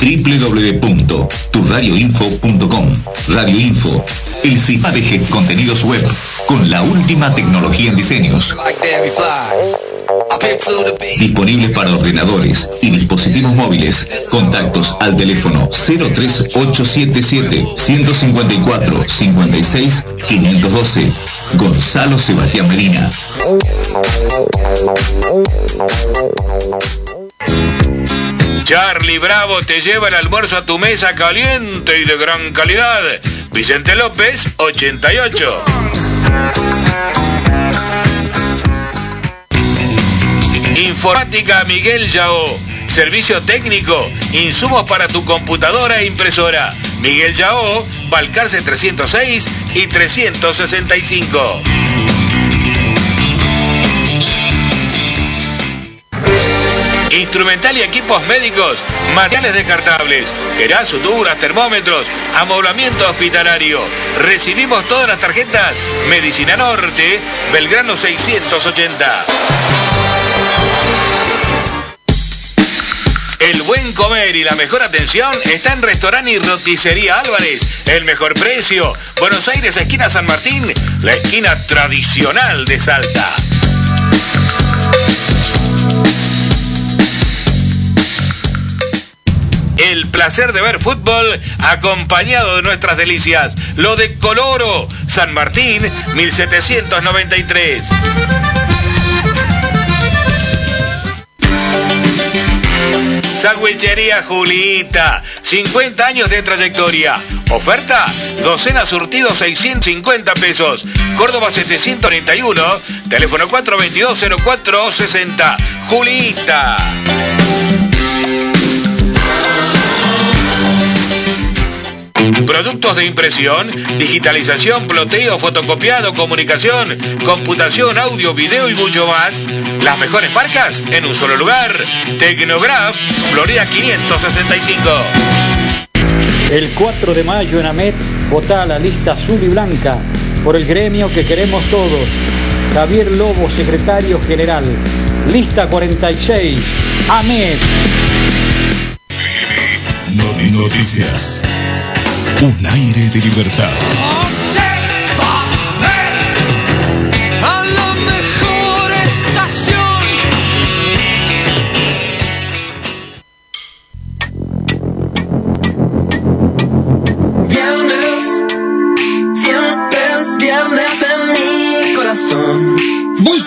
www.turradioinfo.com Radio Info, el sistema de contenidos web con la última tecnología en diseños. Disponible para ordenadores y dispositivos móviles. Contactos al teléfono 03877 154 56 512. Gonzalo Sebastián Medina. Charlie Bravo te lleva el almuerzo a tu mesa caliente y de gran calidad. Vicente López, 88. Informática Miguel Yao. Servicio técnico, insumos para tu computadora e impresora. Miguel Yao, Balcarce 306 y 365. Instrumental y equipos médicos, materiales descartables, geras, suturas, termómetros, amoblamiento hospitalario. Recibimos todas las tarjetas Medicina Norte, Belgrano 680. El buen comer y la mejor atención está en Restaurante y Roticería Álvarez. El mejor precio. Buenos Aires, esquina San Martín, la esquina tradicional de Salta. El placer de ver fútbol acompañado de nuestras delicias. Lo de Coloro, San Martín, 1793. Sandwichería Julita, 50 años de trayectoria. Oferta, docena surtido 650 pesos. Córdoba 731, teléfono 422-0460. Julita. Productos de impresión, digitalización, ploteo, fotocopiado, comunicación, computación, audio, video y mucho más. Las mejores marcas en un solo lugar. Tecnograph, Florida 565. El 4 de mayo en AMET vota la lista azul y blanca por el gremio que queremos todos. Javier Lobo, secretario general. Lista 46, AMET. Noticias. Un aire de libertad.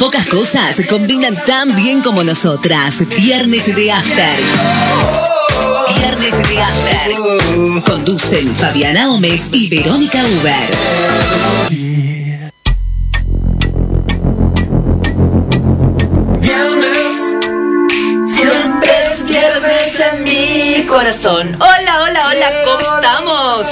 Pocas cosas combinan tan bien como nosotras. Viernes de After. Viernes de After. Conducen Fabiana Gómez y Verónica Uber. Viernes, siempre es viernes en mi Corazón. Hola, hola, hola, ¿cómo estamos?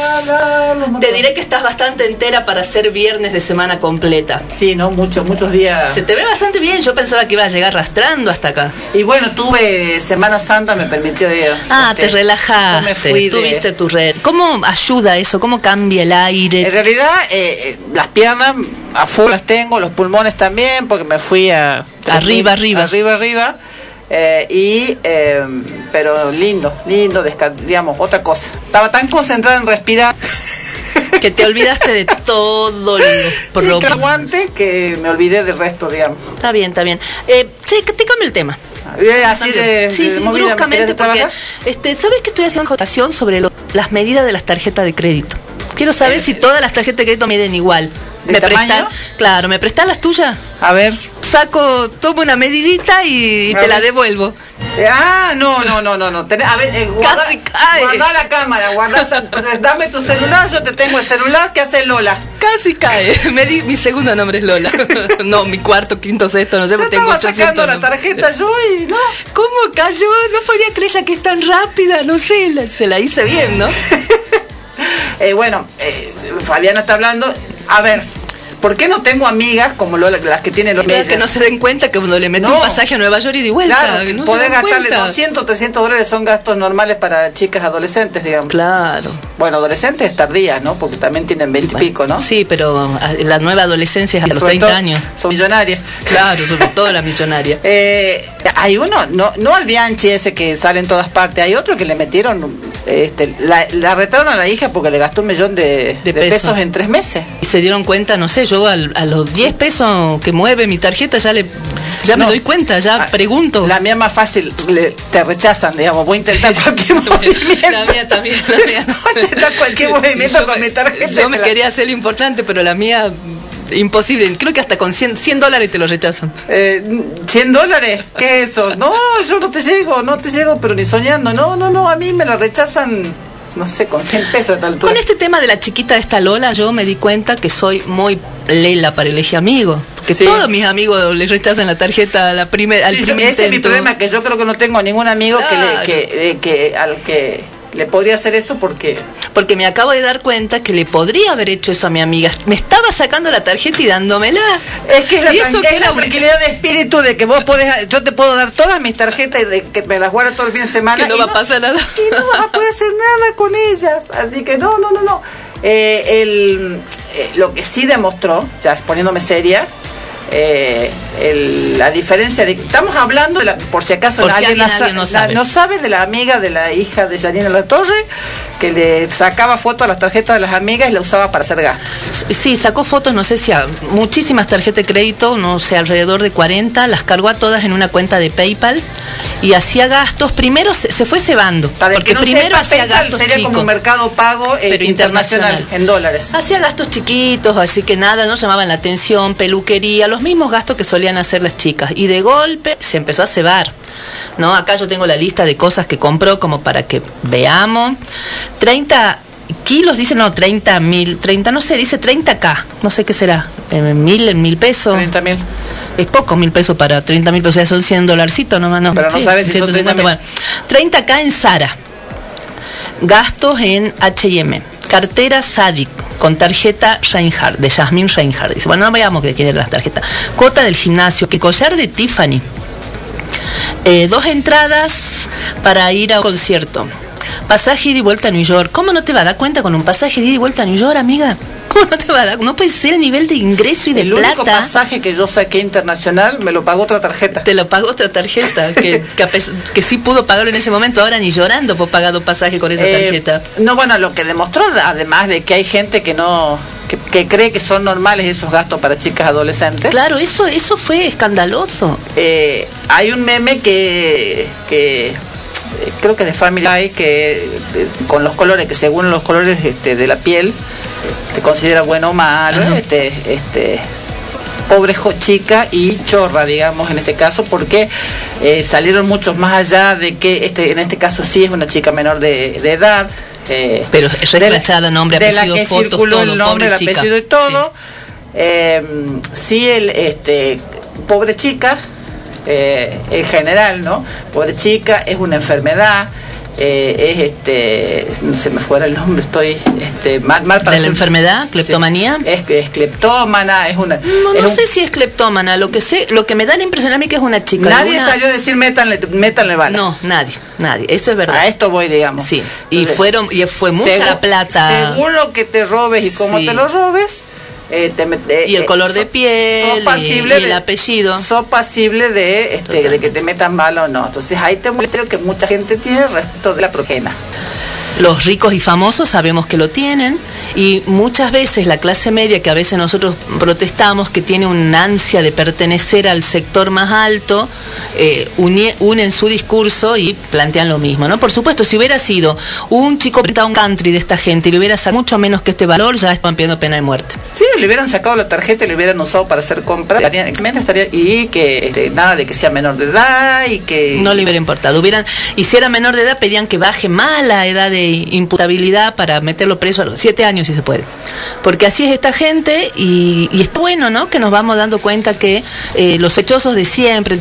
Te diré que estás bastante entera para ser viernes de semana completa. Sí, ¿no? Muchos, muchos días. Se te ve bastante bien, yo pensaba que iba a llegar arrastrando hasta acá. Y bueno, tuve Semana Santa, me permitió ir. Ah, este, te relajaste, me fui de- tuviste tu red. ¿Cómo ayuda eso? ¿Cómo cambia el aire? En realidad, eh, eh, las piernas a full las tengo, los pulmones también, porque me fui a... Arriba, arriba. Arriba, arriba. eh, y, eh, pero lindo, lindo, digamos, otra cosa. Estaba tan concentrada en respirar Que te olvidaste de todo el y que problema. aguante que me olvidé del resto, digamos. Está bien, está bien. Eh, che, te cambio el tema. Eh, así de, sí, de sí, movida, ¿me bruscamente, porque este, ¿sabes que estoy haciendo votación sobre lo- las medidas de las tarjetas de crédito? Quiero saber Eh, si todas las tarjetas de crédito miden igual. ¿De ¿Me tamaño? prestan? Claro, ¿me prestan las tuyas? A ver. Saco, tomo una medidita y, te la devuelvo. Ah, no, no, no, no, no. Tenés- a ver, eh, guarda, Casi cae. guarda la cámara, guarda, dame tu celular, yo te tengo el celular, ¿qué hace Lola? Casi cae. Me di- mi segundo nombre es Lola. no, mi cuarto, quinto, sexto, no sé, Yo tengo estaba 800 sacando la tarjeta yo y no. ¿Cómo cayó? No podía creer que es tan rápida, no sé, la- se la hice bien, ¿no? Eh, bueno, eh, Fabiana está hablando. A ver, ¿por qué no tengo amigas como lo- las que tienen los medios? que no se den cuenta que cuando le metí No. un pasaje a Nueva York y de vuelta. Claro, que no se podés gastarle cuenta. 200, 300 dólares, son gastos normales para chicas adolescentes, digamos. Claro. Bueno, adolescentes tardías, ¿no? Porque también tienen 20 y pico, ¿no? Sí, pero a- la nueva adolescencia es a los Sobre 30 todo, años. Son millonarias. Claro, sobre todo la millonaria. Eh, hay uno, no, no al Bianchi ese que sale en todas partes, hay otro que le metieron, este, la, la retaron a la hija porque le gastó un millón de, de pesos. pesos en tres meses. Y se dieron cuenta, no sé, yo al- a los 10 pesos que mueve mi tarjeta ya le ya me doy cuenta, ya Ah, pregunto. La mía más fácil, le- te rechazan, digamos, voy a intentar cualquier movimiento. La mía también, la mía. Voy a intentar cualquier movimiento Yo con me- mi tarjeta. Yo me la- quería hacer lo importante, pero la mía imposible. Creo que hasta con 100, 100 dólares te lo rechazan. Eh, 100 dólares, ¿qué es eso? No, yo no te llego, no te llego, pero ni soñando. No, no, no, a mí me la rechazan, no sé, con 100 pesos de tal altura. Con este tema de la chiquita de esta Lola, yo me di cuenta que soy muy lela para elegir amigos. Porque Sí. todos mis amigos les rechazan la tarjeta a la primer, al Sí, primer ese es mi problema, que yo creo que no tengo ningún amigo que, le, que, eh, que al que le podría hacer eso porque Porque me acabo de dar cuenta que le podría haber hecho eso a mi amiga. Me estaba sacando la tarjeta y dándomela. es que es la, Y eso que es la tranquilidad de espíritu de que vos podés, yo te puedo dar todas mis tarjetas y de que me las guardo todo el fin de semana Que no y va a pasar nada. y no vas a poder hacer nada con ellas así que no, no, no, no Eh, el, eh, lo que sí demostró ya poniéndome seria eh, el- la diferencia de estamos hablando de la, por si acaso Por si alguien, no la- sabe. no sabe de la amiga de la hija de Janina La Torre que le sacaba fotos a las tarjetas de las amigas y la usaba para hacer gastos Sí, sacó fotos, no sé si a muchísimas tarjetas de crédito, no sé, alrededor de 40, las cargó a todas en una cuenta de PayPal y hacía gastos. Primero se, se fue cebando, para porque que no primero hacía gastos sería como un mercado pago eh, Pero internacional, internacional. en dólares Hacía gastos chiquitos, así que nada, no llamaban la atención, peluquería, los mismos gastos que solían hacer las chicas. Y de golpe se empezó a cebar. ¿no? Acá yo tengo la lista de cosas que compró como para que veamos. 30 kilos, dice, no, 30 mil, 30, no sé, dice 30k, no sé qué será, en mil, en mil pesos. 30 mil Es poco mil pesos para 30 mil pesos, ya son 100 dolarcitos nomás, ¿no? Pero no sabes si son 150, 30.000. bueno. 30k en Sara. Gastos en H&M. Cartera Sadik con tarjeta Reinhardt, de Jasmine Reinhardt. Dice, bueno, no veamos que tiene las tarjetas. Cuota del gimnasio, que collar de Tiffany. Eh, dos entradas para ir a un concierto. Pasaje ida y vuelta a New York. ¿Cómo no te va a dar cuenta con un pasaje de ida y vuelta a New York, amiga? ¿Cómo no te va a dar? No puede ser el nivel de ingreso y de el único plata. pasaje que yo saqué internacional me lo pagó otra tarjeta Te lo pagó otra tarjeta, que, que, sí pudo pagarlo en ese momento, ahora ni llorando por pagado pasaje con esa Eh, tarjeta. no, bueno, lo que demostró, además de que hay gente que no, que, que cree que son normales esos gastos para chicas adolescentes. Claro, eso, eso fue escandaloso. Eh, hay un meme que, que eh, creo que de Family Guy que eh, con los colores, que según los colores este, de la piel, te considera bueno o malo, Ajá. este, este pobre chica y chorra, digamos, en este caso, porque eh, salieron muchos más allá de que este, en este caso sí es una chica menor de, de edad. eh, Pero es la- nombre, de la que fotos, circuló todo, el nombre, el pobre chica. apellido y todo. Eh, sí, el, este, pobre chica, eh, en general, ¿no? Pobre chica, es una enfermedad, eh, es este, no se me fuera el nombre, estoy este, mal, mal para ¿De la ser- enfermedad? ¿Cleptomanía? Sí, es, es cleptómana, es una. No, es no un- sé si es cleptómana, lo que sé, lo que me da la impresión a mí que es una chica. Nadie salió a decir métanle, métanle bala. No, nadie, nadie, eso es verdad. A esto voy, digamos. Sí, y Entonces, fueron y fue mucha según- la plata. Según lo que te robes y cómo Sí. te lo robes. Eh, te eh, Y el eh, color de piel, sos pasible y el de- apellido. Sos pasible de, este, de que te metan bala o no. Entonces ahí te muestro que mucha gente tiene respecto de la progena. Los ricos y famosos sabemos que lo tienen y muchas veces la clase media que a veces nosotros protestamos que tiene una ansia de pertenecer al sector más alto, eh, unen su discurso y plantean lo mismo, ¿no? Por supuesto, si hubiera sido un chico a un country de esta gente y le hubiera sacado mucho menos que este valor, ya estaban pidiendo pena de muerte. Si le hubieran sacado la tarjeta y le hubieran usado para hacer compras, estaría- estaría, y que este, nada de que sea menor de edad y que... No le hubiera importado. Hubieran, y si era menor de edad, pedían que baje más la edad de imputabilidad para meterlo preso a los siete años si se puede. Porque así es esta gente y, y está bueno, ¿no? Que nos vamos dando cuenta que eh, los hechosos de siempre.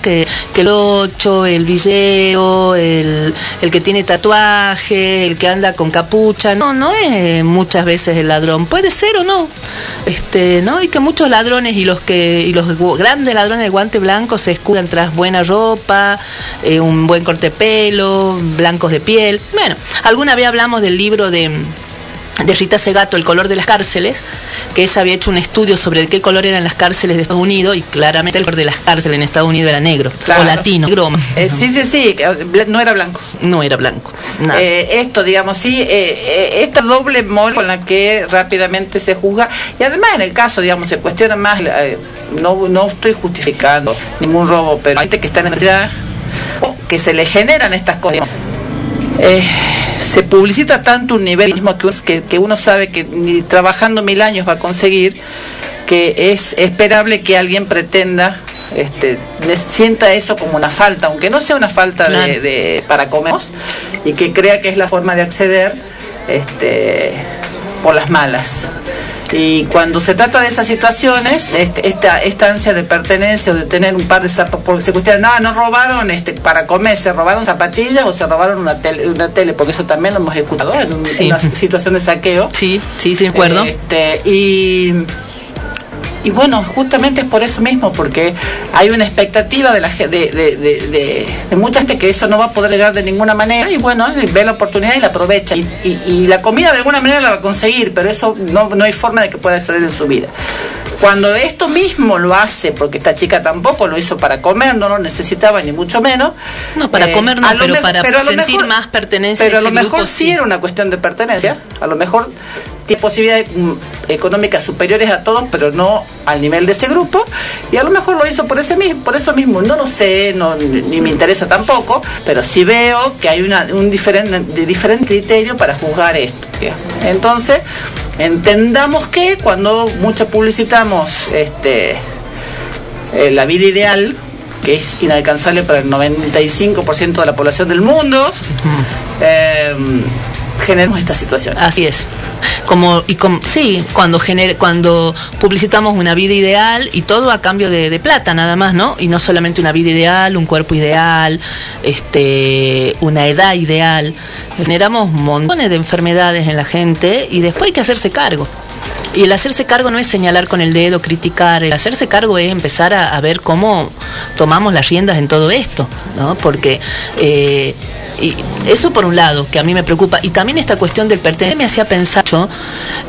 Que, el ocho, el villeo, el, el que tiene tatuaje, el que anda con capucha, no, no es muchas veces el ladrón, puede ser o no, este, ¿no? Y que muchos ladrones y los que y los grandes ladrones de guante blanco se escudan tras buena ropa, eh, un buen corte pelo, blancos de piel. Bueno, alguna vez hablamos del libro de de Rita Segato, El color de las cárceles, que ella había hecho un estudio sobre qué color eran las cárceles de Estados Unidos y claramente el color de las cárceles en Estados Unidos era negro Claro. o latino, negro, Eh, sí, sí, sí, eh, no era blanco. no era blanco. Eh, esto, digamos, sí, eh, esta doble mol con la que rápidamente se juzga, y además en el caso, digamos, se cuestiona más, no, no estoy justificando ningún robo, pero hay gente que está en necesidad, o que se le generan estas cosas. digamos. Se publicita tanto un nivel mismo que, que, que uno sabe que ni trabajando mil años va a conseguir, que es esperable que alguien pretenda este, sienta eso como una falta, aunque no sea una falta de, de- para comer, y que crea que es la forma de acceder este, por las malas. Y cuando se trata de esas situaciones, este, esta, esta ansia de pertenencia o de tener un par de zapatos, porque se cuestiona, no, no robaron este, para comer, se robaron zapatillas o se robaron una tele, una tele porque eso también lo hemos escuchado en, un- Sí. en una situación de saqueo. sí, sí, sí, me acuerdo. Este, y, y bueno, justamente es por eso mismo, porque hay una expectativa de, la, de, de, de, de- de mucha gente que eso no va a poder llegar de ninguna manera y bueno, ve la oportunidad y la aprovecha. Y, y- y la comida de alguna manera la va a conseguir, pero eso no, no hay forma de que pueda acceder en su vida. Cuando esto mismo lo hace, porque esta chica tampoco lo hizo para comer, no lo necesitaba ni mucho menos. No, para eh, comer no, pero para lo sentir más pertenencia Pero a a lo mejor grupo, sí sí. era una cuestión de pertenencia. A lo mejor tiene posibilidades mm, económicas superiores a todos, pero no al nivel de ese grupo. Y a lo mejor lo hizo por ese mismo, por eso mismo. No lo sé, no, ni, me interesa tampoco, pero sí veo que hay una, un diferente, de diferente criterio para juzgar esto. Entonces, entendamos que cuando mucho publicitamos este eh, la vida ideal, que es inalcanzable para el 95% de la población del mundo, eh, generamos esta situación. Así es. Como y com- sí, cuando gener- cuando publicitamos una vida ideal y todo a cambio de, plata nada más, ¿no? Y no solamente una vida ideal, un cuerpo ideal, este, una edad ideal. Generamos montones de enfermedades en la gente y después hay que hacerse cargo. Y el hacerse cargo no es señalar con el dedo, criticar, el hacerse cargo es empezar a, a ver cómo tomamos las riendas en todo esto, ¿no? Porque eh, y eso por un lado, que a mí me preocupa, y también esta cuestión del pertenecer me hacía pensar,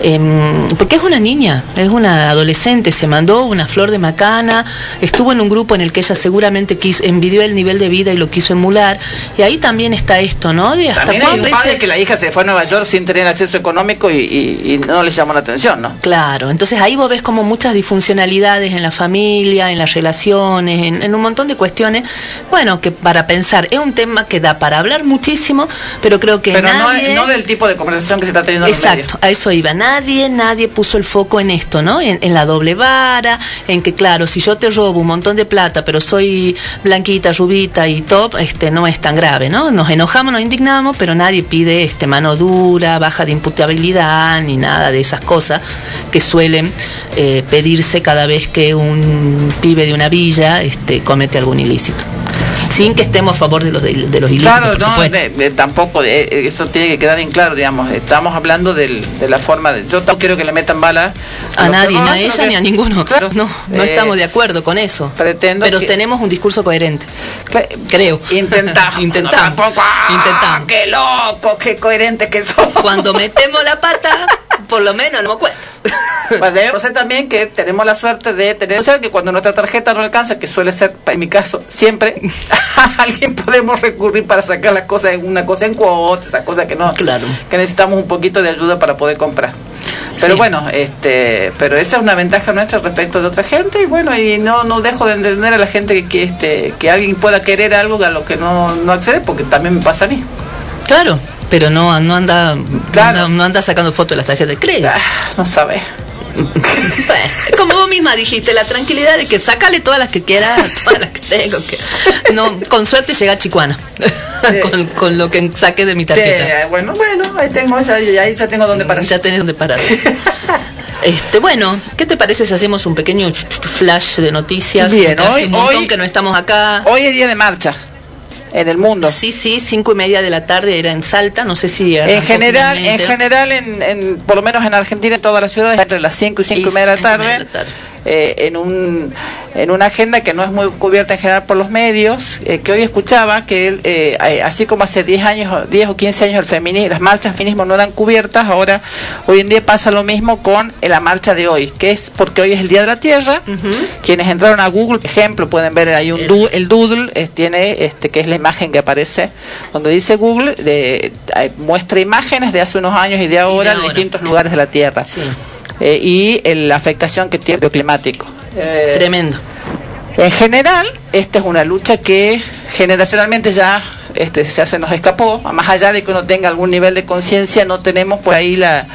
em, porque es una niña, es una adolescente, se mandó una flor de macana, estuvo en un grupo en el que ella seguramente quiso, envidió el nivel de vida y lo quiso emular, y ahí también está esto, ¿no? De hasta También hay un padre que la hija se fue a Nueva York sin tener acceso económico y, y- y no le llamó la atención, ¿no? Claro, entonces ahí vos ves como muchas disfuncionalidades en la familia, en las relaciones, en, en un montón de cuestiones. Bueno, que para pensar, es un tema que da para hablar muchísimo, pero creo que Pero no, nadie... no del tipo de conversación que se está teniendo en los medios. A eso iba. Nadie, nadie puso el foco en esto, ¿no? En, en la doble vara, en que claro, si yo te robo un montón de plata, pero soy blanquita, rubita y top, este no es tan grave, ¿no? Nos enojamos, nos indignamos, pero nadie pide este mano dura, baja de imputabilidad, ni nada de esas cosas que suelen eh, pedirse cada vez que un pibe de una villa este, comete algún ilícito. Sin que estemos a favor de los, de, de los ilícitos. Claro, por no, supuesto. de- de- tampoco, de- eh, eso tiene que quedar en claro, digamos, estamos hablando del- de la forma de... Yo tampoco quiero que le metan bala A nadie, ni a terroristas, ella que- ni a ninguno. Claro, no, no eh, estamos de acuerdo con eso. pretendo Pero que- tenemos un discurso coherente. Creo. Intentamos. Intentamos. No, tampoco, ¡ah! Intentamos. ¡Qué loco! ¡Qué coherente que somos! Cuando metemos la pata, por lo menos no me cuesta. Pues debemos ser también que tenemos la suerte de tener o sea, que cuando nuestra tarjeta no alcanza, que suele ser, en mi caso, siempre, a alguien podemos recurrir para sacar las cosas en una cosa en cuotas, esas cosas que no, Claro. que necesitamos un poquito de ayuda para poder comprar. Pero Sí. bueno, este, pero esa es una ventaja nuestra respecto de otra gente y bueno, y no, no dejo de entender a la gente que, que, este, que alguien pueda querer algo a lo que no, no accede, porque también me pasa a mí. Claro, pero no, no anda, Claro. no anda, no anda sacando fotos de las tarjetas de crédito. Ah, no sabe. Como vos misma dijiste, la tranquilidad de que sácale todas las que quieras, todas las que tengo, que no, con suerte llega a Chicuana. con, con lo que saque de mi tarjeta. eh, bueno, bueno, ahí tengo, ya, ya, ahí ya tengo donde parar. Ya tenés donde parar. Este, bueno, ¿qué te parece si hacemos un pequeño flash de noticias? Bien, hace hoy- un montón hoy- que no estamos acá. Hoy es día de marcha en el mundo. Sí, sí, cinco y media de la tarde era en Salta, no sé si En general, en general, en, en- por lo menos en Argentina, en todas las ciudades, entre las 5 y 5 y, Y media de la cinco y media tarde, de la tarde. eh, en, un, en una agenda que no es muy cubierta en general por los medios, eh, que hoy escuchaba que él, eh, así como hace 10 años, o- 10 o 15 años el feminismo, las marchas de feminismo no eran cubiertas, ahora hoy en día pasa lo mismo con eh, la marcha de hoy, que es porque hoy es el Día de la Tierra. Quienes entraron a Google, por ejemplo, pueden ver ahí un du- el doodle, eh, tiene este que es la imagen que aparece donde dice Google, de, muestra imágenes de hace unos años y de ahora de, ahora. distintos lugares de la Tierra. Sí. Y eh, la afectación que tiene el climático. Eh, Tremendo. en general, esta es una lucha que generacionalmente ya este, ya se nos escapó, más allá de que uno tenga algún nivel de conciencia, no tenemos por ahí la,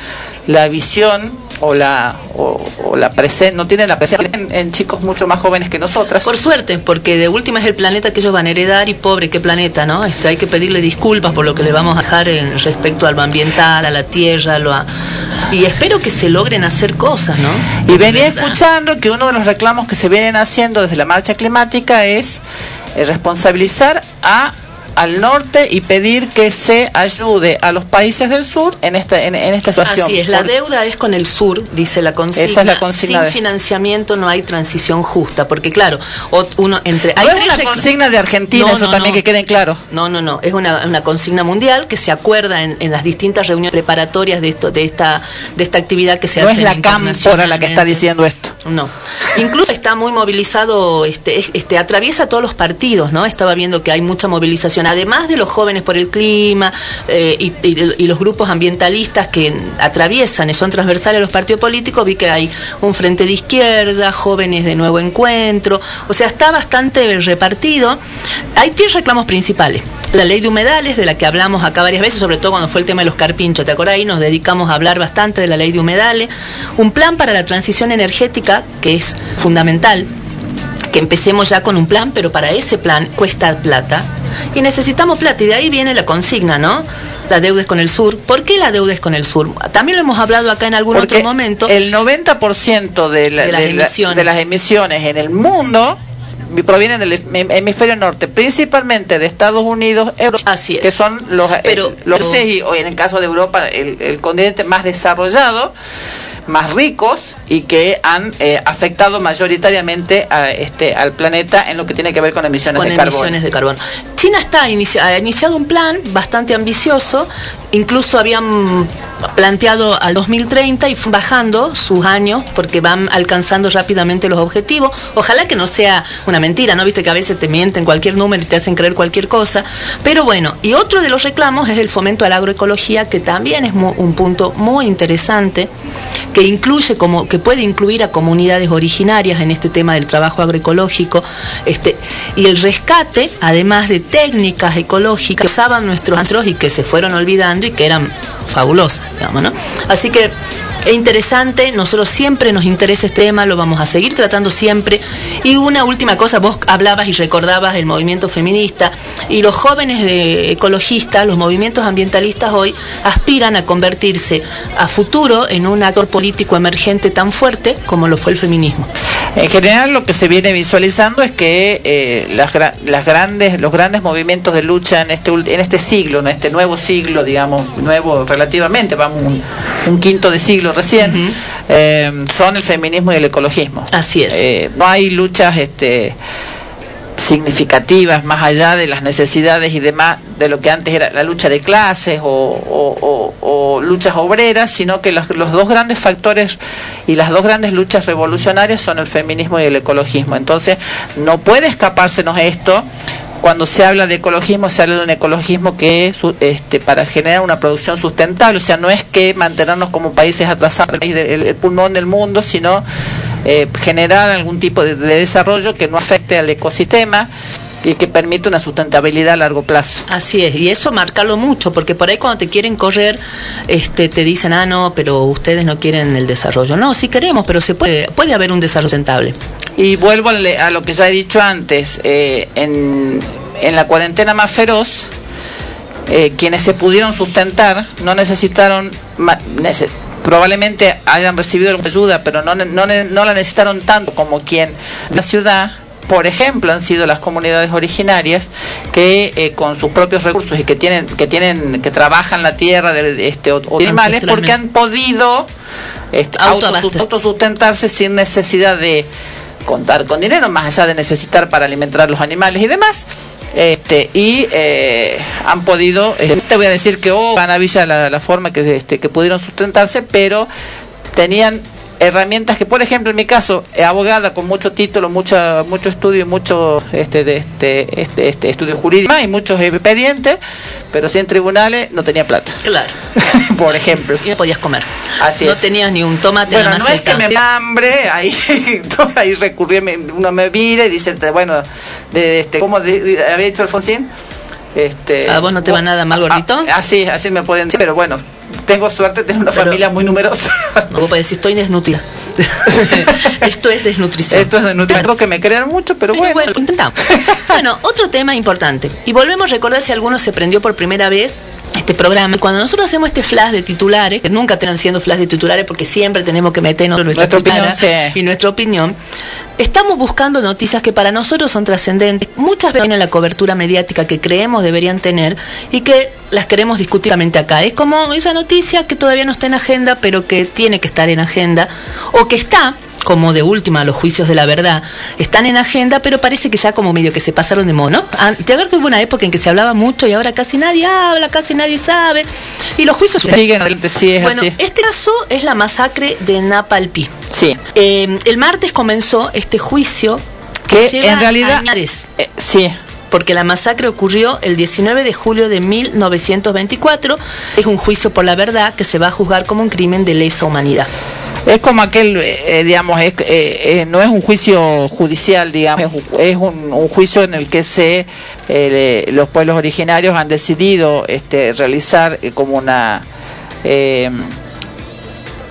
la visión o la o, o la presencia, no tienen la presencia en, en chicos mucho más jóvenes que nosotras. Por suerte, porque de última es el planeta que ellos van a heredar y pobre, qué planeta, ¿no? Este, hay que pedirle disculpas por lo que le vamos a dejar en respecto al ambiental, a la tierra, lo a- y espero que se logren hacer cosas, ¿no? Y venía escuchando que uno de los reclamos que se vienen haciendo desde la marcha climática es eh, responsabilizar a al norte y pedir que se ayude a los países del sur en esta en, en esta situación. Así es, la deuda es con el sur, dice la consigna. Esa es la consigna Sin de- financiamiento no hay transición justa, porque claro, uno entre No hay es una consigna de Argentina, No, eso no, también no. que queden claro. No, no, no, es una, una consigna mundial que se acuerda en, en las distintas reuniones preparatorias de esto de esta de esta actividad que se No hace es la cámpora la que está diciendo esto. No. Incluso está muy movilizado, este, es- este, atraviesa todos los partidos, ¿no? Estaba viendo que hay mucha movilización, además de los jóvenes por el clima eh, y, los grupos ambientalistas que atraviesan y son transversales los partidos políticos, vi que hay un frente de izquierda, jóvenes de nuevo encuentro, o sea, está bastante repartido. Hay tres reclamos principales. La ley de humedales, de la que hablamos acá varias veces, sobre todo cuando fue el tema de los carpinchos, ¿te acordás? Ahí nos dedicamos a hablar bastante de la ley de humedales. Un plan para la transición energética, que es fundamental, que empecemos ya con un plan, pero para ese plan cuesta plata. Y necesitamos plata, y de ahí viene la consigna, ¿no? La deuda es con el sur. ¿Por qué la deuda es con el sur? También lo hemos hablado acá en algún Porque otro momento. el 90% de, la- De las de la- de las emisiones en el mundo provienen del hem- hemisferio norte, principalmente de Estados Unidos, Europa, Así es. que son los, eh, Pero- los pero- y en el caso de Europa, el, el continente más desarrollado, más ricos y que han eh, afectado mayoritariamente a, este, al planeta en lo que tiene que ver con emisiones con de carbono. emisiones de carbono. China está inicia- ha iniciado un plan bastante ambicioso, incluso habían planteado al 2030 y bajando sus años porque van alcanzando rápidamente los objetivos. Ojalá que no sea una mentira, ¿no? Viste que a veces te mienten cualquier número y te hacen creer cualquier cosa. Pero bueno, y otro de los reclamos es el fomento a la agroecología, que también es un punto muy interesante, que incluye como, que puede incluir a comunidades originarias en este tema del trabajo agroecológico, este, y el rescate, además de técnicas ecológicas que usaban nuestros ancestros y que se fueron olvidando y que eran fabulosas, digamos, ¿no? Así que es interesante, nosotros siempre nos interesa este tema, lo vamos a seguir tratando siempre. Y una última cosa, vos hablabas y recordabas el movimiento feminista y los jóvenes ecologistas, los movimientos ambientalistas hoy aspiran a convertirse a futuro en un actor político emergente tan fuerte como lo fue el feminismo. En general lo que se viene visualizando es que eh, las, gra- las grandes, los grandes movimientos de lucha en este, en este siglo, en este nuevo siglo, digamos, nuevo relativamente, vamos un quinto de siglo recién, eh, son el feminismo y el ecologismo. Así es. Eh, no hay luchas este, significativas más allá de las necesidades y demás de lo que antes era la lucha de clases o, o- o- o luchas obreras, sino que los, los dos grandes factores y las dos grandes luchas revolucionarias son el feminismo y el ecologismo. Entonces, no puede escapársenos esto. Cuando se habla de ecologismo, se habla de un ecologismo que es este, para generar una producción sustentable. O sea, no es que mantenernos como países atrasados, el, el- pulmón del mundo, sino eh, generar algún tipo de, de desarrollo que no afecte al ecosistema y que permita una sustentabilidad a largo plazo. Así es, y eso marcarlo mucho, porque por ahí cuando te quieren correr, este, te dicen, ah, no, pero ustedes no quieren el desarrollo. No, sí queremos, pero se puede, puede haber un desarrollo sustentable. Y vuelvo a, lo que ya he dicho antes, eh, en, en la cuarentena más feroz, eh, quienes se pudieron sustentar no necesitaron, probablemente hayan recibido alguna ayuda, pero no, no, no la necesitaron tanto como quien la ciudad. Por ejemplo, han sido las comunidades originarias que eh, con sus propios recursos y que tienen que tienen que trabajan la tierra de, este o- animales porque han podido este, autosustentarse sin necesidad de contar con dinero, más allá de necesitar para alimentar a los animales y demás. Este, y eh, han podido, eh, te voy a decir que oh, Villa la, la forma que, este, que pudieron sustentarse, pero tenían herramientas que, por ejemplo, en mi caso, eh, abogada con mucho título, mucha, mucho estudio y mucho este, de este, este, este estudio jurídico y muchos expedientes, pero sin tribunales no tenía plata. Claro. por ejemplo. Y no podías comer. Así no es. tenías ni un tomate Bueno, no es que me hambre, ahí, ahí recurrí, uno me mira y dice, bueno, de, este, ¿cómo de- de- había dicho Alfonsín? Este, ¿A vos no te va nada mal, gordito? Ah, así, así me pueden decir, pero bueno, tengo suerte de tener una Pero- familia muy numerosa. No, podés decir, estoy desnutrida. Esto es desnutrición. Esto es de nutrir, que me crean mucho, pero, Pero bueno. bueno, intentamos. Bueno, otro tema importante. Y volvemos a recordar si alguno se prendió por primera vez este programa. Cuando nosotros hacemos este flash de titulares, que nunca terminan siendo flash de titulares porque siempre tenemos que meternos nuestra, Nuestra opinión, sí. y nuestra opinión, estamos buscando noticias que para nosotros son trascendentes. Muchas veces tienen la cobertura mediática que creemos deberían tener y que las queremos discutiramente acá. Es como esa noticia que todavía no está en agenda, pero que tiene que estar en agenda, o que está como de última los juicios de la verdad, están en agenda, pero parece que ya como medio que se pasaron de mono. Ah, Te acuerdas que hubo una época en que se hablaba mucho y ahora casi nadie habla, casi nadie sabe. Y los juicios Siguen adelante, sí, es Bueno, así. este caso es la masacre de Napalpí. Sí. Eh, el martes comenzó este juicio que, Que lleva en realidad, añares, eh, sí, porque la masacre ocurrió el 19 de julio de 1924. Es un juicio por la verdad que se va a juzgar como un crimen de lesa humanidad. Es como aquel, eh, digamos, es, eh, eh, no es un juicio judicial, digamos, es, un- un, juicio en el que se eh, le- los pueblos originarios han decidido este, realizar eh, como una eh,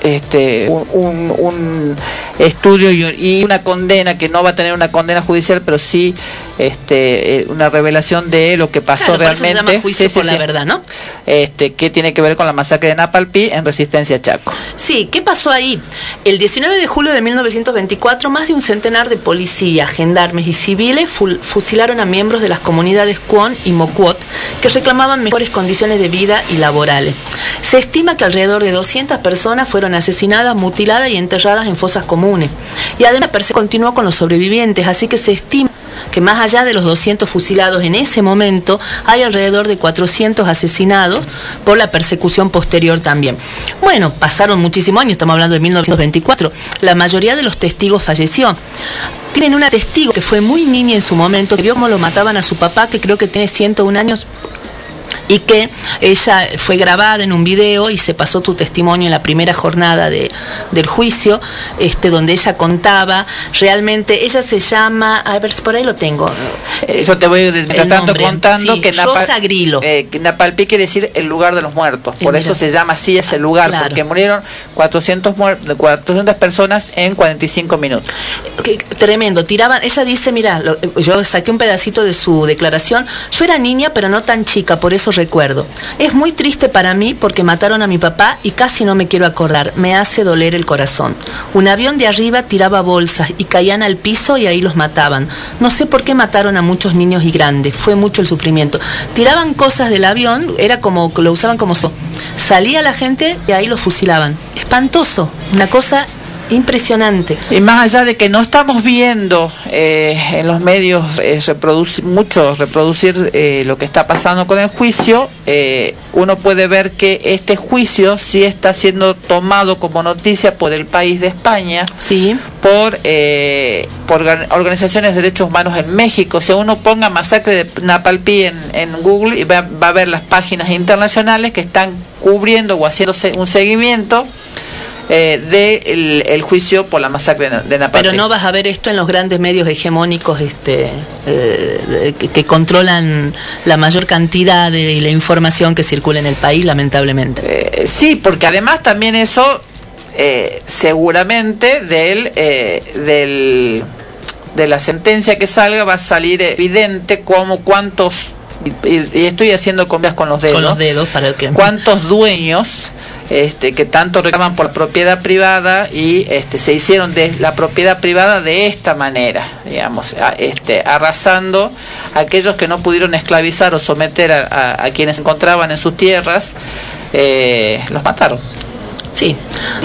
este un, un- un estudio y una condena que no va a tener una condena judicial, pero sí este eh, una revelación de lo que pasó Claro, por eso se realmente. llama juicio Sí, sí, por la sí. verdad, ¿no? Este, que tiene que ver con la masacre de Napalpí en Resistencia Chaco. Sí, ¿qué pasó ahí? El 19 de julio de 1924, más de un centenar de policías, gendarmes y civiles fusilaron a miembros de las comunidades Cuon y Mocuot que reclamaban mejores condiciones de vida y laborales. Se estima que alrededor de 200 personas fueron asesinadas, mutiladas y enterradas en fosas comunes. Y además persecución continuó con los sobrevivientes, así que se estima más allá de los 200 fusilados en ese momento, hay alrededor de 400 asesinados por la persecución posterior también. Bueno, pasaron muchísimos años, estamos hablando de 1924, la mayoría de los testigos falleció. Tienen una testigo que fue muy niña en su momento, que vio cómo lo mataban a su papá, que creo que tiene 101 años, y que ella fue grabada en un video y se pasó tu testimonio en la primera jornada de, del juicio, este, donde ella contaba, realmente, ella se llama, a ver si por ahí lo tengo. Eh, Yo te voy nombre, contando sí, que Rosa Grillo. eh, que Napalpí quiere decir el lugar de los muertos. Por mira. eso se llama así ese lugar, Claro. porque murieron 400, muer- 400 personas en 45 minutos. Qué tremendo, tiraban, ella dice, mira, lo- yo saqué un pedacito de su declaración, yo era niña pero no tan chica, por eso recuerdo. Es muy triste para mí porque mataron a mi papá y casi no me quiero acordar, me hace doler el corazón. Un avión de arriba tiraba bolsas y caían al piso y ahí los mataban. No sé por qué mataron a muchos niños y grandes, fue mucho el sufrimiento. Tiraban cosas del avión, era como, lo usaban como... so- Salía la gente y ahí los fusilaban. Espantoso, una cosa impresionante. Y más allá de que no estamos viendo eh, en los medios eh, reproducir, mucho reproducir eh, lo que está pasando con el juicio, eh, uno puede ver que este juicio sí está siendo tomado como noticia por el país de España, Sí. por, eh, por organ- organizaciones de derechos humanos en México. Si uno ponga masacre de Napalpí en, en Google y va, va a ver las páginas internacionales que están cubriendo o haciéndose un seguimiento eh, del el juicio por la masacre de, de Napalpí. Pero no vas a ver esto en los grandes medios hegemónicos este, eh, que, que controlan la mayor cantidad de la información que circula en el país, lamentablemente. Eh, sí, porque además también eso eh, seguramente del, del de la sentencia que salga va a salir evidente como cuántos y estoy haciendo comillas con los dedos. Con los dedos para el que... ¿Cuántos dueños este, que tanto reclaman por propiedad privada y este, se hicieron de la propiedad privada de esta manera, digamos, a- este, arrasando a aquellos que no pudieron esclavizar o someter a, a- a quienes se encontraban en sus tierras, eh, los mataron. Sí,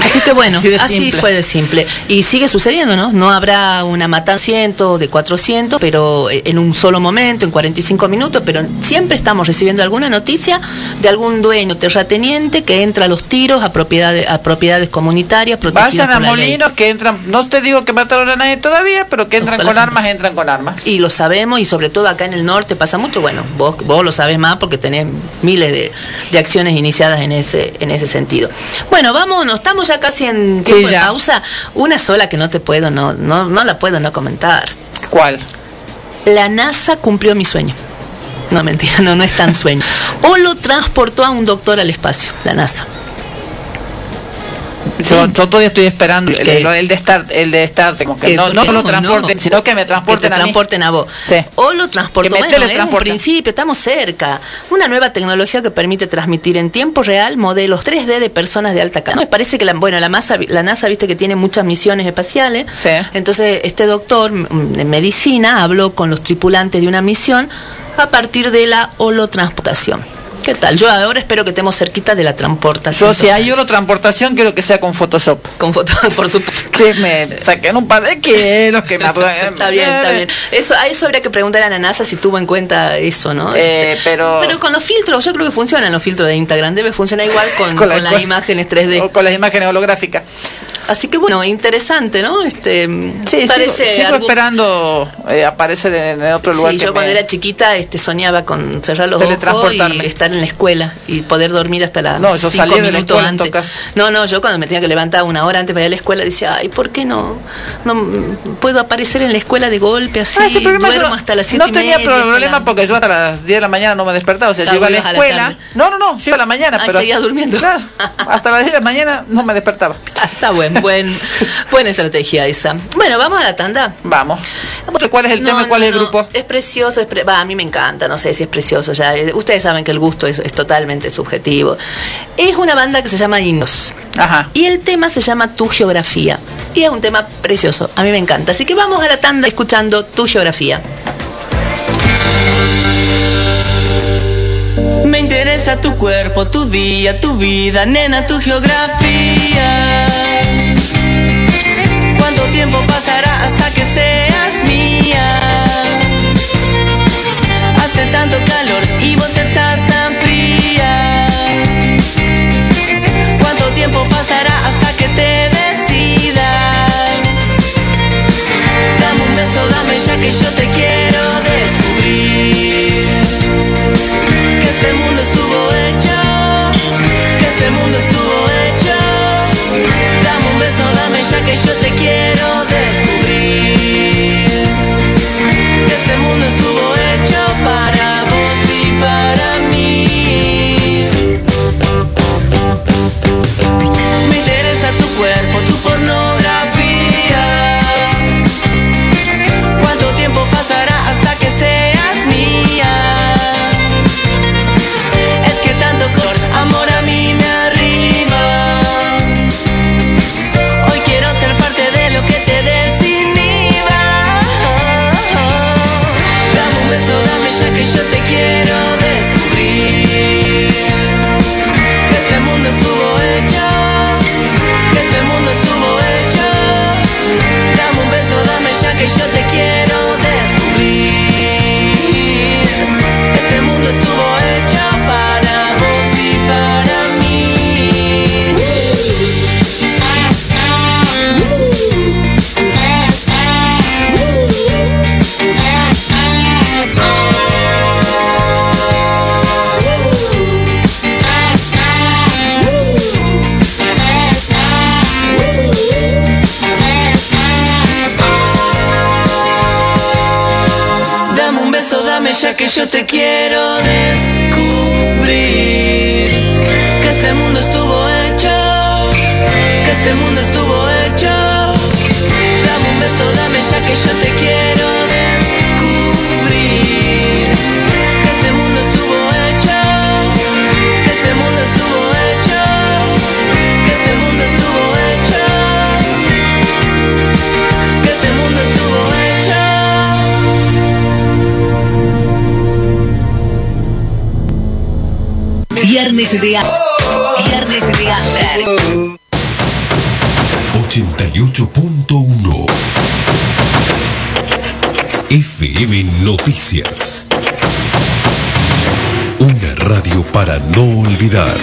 así que bueno, Así así, fue de simple. Y sigue sucediendo, ¿no? No habrá una matanza ciento de 400, pero eh, en un solo momento, en 45 minutos, pero siempre estamos recibiendo alguna noticia de algún dueño terrateniente que entra a los tiros a propiedades, a propiedades comunitarias Vayan a. Molinos que entran, no te digo que mataron a nadie todavía, pero que entran Ojalá con armas, entran con armas. Y lo sabemos, y sobre todo acá en el norte pasa mucho. Bueno, vos, vos lo sabes más porque tenés miles de, de acciones iniciadas en ese, en ese sentido. Bueno, vámonos, estamos ya casi en Sí, tiempo de pausa. Una sola que no te puedo, no, no, no la puedo no comentar. ¿Cuál? La NASA cumplió mi sueño. No, mentira, no, no es tan sueño. O lo transportó a un doctor al espacio, la NASA. Yo, yo todavía estoy esperando el, el- el de estar, el de estar, como que no, no lo transporten, no. sino que me transporten que te a mí. transporten a vos. Sí. O lo me bueno, es un principio, estamos cerca. Una nueva tecnología que permite transmitir en tiempo real modelos 3D de personas de alta calidad. Me parece que la, bueno, la, masa- la NASA, viste que tiene muchas misiones espaciales. Sí. Entonces, este doctor en medicina habló con los tripulantes de una misión a partir de la holotransportación. ¿Qué tal? Yo ahora espero que estemos cerquita de la transportación. Yo si hay transportación quiero que sea con Photoshop. Con fotos, por supuesto. Que me saquen un par de kilos, que me Está bien, está bien. Eso, a eso habría que preguntar a la NASA si tuvo en cuenta eso, ¿no? Eh, pero Pero con los filtros, yo creo que funcionan los filtros de Instagram. Debe funcionar igual con, Con con, la- las con- imágenes 3D. o con las imágenes holográficas. Así que bueno, interesante, ¿no? Este, Sí, parece sigo, esperando eh, aparecer en, otro lugar Sí, que yo cuando era chiquita este, soñaba con cerrar los ojos y estar en la escuela y poder dormir hasta las No, yo cinco salía de la minutos antes. todo caso. No, no, yo cuando me tenía que levantar una hora antes para ir a la escuela decía, ay, ¿por qué no, no puedo aparecer en la escuela de golpe así? Ah, duermo no- hasta las siete No y tenía media, hasta problema la- porque yo hasta las 10 de la mañana no me despertaba. O sea, yo iba a la a la escuela. no, no, no, yo iba a la mañana. Pero seguías durmiendo. Claro, hasta las 10 de la mañana no me despertaba. Ah, Está buen, buen, buena estrategia esa. Bueno, vamos a la tanda. Vamos. ¿Cuál es el tema y cuál es el no, grupo? Es precioso, es pre- va, a mí me encanta, no sé si es precioso ya. eh, Ustedes saben que el gusto es, es totalmente subjetivo. Es una banda que se llama Indos. Ajá. Y el tema se llama Tu Geografía. Y es un tema precioso, a mí me encanta. Así que vamos a la tanda escuchando Tu Geografía. Me interesa tu cuerpo, tu día, tu vida, nena, tu geografía. ¿Cuánto tiempo pasará hasta que seas mía? De. Viernes de After. 88.1 FM Noticias. Una radio para no olvidar.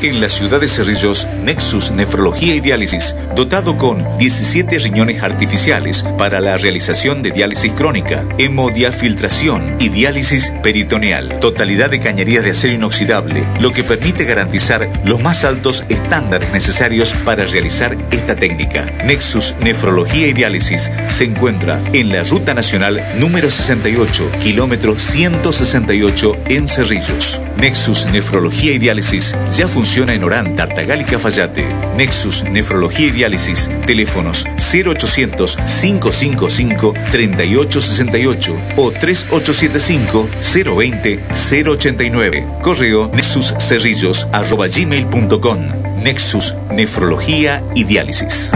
En la ciudad de Cerrillos, Nexus Nefrología y Diálisis, dotado con 17 riñones artificiales para la realización de diálisis crónica, hemodiafiltración y diálisis peritoneal. Totalidad de cañerías de acero inoxidable, lo que permite garantizar los más altos estándares necesarios para realizar esta técnica. Nexus Nefrología y Diálisis se encuentra en la Ruta Nacional número 68, kilómetro 168 en Cerrillos. Nexus Nefrología y Diálisis ya funciona en Orán, Tartagal y Cafayate. Nexus Nefrología y Diálisis. Teléfonos 0800 555 3868 o 3875 020 089. Correo nexuscerrillos arroba gmail.com. Nexus Nefrología y Diálisis.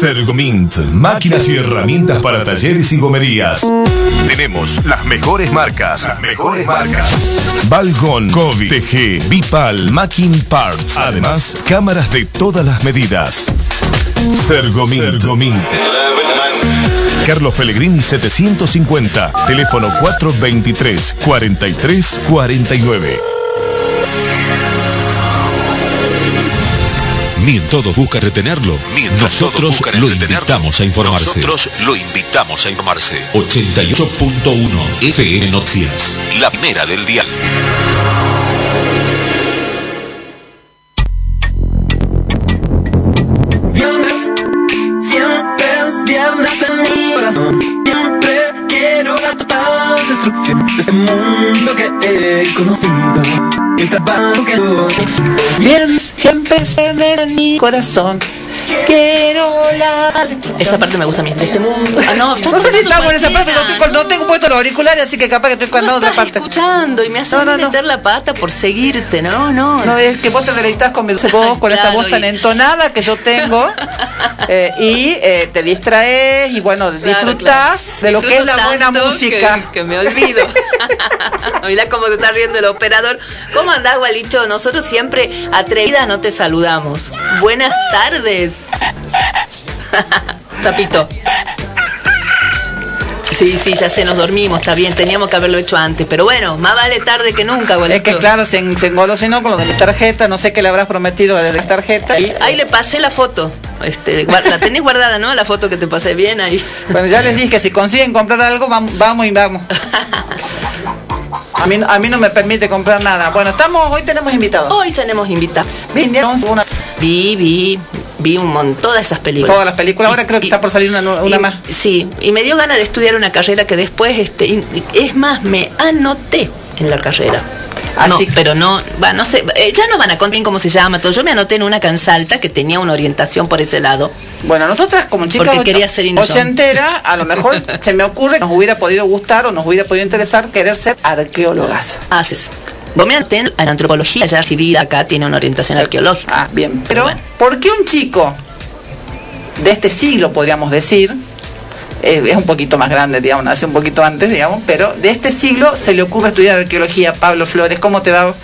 Sergomint, máquinas y herramientas para talleres y gomerías. Tenemos las mejores marcas. Las mejores marcas. Balgon, Kovi, TG, Bipal, Macking Parts. Además, cámaras de todas las medidas. Sergomint. Sergomint. Carlos Pellegrini 750. Teléfono 423 43 49. Mientras busca retenerlo, nosotros lo invitamos a informarse. Nosotros lo invitamos a informarse. 88.1 FM Noticias. La primera del dial. Viernes, siempre es viernes en mi corazón. Siempre quiero la total destrucción de este mundo que he conocido. El trabajo que no. Viernes, siempre es viernes en mi corazón. Quiero la. Esa parte me gusta a mí, de este mundo. Ah, no, No sé si esa parte, estoy con- no tengo puesto los auriculares, así que capaz que estoy cantando otra parte. escuchando y me hace No, no, no. meter la pata por seguirte, ¿no? No, No, es que vos te deleitas con mi voz, con esta voz tan y- entonada que yo tengo. eh, y eh, te distraes y bueno, Claro, disfrutás claro. de lo que es la buena música. Que, que me olvido. Mirá cómo se está riendo el operador. ¿Cómo andás, Gualicho? Nosotros siempre atrevidas no te saludamos. Buenas tardes. Zapito. Sí, sí, ya sé, nos dormimos, está bien, teníamos que haberlo hecho antes. Pero bueno, más vale tarde que nunca. Es que claro, se, en- se engolosinó con lo de mi tarjeta, no sé qué le habrás prometido de la tarjeta. Y, Ahí le pasé la foto. Este, la tenés guardada, ¿no? La foto que te pasé bien ahí. bueno, ya les dije que si consiguen comprar algo, vamos, vamos y vamos. A mí, a mí no me permite comprar nada. Bueno, estamos, hoy tenemos invitados. Hoy tenemos invitados. Vinieron una- vi, un montón de esas películas. todas las películas. Ahora creo que está por salir una, nu- una Y- más. Sí, y me dio ganas de estudiar una carrera que después, este, es más, me anoté en la carrera. Así no, que- pero no, va, no sé, eh, ya no van a contar bien cómo se llama todo. Yo me anoté en una cansalta que tenía una orientación por ese lado. Bueno, nosotras como chicas Porque quería ser ochentera, a lo mejor se me ocurre que nos hubiera podido gustar o nos hubiera podido interesar querer ser arqueólogas. Haces. Vos me anoté en en antropología, ya recibida acá, tiene una orientación arqueológica. Ah, bien. Pero, Bueno. ¿por qué un chico de este siglo, podríamos decir, eh, es un poquito más grande, digamos, nace un poquito antes, digamos, pero de este siglo se le ocurre estudiar arqueología? Pablo Flores, ¿cómo te va?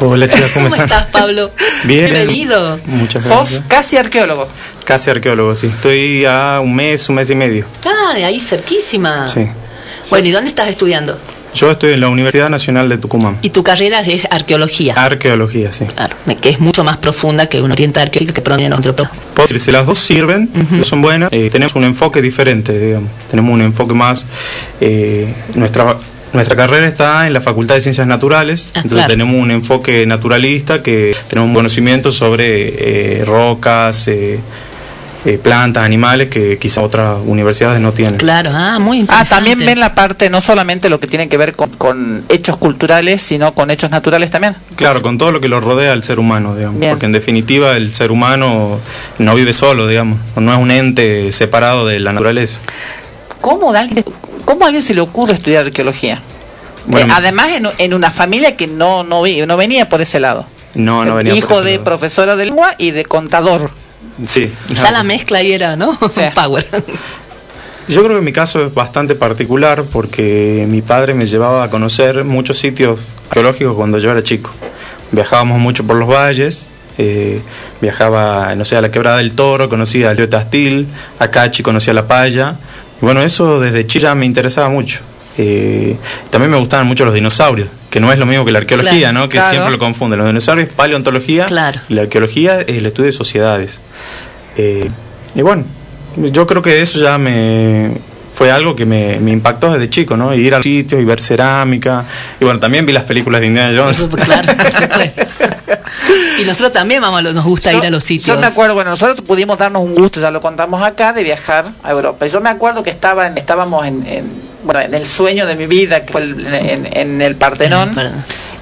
Hola chicas, ¿cómo, ¿Cómo están? estás, Pablo? Bien. Bienvenido. Muchas Sos gracias. casi arqueólogo. Casi arqueólogo, sí. Estoy a un mes, un mes y medio. Ah, de ahí cerquísima. Sí. Bueno, ¿y dónde estás estudiando? Yo estoy en la Universidad Nacional de Tucumán. Y tu carrera es arqueología. Arqueología, sí. Claro, que es mucho más profunda que una orienta arqueológica que proviene de otro Puedo decir, si las dos sirven, son buenas, eh, tenemos un enfoque diferente, digamos. Tenemos un enfoque más... eh, nuestra nuestra carrera está en la Facultad de Ciencias Naturales, Ah, entonces claro. tenemos un enfoque naturalista que tenemos un conocimiento sobre eh, rocas, eh, eh, plantas, animales que quizá otras universidades no tienen. Claro, ah, muy Ah, interesante. también ven la parte, no solamente lo que tiene que ver con, con hechos culturales, sino con hechos naturales también. Claro, con todo lo que lo rodea al ser humano, digamos. Bien. Porque en definitiva el ser humano no vive solo, digamos. No es un ente separado de la naturaleza. ¿Cómo, alguien, cómo a alguien se le ocurre estudiar arqueología? Bueno. Eh, además, en, en una familia que no, no, vi- no venía por ese lado. No, no venía por Hijo ese de lado. profesora de lengua y de contador. Sí. Ya la mezcla ahí era, ¿no? Sí. Power. Yo creo que mi caso es bastante particular porque mi padre me llevaba a conocer muchos sitios arqueológicos cuando yo era chico. Viajábamos mucho por los valles, eh, viajaba, no sé, a la Quebrada del Toro, conocía al río Tastil, a Cachi, conocía la Paya. Y bueno, eso desde Chile me interesaba mucho. Eh, también me gustaban mucho los dinosaurios, que no es lo mismo que la arqueología, Claro, ¿no? Que claro. siempre lo confunden. Los dinosaurios es paleontología Claro. y la arqueología es el estudio de sociedades. Eh, y bueno, yo creo que eso ya me fue algo que me, me impactó desde chico, ¿no? Ir a los sitios y ver cerámica. Y bueno, también vi las películas de Indiana Jones. Claro, por supuesto. Y nosotros también vamos, a lo- nos gusta ir a los sitios. Yo me acuerdo, bueno, nosotros pudimos darnos un gusto, ya lo contamos acá, de viajar a Europa. Yo me acuerdo que estaba en- estábamos en, en, bueno, en el sueño de mi vida, que fue el- en, en el Partenón.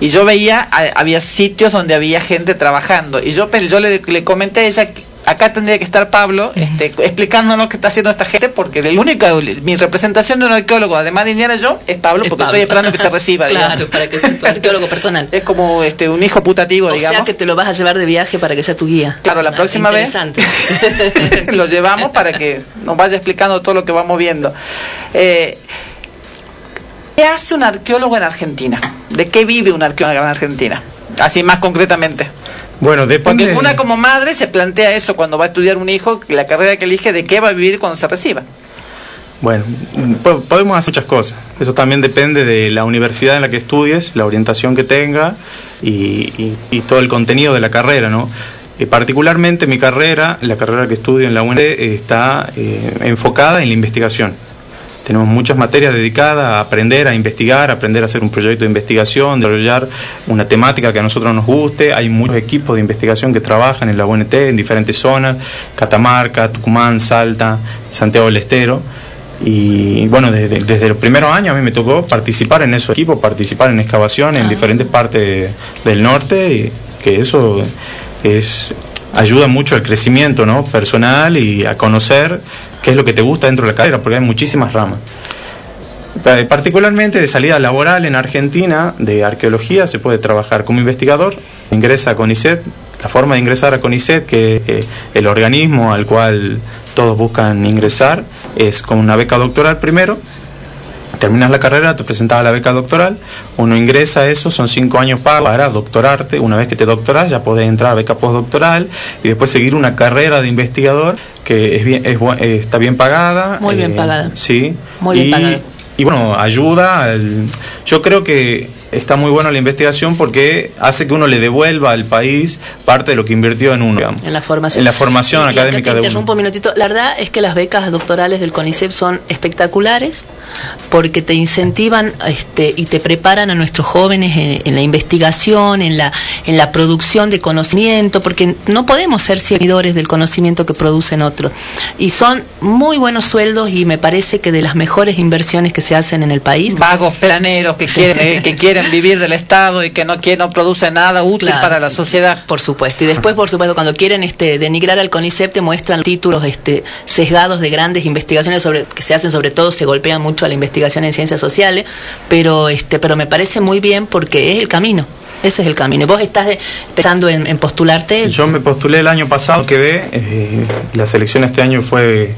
Y yo veía, a- había sitios donde había gente trabajando. Y yo, yo le, le comenté a ella, acá tendría que estar Pablo este, explicándonos qué está haciendo esta gente, porque el único, mi representación de un arqueólogo, además de Indiana yo, es Pablo, porque Pablo. estoy esperando que se reciba. Claro, digamos. para que sea tu arqueólogo personal. Es como este, un hijo putativo, O digamos. sea que te lo vas a llevar de viaje para que sea tu guía. Claro, la Ah, próxima vez lo llevamos para que nos vaya explicando todo lo que vamos viendo. Eh, ¿Qué hace un arqueólogo en Argentina? ¿De qué vive un arqueólogo en Argentina? Así más concretamente. Bueno, depende. Porque una como madre se plantea eso cuando va a estudiar un hijo, la carrera que elige, de qué va a vivir cuando se reciba. Bueno, po- podemos hacer muchas cosas. Eso también depende de la universidad en la que estudies, la orientación que tenga y, y- y todo el contenido de la carrera, ¿no? Eh, particularmente mi carrera, la carrera que estudio en la UNED, eh, está eh, enfocada en la investigación. Tenemos muchas materias dedicadas a aprender a investigar, a aprender a hacer un proyecto de investigación, desarrollar una temática que a nosotros nos guste. Hay muchos equipos de investigación que trabajan en la UNT en diferentes zonas, Catamarca, Tucumán, Salta, Santiago del Estero. Y bueno, desde, desde los primeros años a mí me tocó participar en esos equipos, participar en excavaciones en diferentes partes del norte, y que eso es ayuda mucho al crecimiento ¿no? personal y a conocer qué es lo que te gusta dentro de la carrera, porque hay muchísimas ramas. Pa- Particularmente de salida laboral en Argentina, de arqueología, se puede trabajar como investigador, ingresa a CONICET, la forma de ingresar a CONICET, que eh, el organismo al cual todos buscan ingresar, es con una beca doctoral primero, terminas la carrera, te presentas a la beca doctoral, uno ingresa a eso, son cinco años pagos para doctorarte, una vez que te doctoras ya podés entrar a beca postdoctoral y después seguir una carrera de investigador que es bien, es eh, está bien pagada. Muy bien eh, pagada. Sí. Muy bien y, pagada. y bueno, ayuda, al- yo creo que está muy bueno la investigación porque hace que uno le devuelva al país parte de lo que invirtió en uno, digamos. En la formación. En la formación Y- y acá académica te de uno. un minutito. La verdad es que las becas doctorales del CONICET son espectaculares porque te incentivan este, y te preparan a nuestros jóvenes en, en la investigación, en la, en la producción de conocimiento, porque no podemos ser seguidores del conocimiento que producen otros. Y son muy buenos sueldos y me parece que de las mejores inversiones que se hacen en el país. Vagos planeros que quieren, eh, que quieren vivir del Estado y que no, que no producen nada útil Claro. para la sociedad. Por supuesto. Y después, por supuesto, cuando quieren este, denigrar al CONICET, te muestran títulos este, sesgados de grandes investigaciones sobre, que se hacen, sobre todo se golpean mucho a la investigación en ciencias sociales, pero, este, pero me parece muy bien porque es el camino. Ese es el camino. Y vos estás eh, pensando en, en postularte. Yo me postulé el año pasado, quedé, eh, la selección este año fue,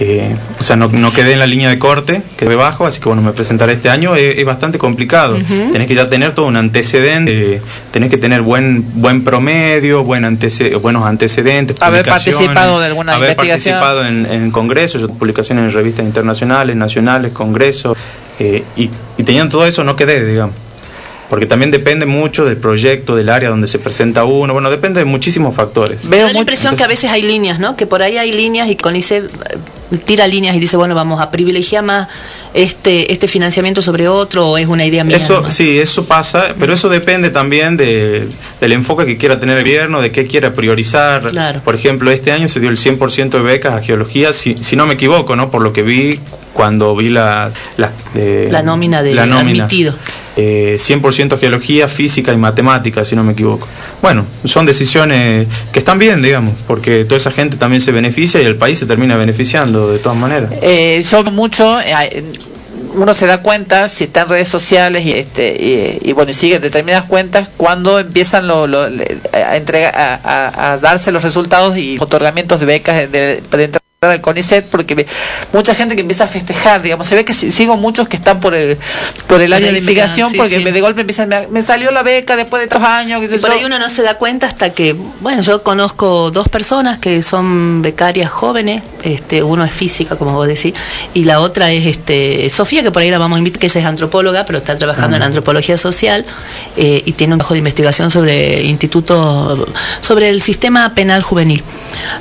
eh, o sea, no, no quedé en la línea de corte, quedé bajo, así que bueno, me presentaré este año, es, es bastante complicado. Ujú. Tenés que ya tener todo un antecedente, eh, tenés que tener buen buen promedio, buen antece- buenos antecedentes, Haber participado de alguna haber investigación. participado en, en congresos, publicaciones en revistas internacionales, nacionales, congresos, eh, y, y teniendo todo eso no quedé, digamos. Porque también depende mucho del proyecto, del área donde se presenta uno, bueno, depende de muchísimos factores. Da la impresión que a veces hay líneas, ¿no? Que por ahí hay líneas y CONICET eh, tira líneas y dice, bueno, vamos a privilegiar más este este financiamiento sobre otro o es una idea mía. Eso, sí, eso pasa, pero eso depende también de, del enfoque que quiera tener el gobierno, de qué quiera priorizar. Claro. Por ejemplo, este año se dio el 100% de becas a geología, si, si no me equivoco, ¿no? Por lo que vi cuando vi la... La, eh, La nómina de la nómina. admitido. Eh, 100% geología, física y matemática, si no me equivoco. Bueno, son decisiones que están bien, digamos, porque toda esa gente también se beneficia y el país se termina beneficiando de todas maneras. Eh, son mucho, eh, uno se da cuenta si está en redes sociales y, este, y, bueno, y sigue determinadas cuentas cuando empiezan lo, a darse los resultados y otorgamientos de becas de, de- de del CONICET porque me- mucha gente que empieza a festejar, digamos, se ve que si- sigo muchos que están por el por el ahí de investigación sí, porque sí. me- de golpe empiezan me, me salió la beca después de dos años, Y por ahí uno no se da cuenta hasta que, bueno, yo conozco dos personas que son becarias jóvenes, este, uno es física, como vos decís, y la otra es este Sofía, que por ahí la vamos a invitar, que ella es antropóloga, pero está trabajando en antropología social eh, y tiene un trabajo de investigación sobre institutos, sobre el sistema penal juvenil.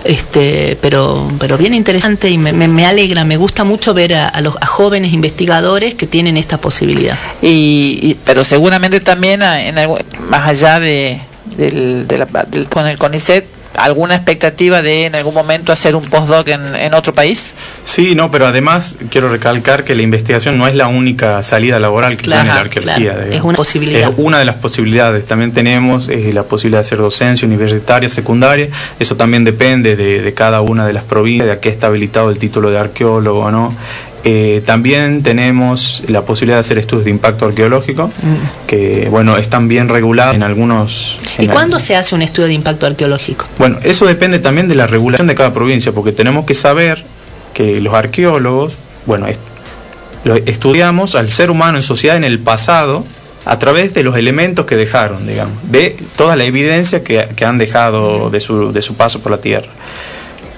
Este, pero, pero bien interesante y me, me- me alegra, me gusta mucho ver a, a los a jóvenes investigadores que tienen esta posibilidad. y, y- pero seguramente también a- en algo- más allá de, del, de la- del- con el CONICET alguna expectativa de en algún momento hacer un postdoc en, en otro país Sí, no, pero además quiero recalcar que la investigación no es la única salida laboral que Claro, tiene la arqueología. claro, es una posibilidad. Es una de las posibilidades. También tenemos eh, la posibilidad de hacer docencia universitaria, secundaria. Eso también depende de, de cada una de las provincias, de a qué está habilitado el título de arqueólogo o no. Eh, también tenemos la posibilidad de hacer estudios de impacto arqueológico, que bueno, están bien regulados en algunos... ¿Y cuándo se hace un estudio de impacto arqueológico? bueno, eso depende también de la regulación de cada provincia, porque tenemos que saber que los arqueólogos, bueno, est- lo- estudiamos al ser humano en sociedad en el pasado a través de los elementos que dejaron, digamos, de toda la evidencia que, que han dejado de su, de su paso por la Tierra.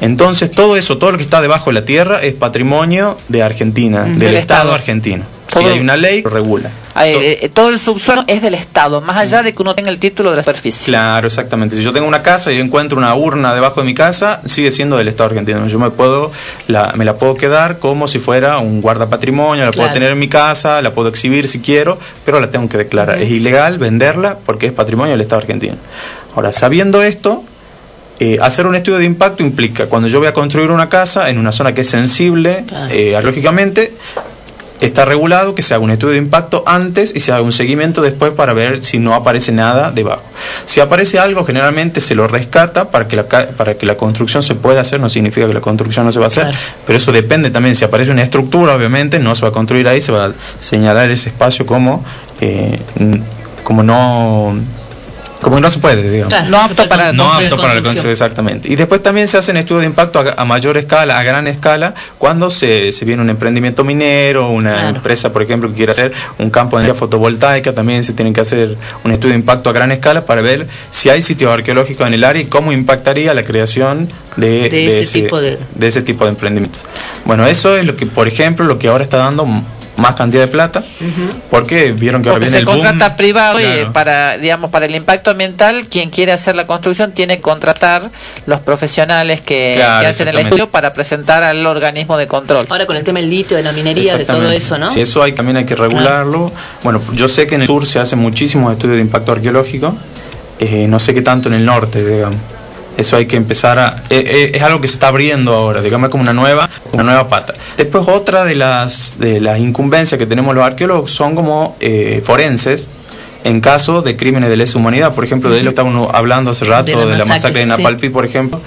Entonces, todo eso, todo lo que está debajo de la Tierra es patrimonio de Argentina, Mm. del, Del Estado, Estado. argentino. Todo- Y hay una ley que lo regula. Eh, eh, todo el subsuelo es del Estado, más allá de que uno tenga el título de la superficie. Claro, exactamente. Si yo tengo una casa y yo encuentro una urna debajo de mi casa, sigue siendo del Estado argentino. Yo me puedo, la, me la puedo quedar como si fuera un guardapatrimonio, la puedo tener en mi casa, la puedo exhibir si quiero, pero la tengo que declarar. Es ilegal venderla porque es patrimonio del Estado argentino. Ahora, sabiendo esto, eh, hacer un estudio de impacto implica, cuando yo voy a construir una casa en una zona que es sensible eh, arqueológicamente, está regulado que se haga un estudio de impacto antes y se haga un seguimiento después para ver si no aparece nada debajo. Si aparece algo, generalmente se lo rescata para que la, para que la construcción se pueda hacer, no significa que la construcción no se va a hacer, Claro. pero eso depende también. Si aparece una estructura, obviamente no se va a construir ahí, se va a señalar ese espacio como, eh, como no como que no se puede, digamos. Claro, No apto puede para- No apto para la construcción. exactamente. Y después también se hacen estudios de impacto a, a mayor escala, a gran escala, cuando se, se viene un emprendimiento minero, una Claro. empresa, por ejemplo, que quiere hacer un campo de energía fotovoltaica, también se tienen que hacer un estudio de impacto a gran escala para ver si hay sitios arqueológicos en el área y cómo impactaría la creación de, De ese tipo de- de ese tipo de emprendimientos. Bueno, eso es lo que, por ejemplo, lo que ahora está dando más cantidad de plata, porque vieron que ahora Porque viene se el boom. contrata privado y Claro. para, digamos, para el impacto ambiental, quien quiere hacer la construcción tiene que contratar los profesionales que, Claro, que hacen el estudio para presentar al organismo de control. Ahora con el tema del litio, de la minería, de todo eso, ¿no? Sí, eso hay, también hay que regularlo. Bueno, yo sé que en el sur se hacen muchísimos estudios de impacto arqueológico, eh, no sé qué tanto en el norte, digamos. Eso hay que empezar a... eh, eh, es algo que se está abriendo ahora, digamos como una nueva, una nueva pata. Después otra de las, de las incumbencias que tenemos los arqueólogos son como eh, forenses en caso de crímenes de lesa humanidad. Por ejemplo, de lo estábamos hablando hace rato, De de la masacre, de sí. Napalpí, por ejemplo.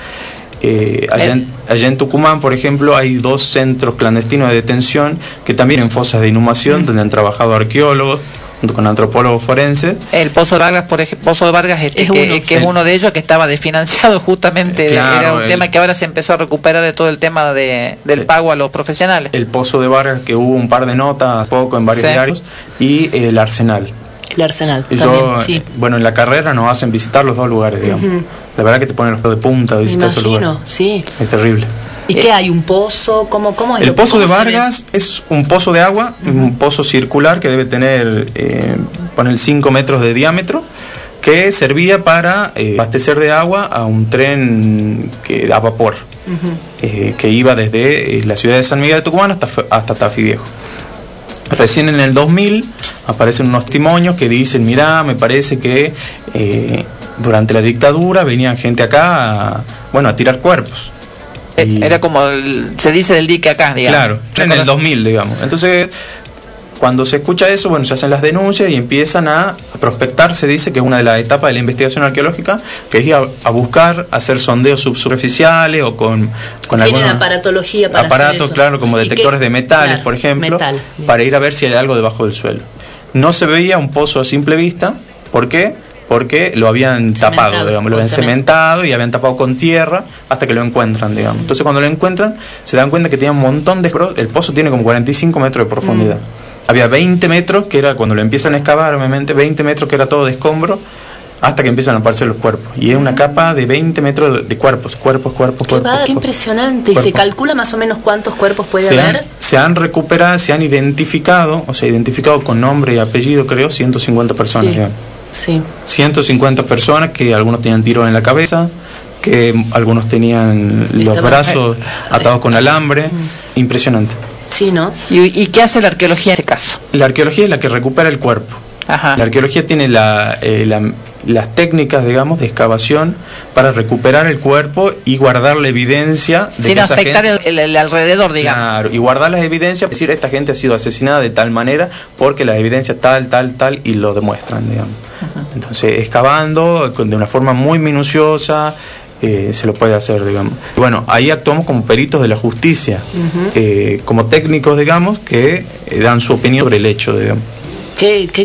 Eh, allá, en, allá en Tucumán, por ejemplo, hay dos centros clandestinos de detención que también en fosas de inhumación, donde han trabajado arqueólogos junto con antropólogos forenses. El Pozo de Vargas, por ejemplo, Pozo de Vargas, este, Es que, uno. que es El- uno de ellos que estaba desfinanciado justamente, Claro, era un el- tema que ahora se empezó a recuperar de todo el tema de, del El- pago a los profesionales. El Pozo de Vargas, que hubo un par de notas poco en varios Sí. diarios, y el Arsenal. El arsenal también, sí. eh, bueno, en la carrera nos hacen visitar los dos lugares, digamos. La verdad que te ponen los pelos de punta visitar esos lugares. sí. Es terrible. ¿Y qué hay? ¿Un pozo? ¿Cómo, cómo es El lo que- pozo de? Vargas es un pozo de agua, un pozo circular que debe tener, eh, poner 5 metros de diámetro, que servía para eh, abastecer de agua a un tren que a vapor, eh, que iba desde eh, la ciudad de San Miguel de Tucumán hasta, hasta Tafí Viejo. Recién en el 2000 aparecen unos testimonios que dicen, mirá, me parece que eh, durante la dictadura venían gente acá a, bueno, a tirar cuerpos. Eh, Y- Era como el- se dice del dique acá, digamos. Claro, en el 2000, digamos. Entonces, cuando se escucha eso, bueno, se hacen las denuncias y empiezan a prospectar, se dice que es una de las etapas de la investigación arqueológica, que es ir a, a buscar hacer sondeos subsuperficiales o con, con Tienen algunos aparatología para hacer aparatos, eso. claro, como ¿Y detectores qué? de metales, Claro, por ejemplo, metal, para ir a ver si hay algo debajo del suelo. No se veía un pozo a simple vista, ¿por qué? Porque lo habían tapado, digamos, lo habían cementado y habían tapado con tierra hasta que lo encuentran, digamos. Entonces cuando lo encuentran se dan cuenta que tenía un montón de el pozo tiene como 45 metros de profundidad. Había 20 metros, que era cuando lo empiezan a excavar, obviamente, 20 metros que era todo de escombro, hasta que empiezan a aparecer los cuerpos. Y es una capa de 20 metros de- de cuerpos, cuerpos, cuerpos, Qué, cuerpos. va- qué cuerpos. impresionante. ¿Y se calcula más o menos cuántos cuerpos puede se, haber? han, se han recuperado, se han identificado, o sea, identificado con nombre y apellido, creo, 150 personas. Sí. Sí. 150 personas que algunos tenían tiros en la cabeza, que algunos tenían los Estaban- brazos atados con alambre. Impresionante. Sí, ¿no? ¿Y, y qué hace la arqueología en ese caso? La arqueología es la que recupera el cuerpo. Ajá. La arqueología tiene la, eh, la- las técnicas, digamos, de excavación para recuperar el cuerpo y guardar la evidencia de Sin que esa afectar gente- el, el- el alrededor, digamos. Claro, y guardar las evidencias, decir, esta gente ha sido asesinada de tal manera porque las evidencias tal, tal, tal, y lo demuestran, digamos. Entonces, excavando de una forma muy minuciosa, eh, se lo puede hacer, digamos. Bueno, ahí actuamos como peritos de la justicia, eh, como técnicos, digamos, que eh, dan su opinión sobre el hecho, digamos. Qué, qué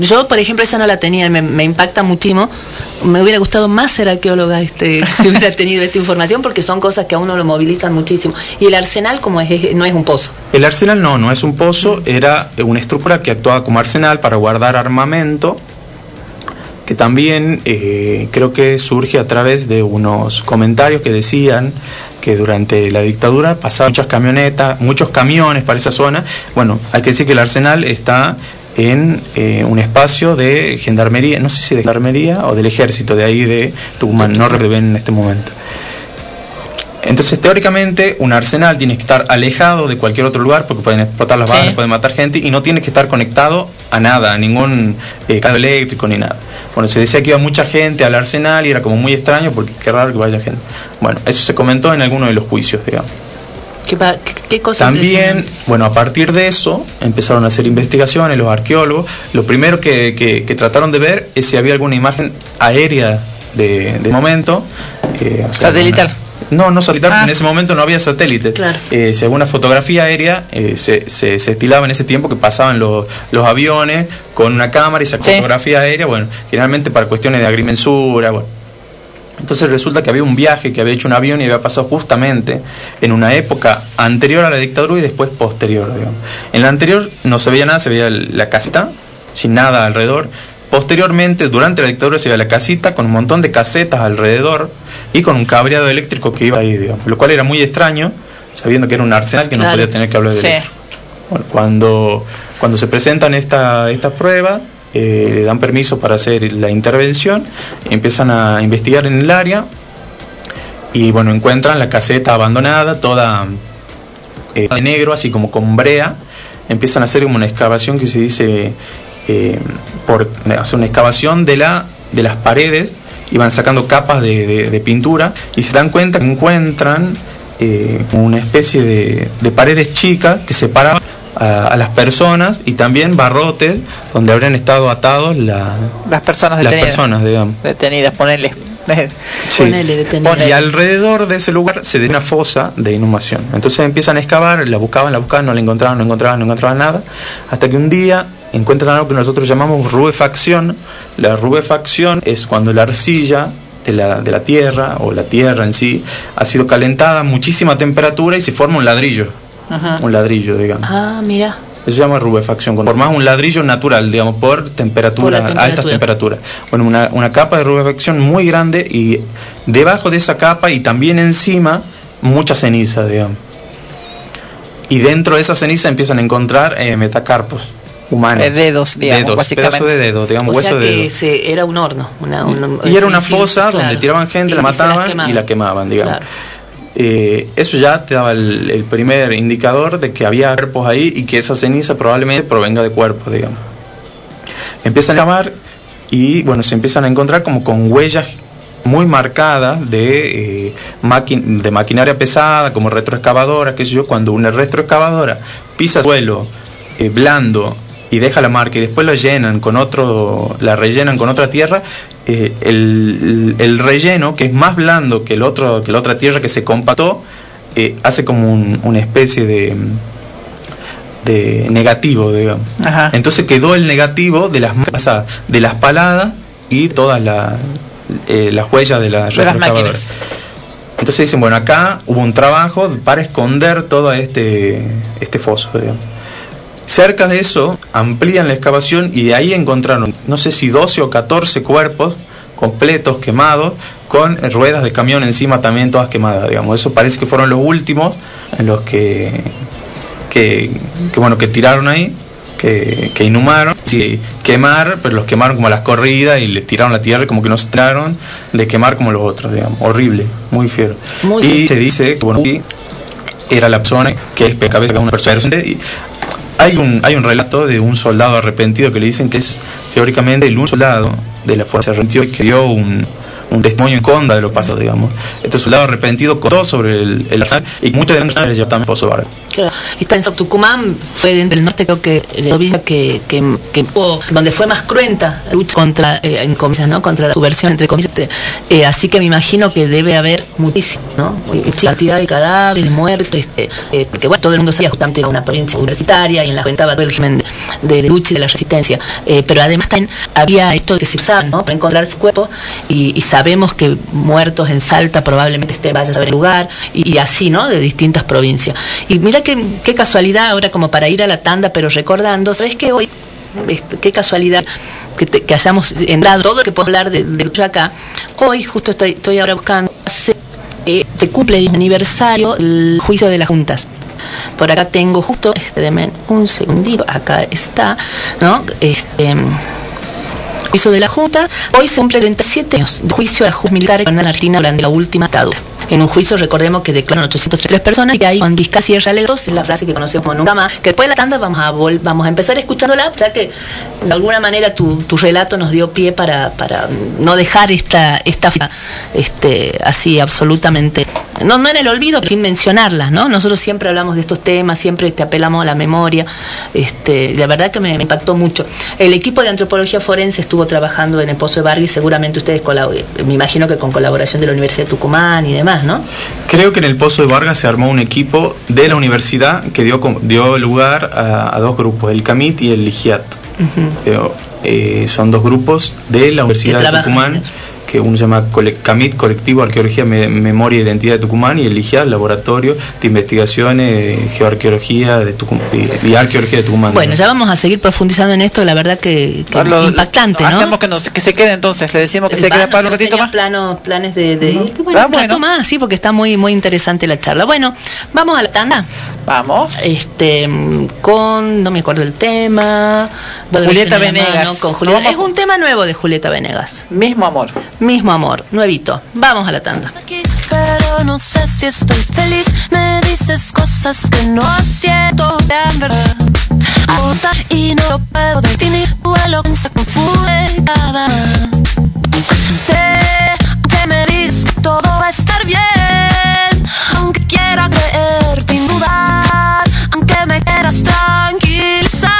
Yo, por ejemplo, esa no la tenía me, impacta muchísimo. Me hubiera gustado más ser arqueóloga este, si hubiera tenido esta información porque son cosas que a uno lo movilizan muchísimo. Y el arsenal, como no es un pozo. El arsenal no, no es un pozo, era una estructura que actuaba como arsenal para guardar armamento, que también eh, creo que surge a través de unos comentarios que decían que durante la dictadura pasaban muchas camionetas, muchos camiones para esa zona. Bueno, hay que decir que el arsenal está en eh, un espacio de gendarmería, no sé si de gendarmería o del ejército de ahí de Tucumán, no recuerdo en este momento. Entonces, teóricamente, un arsenal tiene que estar alejado de cualquier otro lugar porque pueden explotar las Sí. balas, pueden matar gente y no tiene que estar conectado a nada, a ningún eh, cable eléctrico ni nada. Bueno, se decía que iba mucha gente al arsenal y era como muy extraño porque qué raro que vaya gente. Bueno, eso se comentó en alguno de los juicios, digamos. Qué, cosa También, bueno, a partir de eso empezaron a hacer investigaciones los arqueólogos. Lo primero que, que- que trataron de ver es si había alguna imagen aérea de, de momento. eh, o sea, Satelital. no, no satelital, Ah. en ese momento no había satélite. Claro. Eh, si alguna fotografía aérea eh, se, se, se estilaba en ese tiempo que pasaban los, los aviones con una cámara y esa Sí. fotografía aérea, bueno, generalmente para cuestiones de agrimensura, bueno. Entonces resulta que había un viaje que había hecho un avión y había pasado justamente en una época anterior a la dictadura y después posterior, digamos. En la anterior no se veía nada, se veía la casita, sin nada alrededor. Posteriormente, durante la dictadura, se veía la casita con un montón de casetas alrededor y con un cableado eléctrico que iba ahí, digamos. Lo cual era muy extraño, sabiendo que era un arsenal que no Claro. podía tener cableado Sí. eléctrico. Bueno, cuando, cuando se presentan esta, estas pruebas, eh, le dan permiso para hacer la intervención, empiezan a investigar en el área y bueno, encuentran la caseta abandonada, toda eh, de negro, así como con brea. Empiezan a hacer como una excavación que se dice, eh, por hacer una excavación de, la, de las paredes, y van sacando capas de, pintura y se dan cuenta que encuentran una especie de, de paredes chicas que separaban a, a las personas y también barrotes donde habrían estado atados la- Las personas las detenidas. personas, digamos. Detenidas, ponerle. Sí. Ponele, detenido. Y alrededor de ese lugar se dio una fosa de inhumación. Entonces empiezan a excavar, la buscaban, la buscaban, no la encontraban, no encontraban, no encontraban nada. Hasta que un día encuentran algo que nosotros llamamos rubefacción. La rubefacción es cuando la arcilla de la, de la tierra o la tierra en sí ha sido calentada a muchísima temperatura y se forma un ladrillo. Ajá. Un ladrillo, digamos. Ah, mira. Eso se llama rubefacción, cuando formás un ladrillo natural, digamos, por temperatura, Por altas temperaturas. Bueno, una, una capa de rubefacción muy grande y debajo de esa capa y también encima mucha ceniza, digamos. Y dentro de esa ceniza empiezan a encontrar eh, metacarpos humanos. Eh, dedos, digamos, dedos, básicamente. pedazo de dedo, digamos, O hueso sea de dedo. que se, era un horno. Una, un- Y era una sí, sí, fosa claro. donde tiraban gente, Y- la mataban y la quemaban, digamos. Claro. Eh, eso ya te daba el, primer indicador de que había cuerpos ahí y que esa ceniza probablemente provenga de cuerpos, digamos. Empiezan a llamar y bueno, se empiezan a encontrar como con huellas muy marcadas de, eh, de maquinaria pesada, como retroexcavadoras, qué sé yo, cuando una retroexcavadora pisa el suelo eh, blando y deja la marca y después la llenan con otro, la rellenan con otra tierra, eh, el, el relleno, que es más blando que el otro, que la otra tierra que se compactó, eh, hace como un- una especie de, de negativo, digamos. Ajá. Entonces quedó el negativo de las, de las paladas y todas la- eh, las huellas de la De las máquinas. Entonces dicen, bueno, acá hubo un trabajo para esconder todo este, este foso, digamos. Cerca de eso amplían la excavación y ahí encontraron, no sé si 12 o 14 cuerpos completos, quemados, con ruedas de camión encima también todas quemadas, digamos. Eso parece que fueron los últimos en los que, que, que, bueno, que tiraron ahí, que, que inhumaron. Sí, quemar, pero los quemaron como a las corridas y le tiraron la tierra y como que no se tiraron de quemar como los otros, digamos. Horrible, muy fiero. Muy y se dice que, bueno, era la persona que es de una persona. Y hay un, hay un relato de un soldado arrepentido que le dicen que es teóricamente el un soldado de la fuerza arrepentido y que dio un, un testimonio en contra de lo pasado, digamos. Este soldado arrepentido contó sobre el, el y muchos de los también Pozo Vargas. Claro. Y en Tucumán, fue dentro del norte, creo que la provincia que, que, donde fue más cruenta la lucha contra, eh, en comillas, ¿no? contra la subversión, entre comillas. Eh, así que me imagino que debe haber muchísimo, ¿no? Y cantidad de cadáveres, de muertos, este, eh, porque bueno, todo el mundo sabía justamente era una provincia universitaria y en la comentaba todo el régimen de, lucha y de la resistencia. Eh, pero además también había esto de que se usaba, ¿no? Para encontrar ese cuerpo y, sabemos que muertos en Salta probablemente este vaya a saber lugar y, y así, ¿no? De distintas provincias. Y mira qué, casualidad ahora como para ir a la tanda, pero recordando, ¿sabes qué hoy? Qué casualidad que, te- que hayamos entrado todo lo que puedo hablar de, de acá. Hoy justo estoy, estoy ahora buscando, hace, eh, se cumple el aniversario el juicio de las juntas. Por acá tengo justo, este, deme un segundito, acá está, ¿no? Este, juicio de la Junta. Hoy se cumple 37 años juicio a juez militar en Argentina durante la última dictadura. En un juicio recordemos que declararon 803 personas y ahí Juan Vizca Sierra Alegros es la frase que conocemos como nunca más, que después de la tanda vamos a vol- vamos a empezar escuchándola, ya que de alguna manera tu, tu relato nos dio pie para, para no dejar esta, esta este, así absolutamente, no, en el olvido, sin mencionarlas, ¿no? Nosotros siempre hablamos de estos temas, siempre te apelamos a la memoria, este, la verdad que me, impactó mucho. El equipo de antropología forense estuvo trabajando en el Pozo de Vargas seguramente ustedes, me imagino que con colaboración de la Universidad de Tucumán y demás, ¿no? Creo que en el Pozo de Vargas se armó un equipo de la universidad que dio, dio lugar a, a dos grupos, el CAMIT y el LIGIAT. Pero, eh, son dos grupos de la Universidad de Tucumán. Que uno se llama CAMIT, Colectivo Arqueología, Me- Memoria e Identidad de Tucumán, y el LIGIAT, Laboratorio de Investigaciones, Geoarqueología de Tucumán, y, y Arqueología de Tucumán. Bueno, ya vamos a seguir profundizando en esto, la verdad que, que Lo- impactante, ¿no? Hacemos que, nos- que se quede entonces, le decimos que se quede para un ratito más. Planos, planes de, de Ujú. irte, bueno, Ah, bueno. más, sí, porque está muy muy interesante la charla. Bueno, vamos a la tanda. Vamos. Este, con, no me acuerdo el tema. Julieta Venegas. mano, con Julieta- Vamos. Es un tema nuevo de Julieta Venegas. Mismo amor. Mismo amor, nuevito. Vamos a la tanda. pero no sé si estoy feliz. Me dices cosas que no siento en verdad. Aposta y no lo puedo definir. Tu elocuencia confunde cada Sé que me dices que todo va a estar bien. Aunque quiera creer sin dudar. Aunque me quieras tranquilizar.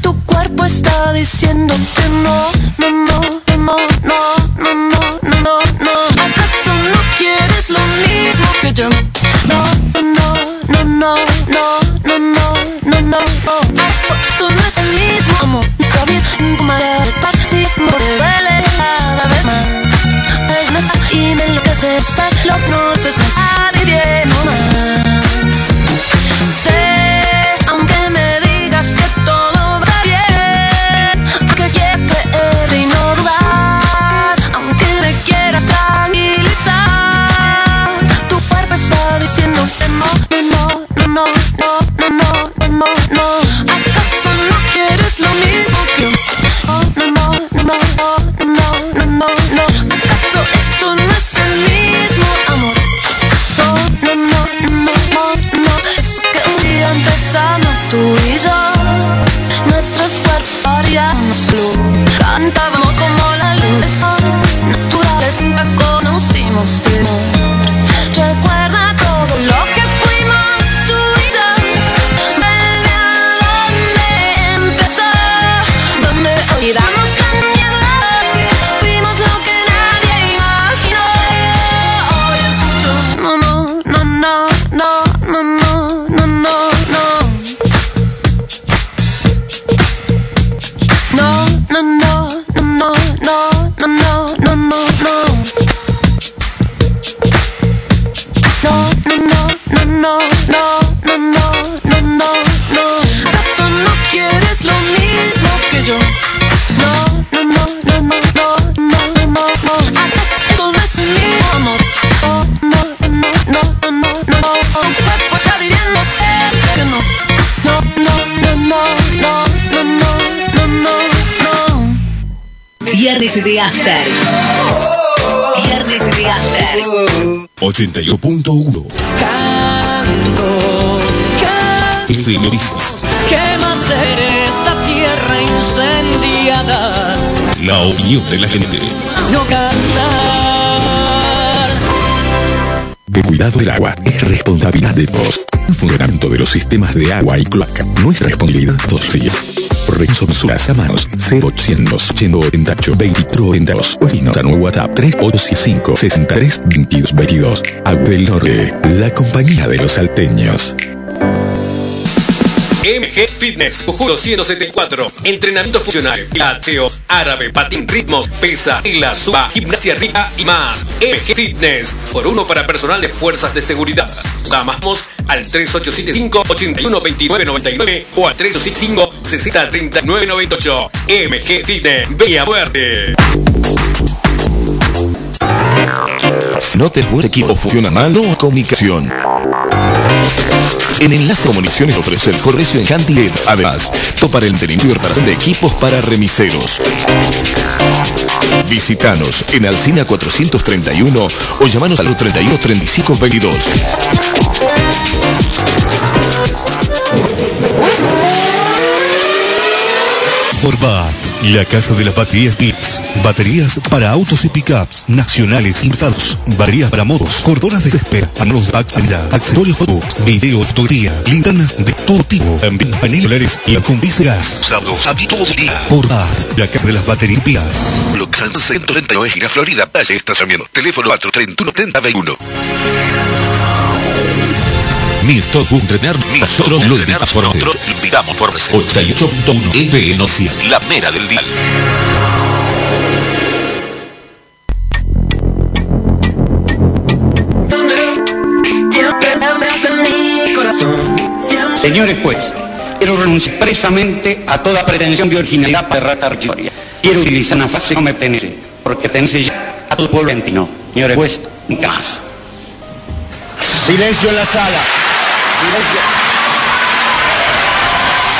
Tu cuerpo está diciendo que no, no, no, yo? No, no, no, no, no, no, no, no, no, no. ¿Acaso esto no es el mismo amor? Está bien, taxismo te duele cada vez más. Es no está y me enloquece, sé lo no sé, está diciendo más. Cantábamos como la luz del sol. Naturales nunca conocimos temor. Recuerda todo lo Viernes de After. Viernes de After. 81.1 FM Dices, ¿Qué más ser esta tierra incendiada? La opinión de la gente. No cantar. El cuidado del agua es responsabilidad de todos. El funcionamiento de los sistemas de agua y cloaca. Nuestra responsabilidad todos los consultas a manos 0800 198 2422 o nuevo WhatsApp 3865 63 22 22. Agua del Norte, la compañía de los salteños. MG Fitness, Jujuy 174. Entrenamiento funcional, pilateo, árabe, patín ritmos, pesa, la suba, gimnasia rica y más. MG Fitness, por uno para personal de fuerzas de seguridad. Llamamos al 3875 81 29 99 o al 3865 60 39 98. MG Bella Muerte. Si no te equipo funciona mal, hay comunicación. En Enlace Comunicaciones ofrece el correcio en. Además, topar el reparación de equipos para remiseros. Visítanos en Alcina 431 o llamanos al 31 35 22. format. La casa de las baterías Bits. Baterías para autos y pickups nacionales importados. Baterías para motos, cordonas de césped, paneles de actividad, accesorios foto, video, fotografía, linternas de todo tipo. También paneles y combice gas. Usados a todo el día. Forbat, la casa de las baterías Bits. Bloque San 139, gira Florida, Valle Estacionamiento. Teléfono 431 3021. Mirto Entrenar, nosotros lo por Nosotros lo invitamos por 88.1 FM Noticias. La mera del día. Señores jueces, quiero renunciar expresamente a toda pretensión de originalidad para errata historia. Quiero utilizar una frase que no me pertenece, porque pertenece ya a todo el pueblo argentino. Señores jueces, nunca más. Silencio en la sala.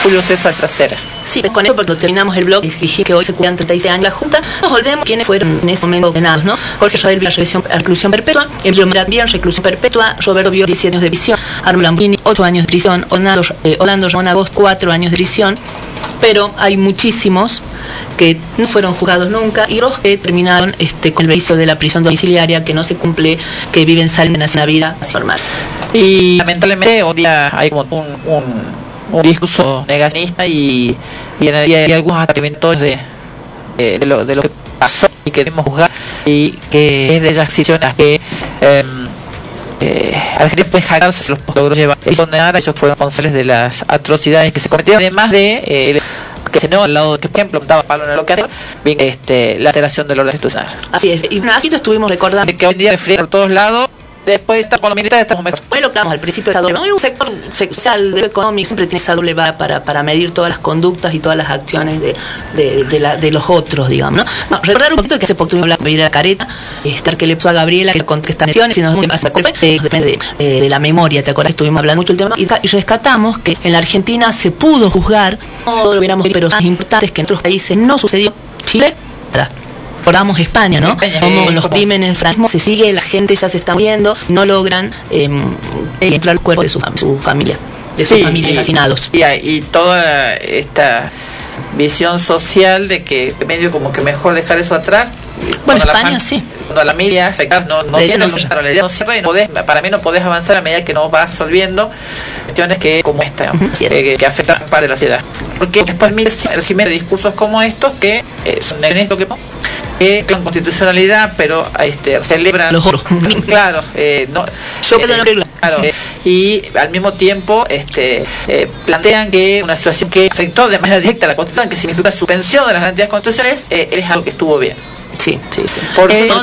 Julio César Trasera. Sí, con eso porque terminamos el blog y que hoy se cumplan 36 años la Junta. Nos olvidemos quiénes fueron en ese momento condenados, ¿no? Jorge Rafael vio reclusión, perpetua, Emilio Marat reclusión perpetua, Roberto vio 10 años de prisión, Arno Lambrini 8 años de prisión, Orlando, eh, Orlando Ramón Agost 4 años de prisión, pero hay muchísimos que no fueron juzgados nunca y los que terminaron este, con el beneficio de la prisión domiciliaria que no se cumple, que viven, salen de una vida normal. Y lamentablemente hoy día hay como un, un discurso negacionista y, y, y algunos atributos de, de, de lo, de lo que pasó y que debemos juzgar y que es de esas decisiones que eh, eh, Argentina puede jactarse los logró llevar y condenar a esos que fueron responsables de las atrocidades que se cometieron además de eh, que se no al lado de que por ejemplo estaba Pablo en lo que hace bien, este, la alteración del orden institucional Así es, y así lo estuvimos recordando. que hoy en día le frían por todos lados después de estar con los militares estamos mejor lo hablamos al principio de esta doble. Un sector social, de económico, siempre tiene esa doble vara para, para medir todas las conductas y todas las acciones de, de, de, la- de los otros, digamos. ¿no? No, recordar un poquito que hace poco tuvimos hablar con Gabriela Careta, estar que le pasó a Gabriela, que contó estas menciones, y nos pasa, eh, depende de, eh, de la memoria, ¿te acordás? Estuvimos hablando mucho del tema y, ca- y rescatamos que en la Argentina se pudo juzgar, no lo hubiéramos visto, pero cosas importantes que en otros países no sucedió. Chile. Recordamos España, ¿no? Como los crímenes franquismo se sigue, la gente ya se está muriendo, no logran eh, entrar al cuerpo de su, fam- su familia, de sus familias y- asesinados. Y, y toda esta visión social de que medio como que mejor dejar eso atrás. Bueno, España sí. Cuando la media se no, no, cierra, no no cierra. y podés- para mí no podés avanzar a medida que no vas resolviendo cuestiones que como esta, eh, que, que afectan parte de la sociedad. Porque después mira el régimen de discursos como estos que eh, son en esto que que con constitucionalidad, pero este, celebran Los otros. claro, eh, no, Yo regla. Claro, eh, y al mismo tiempo este, eh, plantean que una situación que afectó de manera directa a la Constitución, que significa suspensión de las garantías constitucionales, eh, es algo que estuvo bien. Sí, sí, sí. Por, Eh, no,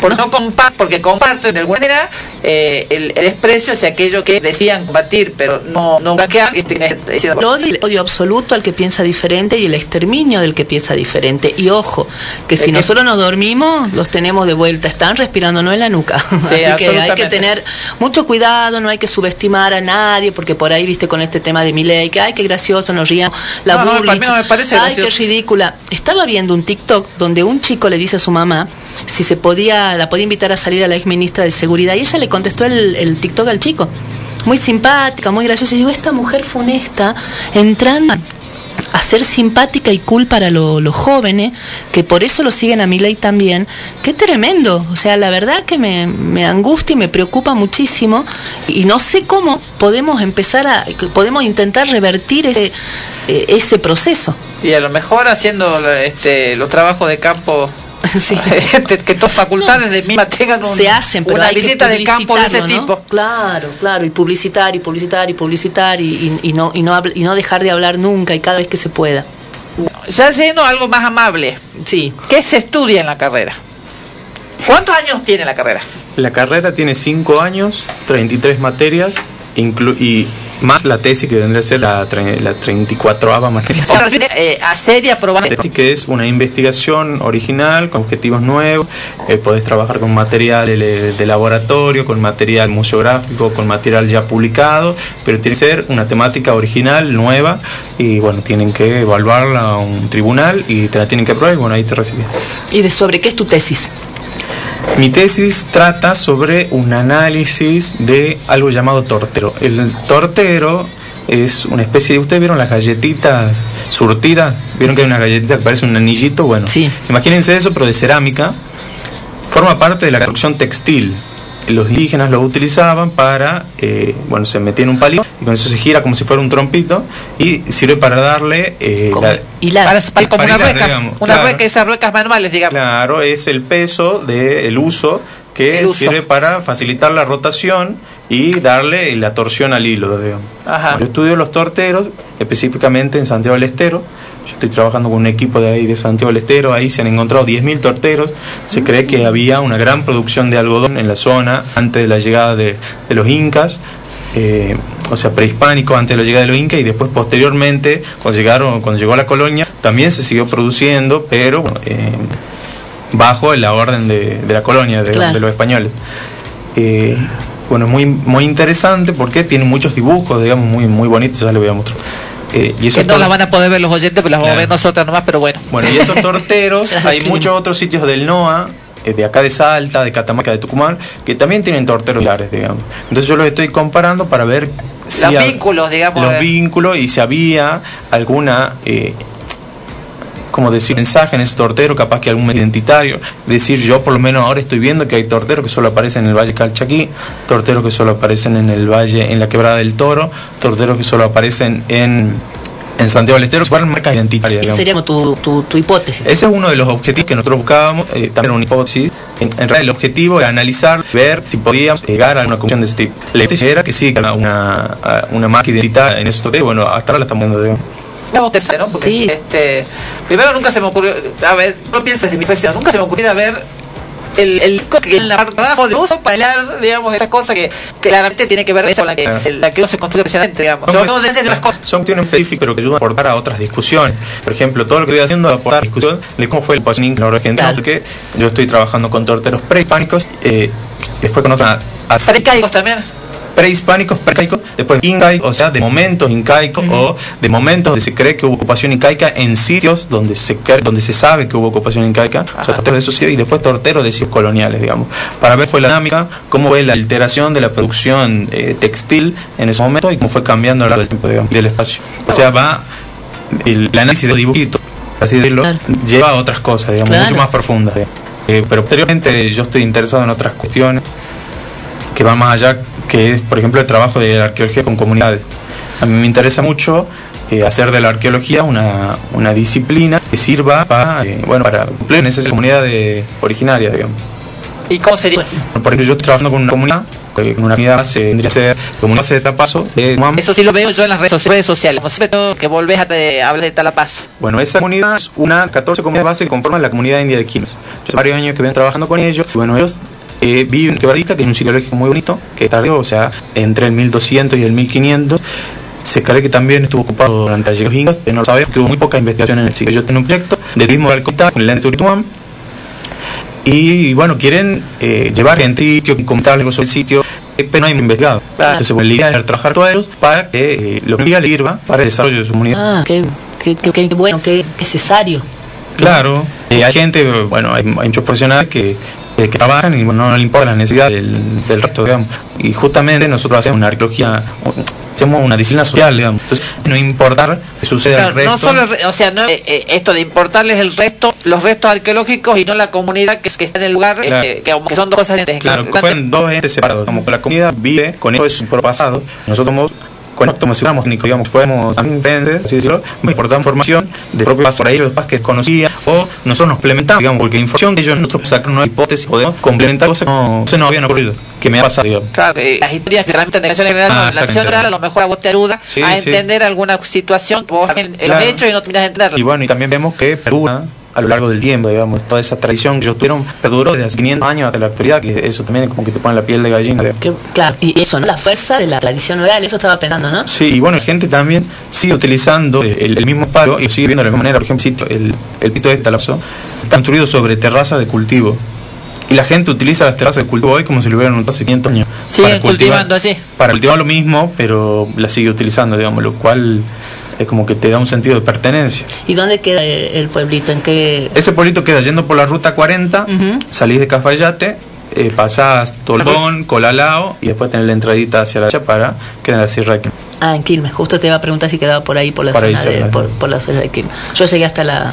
por no compa- porque comparten de alguna manera eh, el, el desprecio hacia aquello que decían combatir, pero no, no blanquear. El odio, el odio absoluto al que piensa diferente y el exterminio del que piensa diferente. Y ojo, que si nosotros nos dormimos, los tenemos de vuelta, están respirándonos en la nuca. Así que hay que tener mucho cuidado, no hay que subestimar a nadie, porque por ahí, viste, con este tema de mi ley, que ay, qué gracioso, nos rían, la No, no, mí no me parece ay, qué gracioso. ridícula. Estaba viendo un TikTok donde un chico le dice a su mamá si se podía, la podía invitar a salir a la ex ministra de Seguridad, y ella le contestó el, el TikTok al chico muy simpática, muy graciosa. Y digo, esta mujer funesta entrando a ser simpática y cool para lo- los jóvenes, que por eso lo siguen a mi ley también. Qué tremendo. O sea, la verdad que me, me angustia y me preocupa muchísimo. Y no sé cómo podemos empezar a, podemos intentar revertir ese, eh, ese proceso. Y a lo mejor haciendo este, los trabajos de campo. que, que todas facultades de misma tengan un- se hacen, pero una visita de campo de ese ¿no? tipo. Claro, claro, y publicitar y publicitar y publicitar y, y- y no y no y no dejar de hablar nunca y cada vez que se pueda. Ya siendo algo más amable. Sí. ¿Qué se estudia en la carrera? ¿Cuántos años tiene la carrera? La carrera tiene 5 años, 33 materias, inclu- y más la tesis que vendría a ser la, la 34ava materia. O sea, eh, hacer y aprobar. Tesis que es una investigación original con objetivos nuevos, eh, podés trabajar con material de, de laboratorio, con material museográfico, con material ya publicado, pero tiene que ser una temática original, nueva, y bueno, tienen que evaluarla a un tribunal y te la tienen que aprobar y bueno, ahí te reciben. ¿Y de sobre qué es tu tesis? Mi tesis trata sobre un análisis de algo llamado tortero. El tortero es una especie de... ¿Ustedes vieron las galletitas surtidas? ¿Vieron que hay una galletita que parece un anillito? Bueno, imagínense eso, pero de cerámica. Forma parte de la construcción textil. Los indígenas lo utilizaban para, eh, bueno, se metía en un palito y con eso se gira como si fuera un trompito y sirve para darle... eh, la- Para, para- como una hilar, rueca. digamos, una claro. rueca, esas ruecas manuales, digamos. Claro, es el peso del uso que El uso. sirve para facilitar la rotación y darle la torsión al hilo, digamos. Ajá. Yo estudio los torteros, específicamente en Santiago del Estero. Yo estoy trabajando con un equipo de ahí de Santiago del Estero. Ahí se han encontrado 10.000 torteros. Se cree que había una gran producción de algodón en la zona antes de la llegada de, de los incas. eh, o sea, prehispánico antes de la llegada de los incas y después posteriormente, cuando llegaron, cuando llegó la colonia, también se siguió produciendo, pero eh, bajo la orden de, de la colonia, de, Claro. de los españoles. Eh, bueno, es muy, muy interesante porque tiene muchos dibujos, digamos, muy, muy bonitos, ya les voy a mostrar. Eh, y Que no las van a poder ver los oyentes, pero las vamos a ver nosotros nomás, pero bueno. bueno, y esos torteros, hay muchos otros sitios del NOA, eh, de acá de Salta, de Catamarca, de Tucumán, que también tienen torteros similares, digamos. Entonces yo los estoy comparando para ver si Los vínculos, digamos. los eh. vínculos y si había alguna eh, como decir mensaje en ese tortero, capaz que algún identitario, decir yo por lo menos ahora estoy viendo que hay torteros que solo aparecen en el Valle Calchaquí, torteros que solo aparecen en el Valle, en la Quebrada del Toro, torteros que solo aparecen en, en Santiago del Estero, si fueran marcas identitarias. Esa sería tu, tu, tu hipótesis. Ese es uno de los objetivos que nosotros buscábamos, eh, también era una hipótesis. En, en realidad el objetivo era analizar, ver si podíamos llegar a una conclusión de ese tipo. La hipótesis era que sí, que era una, una marca identitaria en esos torteros, bueno, hasta ahora la estamos viendo. digamos. Vamos a tercero, ¿no? Porque, este, primero nunca se me ocurrió, a ver, no pienses desde mi profesión, nunca se me ocurrió ver el, el que en la parte de abajo de uso para digamos, esa cosa que claramente tiene que ver con la que, el- la que uno se construye profesionalmente, digamos. Son, Yo no desde las cosas. son cuestiones específicas, pero que ayudan a aportar a otras discusiones. Por ejemplo, todo lo que estoy haciendo es aportar discusión de cómo fue el positioning en la argentina, porque yo estoy trabajando con torteros prehispánicos, eh, después con otra... Precaicos también. Prehispánicos, precaicos, después incaicos, o sea, de momentos incaicos o de momentos donde se cree que hubo ocupación incaica en sitios donde se cree- donde se sabe que hubo ocupación incaica, o sea, torteros de esos sitios y después torteros de sitios coloniales, digamos, para ver fue la dinámica, cómo fue la alteración de la producción eh, textil en ese momento y cómo fue cambiando a lo largo del tiempo, digamos, y del espacio. O sea, va el, el análisis del dibujito, así decirlo, lleva a otras cosas, digamos, Claro. mucho más profundas. Eh, pero posteriormente yo estoy interesado en otras cuestiones que van más allá, que es, por ejemplo, el trabajo de la arqueología con comunidades. A mí me interesa mucho eh, hacer de la arqueología una, una disciplina que sirva para, eh, bueno, para cumplir en esas comunidades originarias, digamos. ¿Y cómo sería? Por ejemplo, yo estoy trabajando con una comunidad, eh, con una comunidad base, vendría a ser comunidad de de Tucumán. Eso sí lo veo yo en las redes, redes sociales. Tengo que volvés a te- hablar de Talapazo. Bueno, esa comunidad es una 14 comunidades base que conforman la comunidad india de Quilmes. Yo hace varios años que vengo trabajando con ellos. y Bueno, ellos eh, viven en Quebradita, que es un sitio muy bonito, que tardó, o sea, entre el 1200 y el 1500. Se cree que también estuvo ocupado durante de los incas, pero no lo sabemos, que hubo muy poca investigación en el sitio. Ellos tienen un proyecto de turismo de Alcotá con el ente Turituam, y bueno, quieren eh, llevar gente al sitio, comentarles algo sobre el sitio, eh, pero no hay investigado. Entonces, bueno, la idea es trabajar todos ellos para que eh, lo que le sirva para el desarrollo de su comunidad. Ah, qué, qué, qué- qué bueno, qué, qué cesario. Claro, eh, hay gente, bueno, hay, hay muchos profesionales que, que trabajan y bueno, no le importa la necesidad del, del resto, digamos. Y justamente nosotros hacemos una arqueología, hacemos una disciplina social, digamos. Entonces, no importar que suceda Claro, el resto. no solo, el o sea, no, eh, eh, esto de importarles el resto, los restos arqueológicos y no la comunidad que, que está en el lugar, eh, que, que son dos cosas diferentes. Claro, que fueron dos entes separados. Como que la comunidad vive con eso de su pasado. Nosotros somos si fuéramos técnicos, digamos, podemos así decirlo, importar información de propio paso para ellos, que desconocía, o nosotros nos complementamos, digamos, porque información que ellos nosotros sacan una hipótesis, podemos complementar cosas que no se nos habían ocurrido, que me ha pasado, digamos. Claro, que las historias que realmente en la general, Ah, no, la acción general a lo mejor a vos te ayuda Sí, a sí. entender alguna situación vos también eh, lo Claro. has hecho y no terminas de entenderlo. Y bueno, y también vemos que perdura a lo largo del tiempo, digamos, toda esa tradición que ellos tuvieron perduró desde hace 500 años hasta la actualidad, que eso también como que te pone la piel de gallina. claro, y eso, ¿no? La fuerza de la tradición oral, eso estaba pensando, ¿no? Sí, y bueno, la gente también sigue utilizando el, el mismo palo y sigue viendo de la misma manera. Por ejemplo, el, el pito de Talazo está construido sobre terrazas de cultivo. Y la gente utiliza las terrazas de cultivo hoy como si lo hubieran usado hace 500 años. Siguen cultivando así. Para cultivar lo mismo, pero la sigue utilizando, digamos, lo cual es como que te da un sentido de pertenencia. ¿Y dónde queda el, pueblito? ¿En qué? Ese pueblito queda yendo por la ruta 40, salís de Cafayate, eh, pasás Tolbón, Colalao y después tenés la entradita hacia la derecha para quedar en la Sierra de Quilmes. Ah, en Quilmes. Justo te iba a preguntar si quedaba por ahí, por la zona de, por, por la zona de Quilmes. Yo llegué hasta la.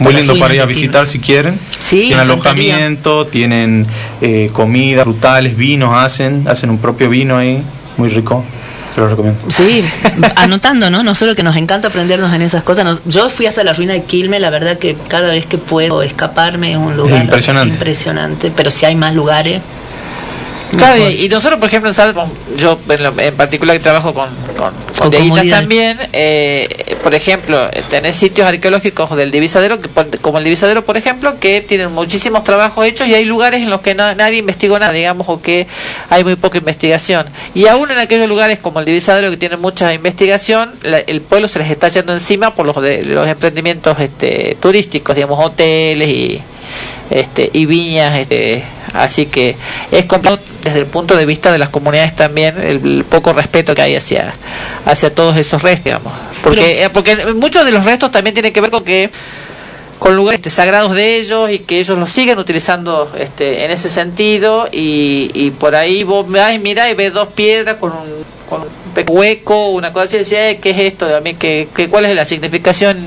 Muy lindo para ir a visitar si quieren. Sí, tienen alojamiento, tienen eh, comida, frutales, vinos hacen, hacen un propio vino ahí, muy rico. Se lo recomiendo. Sí, anotando, ¿no? No solo que nos encanta aprendernos en esas cosas. nos- yo fui hasta la ruina de Quilmes, la verdad que cada vez que puedo escaparme es un lugar impresionante. impresionante, pero si hay más lugares. Claro, y, y nosotros, por ejemplo, en yo en, lo- en particular que trabajo con, con, con también, eh, por ejemplo, tenés sitios arqueológicos del divisadero, que, como el divisadero, por ejemplo, que tienen muchísimos trabajos hechos y hay lugares en los que no- nadie investigó nada, digamos, o que hay muy poca investigación. Y aún en aquellos lugares como el divisadero, que tienen mucha investigación, la- el pueblo se les está yendo encima por los, de, los emprendimientos este, turísticos, digamos, hoteles y este y viñas este así que es complejo desde el punto de vista de las comunidades también el, el poco respeto que hay hacia hacia todos esos restos digamos porque eh, porque muchos de los restos también tienen que ver con que con lugares este, sagrados de ellos y que ellos los siguen utilizando este en ese sentido y, y por ahí vos y mirás y ves dos piedras con un, con un hueco una cosa así "Eh, ¿qué es esto? también ¿Qué, qué, cuál es la significación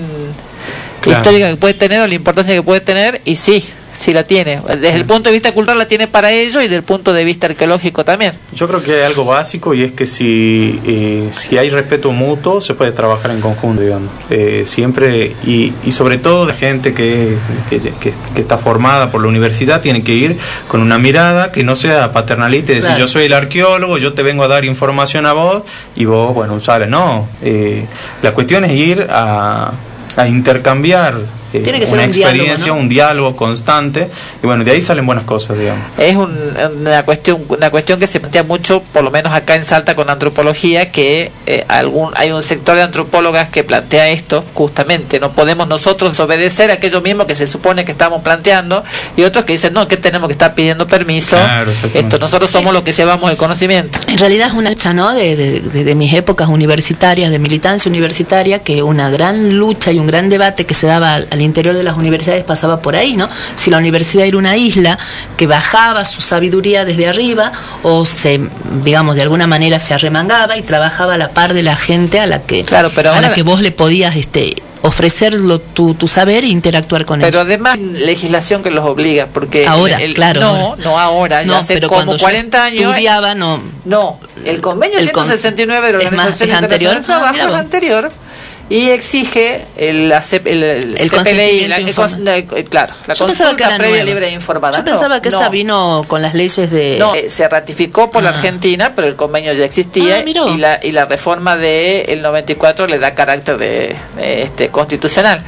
Claro. histórica que puede tener o la importancia que puede tener y sí, sí la tiene. Desde el punto de vista cultural la tiene para ello y desde el punto de vista arqueológico también. Yo creo que hay algo básico y es que si, eh, si hay respeto mutuo se puede trabajar en conjunto, digamos. Eh, siempre, y, y sobre todo la gente que, que, que- que está formada por la universidad tiene que ir con una mirada que no sea paternalista y decir Claro. yo soy el arqueólogo, yo te vengo a dar información a vos y vos, bueno, usala. No, eh, la cuestión es ir a, a intercambiar. Eh, Tiene que ser una un diálogo, experiencia, ¿no? un diálogo constante y bueno, de ahí salen buenas cosas, digamos. Es un- una cuestión una cuestión que se plantea mucho, por lo menos acá en Salta con antropología, que eh, algún hay un sector de antropólogas que plantea esto justamente. No podemos nosotros desobedecer aquello mismo que se supone que estamos planteando y otros que dicen no, que tenemos que estar pidiendo permiso. Claro, esto nosotros somos los que llevamos el conocimiento. En realidad es una lucha, ¿no? De, de- de- de mis épocas universitarias, de militancia universitaria, que una gran lucha y un gran debate que se daba al, al interior de las universidades pasaba por ahí, ¿no? Si la universidad era una isla que bajaba su sabiduría desde arriba o se, digamos, de alguna manera se arremangaba y trabajaba a la par de la gente a la que, Claro, pero a la que vos le podías este, ofrecerlo tu, tu saber e interactuar con Pero ellos. además legislación que los obliga, porque Ahora, el- claro, no, ahora. no ahora, ya No, hace pero como cuando yo 40 años. estudiaba, no. No, el convenio El con- 169 de la es más, Organización es Internacional del anterior. Ah, Trabajo es anterior. Y exige el, el, el El CPLI, la- la- eh, claro, la Yo que consulta previa libre e informada. Yo No, pensaba que no. esa vino con las leyes de. No, eh, se ratificó por la Ah. Argentina, pero el convenio ya existía Ah, y la y la reforma del el 94 le da carácter de, de, este constitucional.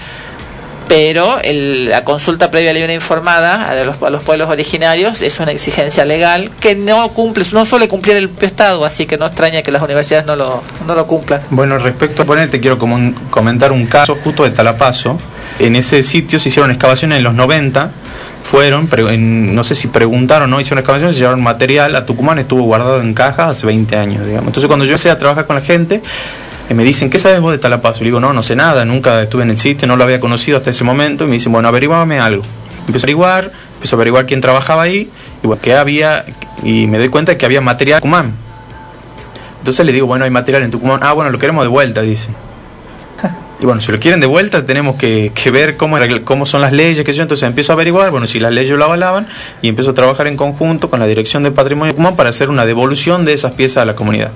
Pero el- la consulta previa libre informada a los, pueblos originarios es una exigencia legal que no cumple, no suele cumplir el Estado, así que no extraña que las universidades no lo, no lo cumplan. Bueno, respecto a poner, te quiero comentar un caso justo de Talapazo. En ese sitio se hicieron excavaciones en los 90. Fueron, pre- en- no sé si preguntaron no, hicieron excavaciones, llevaron material a Tucumán, estuvo guardado en cajas hace 20 años, digamos. Entonces cuando yo empecé a trabajar con la gente, eh, me dicen, ¿qué sabes vos de Talapazo? Le digo, no, no sé nada, nunca estuve en el sitio, no lo había conocido hasta ese momento. Y me dicen, bueno, averiguame algo. Empiezo a averiguar, empiezo a averiguar quién trabajaba ahí, y bueno, que había, y me doy cuenta de que había material en Tucumán. Entonces le digo, bueno, hay material en Tucumán. Ah, bueno, lo queremos de vuelta, dice. Y bueno, si lo quieren de vuelta, tenemos que, que ver cómo, era- cómo son las leyes, que yo. Entonces empiezo a averiguar, bueno, si las leyes lo avalaban, y empiezo a trabajar en conjunto con la Dirección de Patrimonio de Tucumán para hacer una devolución de esas piezas a la comunidad.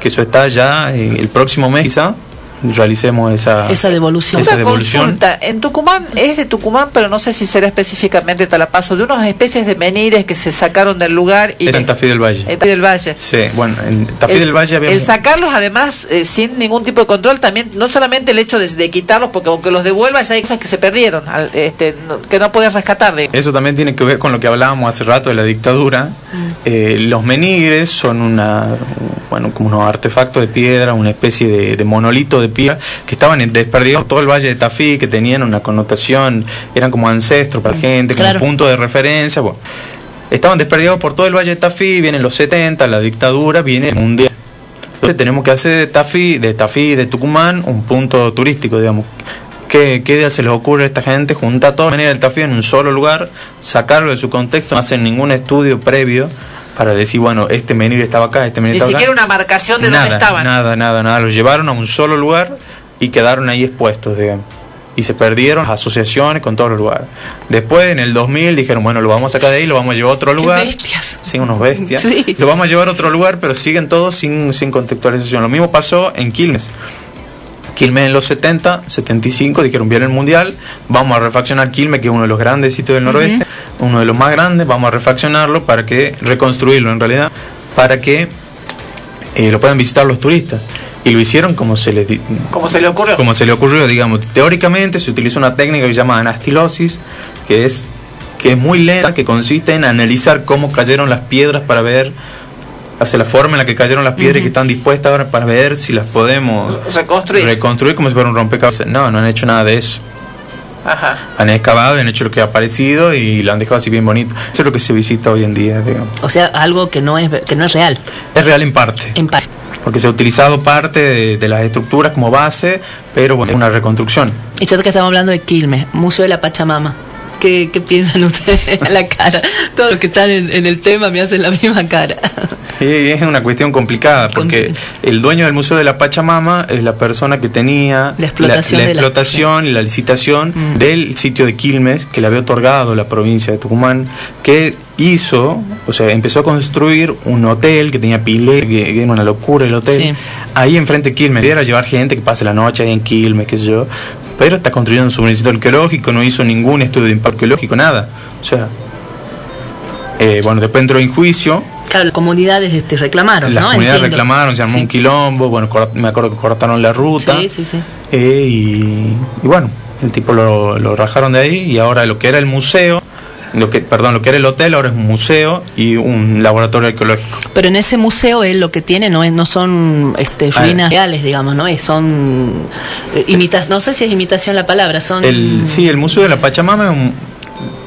Que eso está ya eh, el próximo mes, quizá, realicemos esa, Esa devolución. esa Una devolución. consulta, en Tucumán es de Tucumán, pero no sé si será específicamente Talapazo, de unas especies de menires que se sacaron del lugar y Es en Tafí del Valle. en Tafí del Valle. Sí, bueno, en Tafí El- del Valle había... El sacarlos además eh, sin ningún tipo de control también, no solamente el hecho de, de quitarlos, porque aunque los devuelvas ya hay cosas que se perdieron, al- este, no- que no puedes rescatar. De. Eso también tiene que ver con lo que hablábamos hace rato de la dictadura. Eh, los menigres son una, bueno, como unos artefactos de piedra, una especie de, de monolito de piedra que estaban en- desperdigados por todo el valle de Tafí, que tenían una connotación, eran como ancestros para la gente, como Claro. punto de referencia. Bueno, estaban desperdigados por todo el valle de Tafí, vienen los 70, la dictadura, viene el mundial. Entonces tenemos que hacer de Tafí, de Tafí, de Tucumán, un punto turístico, digamos. ¿Qué, qué idea se les ocurre a esta gente? Juntar todo el del Tafí en un solo lugar, sacarlo de su contexto, no hacen ningún estudio previo para decir, bueno, este menir estaba acá, este menir Ni estaba siquiera acá. una marcación de nada, dónde estaban. Nada, nada, nada. Los llevaron a un solo lugar y quedaron ahí expuestos, digamos. Y se perdieron las asociaciones con todos los lugares. Después, en el 2000, dijeron, bueno, lo vamos a sacar de ahí, lo vamos a llevar a otro lugar. bestias. Sí, unos bestias. Sí. Lo vamos a llevar a otro lugar, pero siguen todos sin, sin contextualización. Lo mismo pasó en Quilmes. Quilmes en los 70, 75, dijeron, viene el Mundial, vamos a refaccionar Quilmes, que es uno de los grandes sitios del noroeste, uno de los más grandes, vamos a refaccionarlo para que, reconstruirlo en realidad, para que eh, lo puedan visitar los turistas. Y lo hicieron como se les di- Como se le ocurrió. como se le ocurrió, digamos. Teóricamente se utiliza una técnica que se llama anastilosis, que es que es muy lenta, que consiste en analizar cómo cayeron las piedras para ver hacia la forma en la que cayeron las piedras y que están dispuestas ahora para ver si las podemos Reconstruir. reconstruir como si fuera un rompecabezas. No, no han hecho nada de eso. Ajá. Han excavado y han hecho lo que ha aparecido y lo han dejado así bien bonito. Eso es lo que se visita hoy en día, digamos. O sea, algo que no es que no es real. Es real en parte. En parte. Porque se ha utilizado parte de, de las estructuras como base, pero bueno, es una reconstrucción. Y ya que estamos hablando de Quilmes, Museo de la Pachamama. ¿Qué, qué piensan ustedes? la cara. Todos los que están en, en el tema me hacen la misma cara. Es una cuestión complicada porque el dueño del Museo de la Pachamama es la persona que tenía La explotación la, la- explotación y la licitación Mm. del sitio de Quilmes que le había otorgado la provincia de Tucumán, que hizo, o sea, empezó a construir un hotel que tenía que, que era una locura el hotel, Sí. ahí enfrente de Quilmes, era llevar gente que pase la noche ahí en Quilmes, qué sé yo, pero está construyendo su municipio arqueológico, no hizo ningún estudio de impacto arqueológico, nada, o sea, eh, bueno, después entró en juicio, Claro, las comunidades este, reclamaron, las ¿no? comunidades Entiendo. reclamaron, se armó Sí. un quilombo, bueno, me acuerdo que cortaron la ruta. Sí, sí, sí. eh, y, y bueno, el tipo lo, lo rajaron de ahí y ahora lo que era el museo, lo que, perdón, lo que era el hotel ahora es un museo y un laboratorio arqueológico. Pero en ese museo él lo que tiene no es no son este, Ah, ruinas reales, digamos, ¿no? Es, son eh, imitas, no sé si es imitación la palabra, son El, sí, el Museo de la Pachamama es un,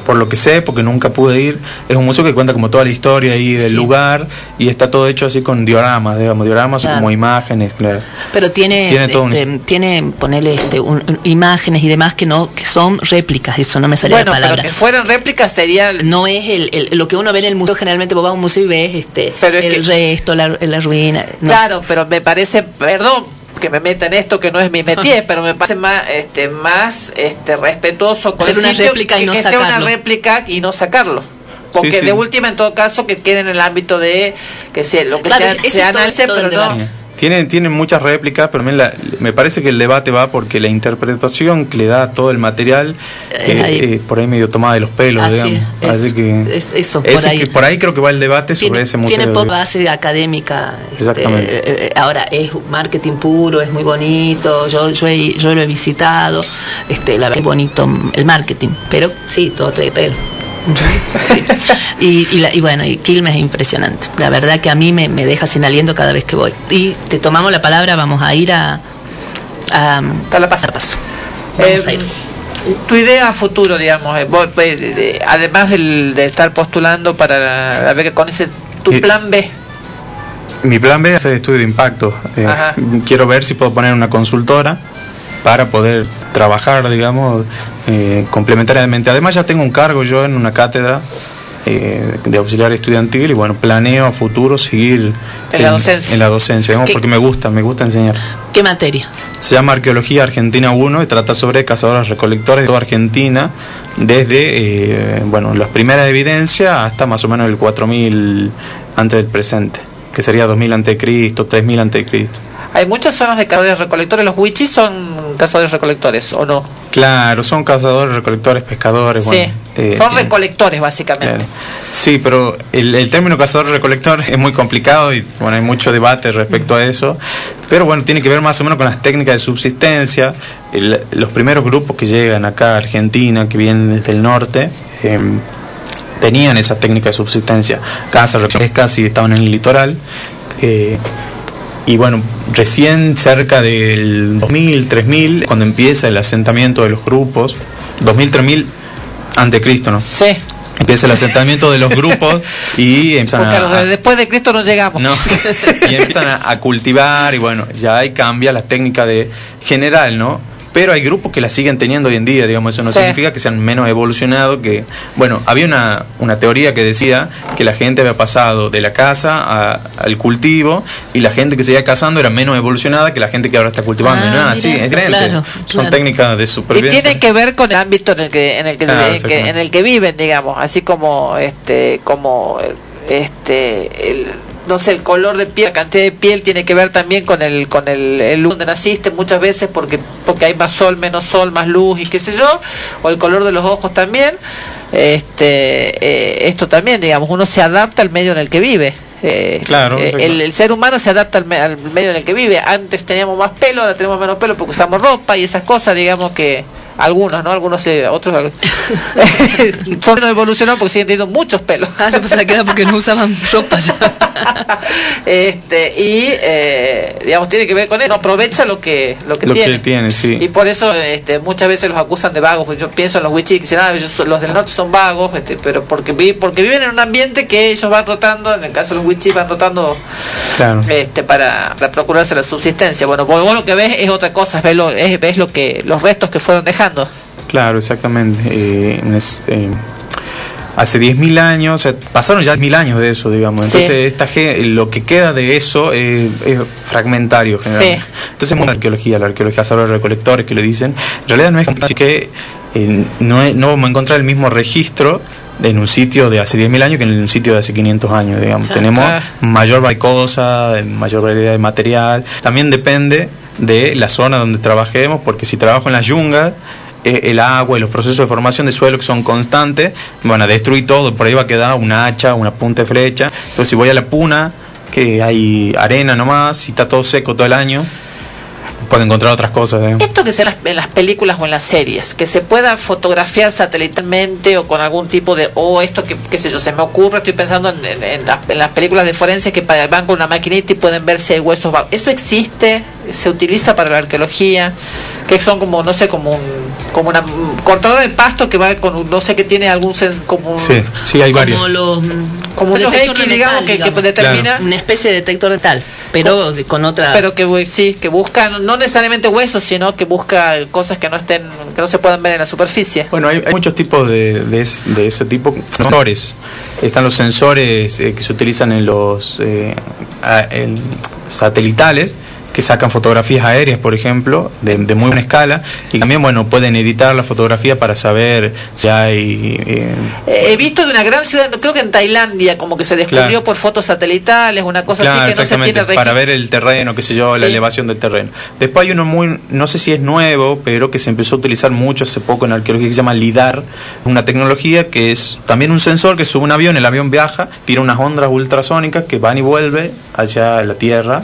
por lo que sé, porque nunca pude ir, es un museo que cuenta como toda la historia ahí del lugar y está todo hecho así con dioramas, digamos, dioramas Claro. como imágenes, claro. pero tiene Tiene un- este, tiene ponerle este, un- un- imágenes y demás que no que son réplicas, eso no me salió Bueno, la pero palabra. que fueran réplicas sería no es el, el- lo que uno ve en el museo generalmente vos vas a un museo y ves este Pero es el resto, la, la ruina. no. Claro, pero me parece, perdón que me meta en esto que no es mi métier, pero me parece más este más este respetuoso con Hacer el una sitio réplica y que, no que sea una sacarlo. réplica y no sacarlo. Porque Sí, sí. de última, en todo caso, que quede en el ámbito de que se, lo que Claro, sea, se analice, pero no. Tienen, tienen muchas réplicas, pero la- me parece que el debate va porque la interpretación que le da todo el material Eh, eh, ahí. eh, por ahí medio tomada de los pelos, Así digamos. es, Así que Es eso, por ese ahí. que por ahí creo que va el debate sobre tiene, ese museo. tiene poca base académica. este, Exactamente. eh, eh, ahora es marketing puro, es muy bonito. Yo yo, he- yo lo he visitado. Este, la verdad es bonito el marketing, pero sí, todo trae pelo. Sí. Y, y, la- y bueno, y Quilmes es impresionante. La verdad que a mí me, me deja sin aliento cada vez que voy. Y te tomamos la palabra, vamos a ir a. a, la paso. paso. Eh, Vamos a ir. tu idea a futuro, digamos, eh, vos, eh, de- de- además del- de estar postulando para a ver con ese tu plan B. Mi plan B es hacer estudio de impacto. Eh, quiero ver si puedo poner una consultora para poder trabajar, digamos, eh, complementariamente. Además ya tengo un cargo yo en una cátedra eh, de auxiliar estudiantil y bueno, planeo a futuro seguir En la docencia. en la docencia, digamos, porque me gusta, me gusta enseñar. ¿Qué materia? Se llama Arqueología Argentina 1 y trata sobre cazadores recolectores de toda Argentina desde eh, bueno, las primeras evidencias hasta más o menos el 4000 antes del presente, que sería 2000 antes de Cristo, 3000 antes de Cristo. Hay muchas zonas de cazadores recolectores. ¿Los wichis son cazadores recolectores o no? Claro, son cazadores, recolectores, pescadores. Sí, bueno, eh, son recolectores básicamente. Claro. Sí, pero el, el término cazador-recolector es muy complicado y bueno, hay mucho debate respecto a eso. Pero bueno, tiene que ver más o menos con las técnicas de subsistencia. El- los primeros grupos que llegan acá a Argentina, que vienen desde el norte, eh, tenían esa técnica de subsistencia. Caza, pesca, y estaban en el litoral. Eh, y bueno, recién cerca del 2000, 3000, cuando empieza el asentamiento de los grupos, 2000, 3000 ante Cristo, ¿no? Sí. Empieza el asentamiento de los grupos y empiezan Porque a después de Cristo no llegamos. no, y empiezan a, a cultivar y bueno, ya ahí cambia la técnica de general, ¿no? Pero hay grupos que la siguen teniendo hoy en día, digamos, eso no Sí. significa que sean menos evolucionados, que, bueno, había una, una teoría que decía que la gente había pasado de la casa a- al cultivo y la gente que seguía cazando era menos evolucionada que la gente que ahora está cultivando. Ah, y no así, es diferente. claro, Son claro. técnicas de Y supervivencia. tiene que ver con el ámbito en el que en el que, en el que viven, digamos, así como este como este el no sé, el color de piel, la cantidad de piel tiene que ver también con el con el, el donde naciste muchas veces porque porque hay más sol, menos sol, más luz y qué sé yo, o el color de los ojos también. Este eh, esto también, digamos, uno se adapta al medio en el que vive. Eh, Claro, eh, el, el ser humano se adapta al, me- al medio en el que vive. Antes teníamos más pelo, ahora tenemos menos pelo porque usamos ropa y esas cosas, digamos que algunos, ¿no? Algunos, eh, otros menos evolucionados porque siguen teniendo muchos pelos. Ah, yo pensaba que era porque no usaban ropa ya. este y eh, digamos tiene que ver con eso, no aprovecha lo que lo que Lo tiene. que tiene, sí. Y por eso este, muchas veces los acusan de vagos. Pues yo pienso en los wichis que dicen, ah, los del norte son vagos, este, pero porque, vi- porque viven en un ambiente que ellos van rotando, en el caso de los wichis van rotando Claro. este, para, para procurarse la subsistencia. Bueno, vos, vos lo que ves es otra cosa, ves lo, es, ves lo que, los restos que fueron Claro, exactamente. Eh, es- eh, hace 10.000 años, o sea, pasaron ya 10.000 años de eso, digamos. Sí. Entonces, esta, ge- lo que queda de eso es fragmentario. generalmente. Entonces, la arqueología, la arqueología sobre los recolectores que le dicen, en realidad no es que eh, no, es- no vamos a encontrar el mismo registro en un sitio de hace 10.000 años que en un sitio de hace 500 años, digamos. Claro. Tenemos mayor varicosa, mayor variedad de material. También depende de la zona donde trabajemos, porque si trabajo en las yungas, eh, el agua y los procesos de formación de suelo que son constantes, van a destruir todo, por ahí va a quedar una hacha, una punta de flecha. Entonces si voy a la puna, que hay arena nomás, y está todo seco todo el año, puedo encontrar otras cosas. Esto que en las, en las películas o en las series, que se pueda fotografiar satelitalmente o con algún tipo de, o esto que, qué sé yo, se me ocurre, estoy pensando en, las, en las películas de forense que van con una maquinita y pueden ver si hay huesos. ¿Eso existe? ¿Se utiliza para la arqueología? Que son como, no sé, como un, como una un cortador de pasto que va con, no sé, que tiene algún, sen- como un- Sí, sí, hay varios. Como los Como esos X, digamos, metal, que- que determina- una especie de detector de tal, pero de- con otra pero que sí que buscan no necesariamente huesos sino que busca cosas que no estén que no se puedan ver en la superficie Bueno, hay, hay muchos tipos de, de, es- de ese tipo. Sensores. Están los sensores eh, que se utilizan en los eh, a- satelitales, que sacan fotografías aéreas, por ejemplo, de, de muy buena escala, y también, bueno, pueden editar la fotografía para saber si hay... eh, He visto de una gran ciudad, creo que en Tailandia, como que se descubrió Claro. por fotos satelitales, una cosa Claro, así que no se tiene para ver el terreno, qué sé yo, la Sí. elevación del terreno. Después hay uno muy, no sé si es nuevo, pero que se empezó a utilizar mucho hace poco en arqueología que se llama LIDAR, una tecnología que es también un sensor que sube un avión, el avión viaja, tira unas ondas ultrasónicas que van y vuelve hacia la Tierra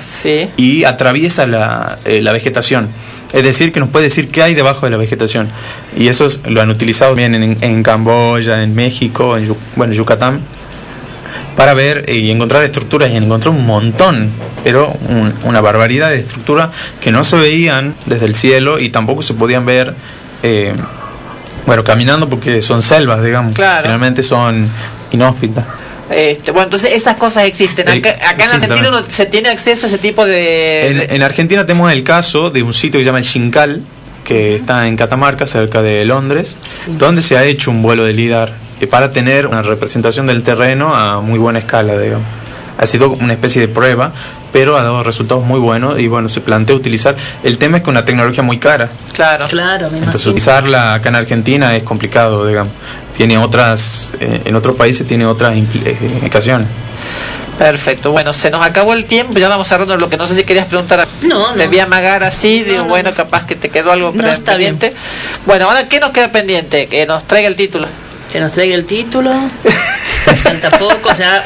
y atraviesa la, eh, la vegetación. Es decir, que nos puede decir qué hay debajo de la vegetación. Y eso es- lo han utilizado bien en, en Camboya, en México, en bueno, Yucatán para ver y encontrar estructuras y encontró un montón, pero un- una barbaridad de estructuras que no se veían desde el cielo y tampoco se podían ver, eh, bueno, caminando porque son selvas, digamos, Claro. generalmente son inhóspitas. Este, bueno, entonces esas cosas existen. Eh, Acá, acá en Argentina uno se tiene acceso a ese tipo de... En, en Argentina tenemos el caso de un sitio que se llama el Xincal, que está en Catamarca, cerca de Londres, donde se ha hecho un vuelo de LIDAR para tener una representación del terreno a muy buena escala, digamos. Ha sido una especie de prueba, pero ha dado resultados muy buenos y bueno, se plantea utilizar. El tema es que una tecnología muy cara. Claro. Claro, me Entonces imagino. utilizarla acá en Argentina es complicado, digamos. Tiene otras, eh, en otros países tiene otras eh, implicaciones. Perfecto, bueno, se nos acabó el tiempo, ya vamos cerrando lo que no sé si querías preguntar. No, Te vi amagar así, digo, bueno, capaz que te quedó algo No, está pendiente. Bueno, ahora, ¿qué nos queda pendiente? Que nos traiga el título. Que nos traiga el título. Falta poco, o sea,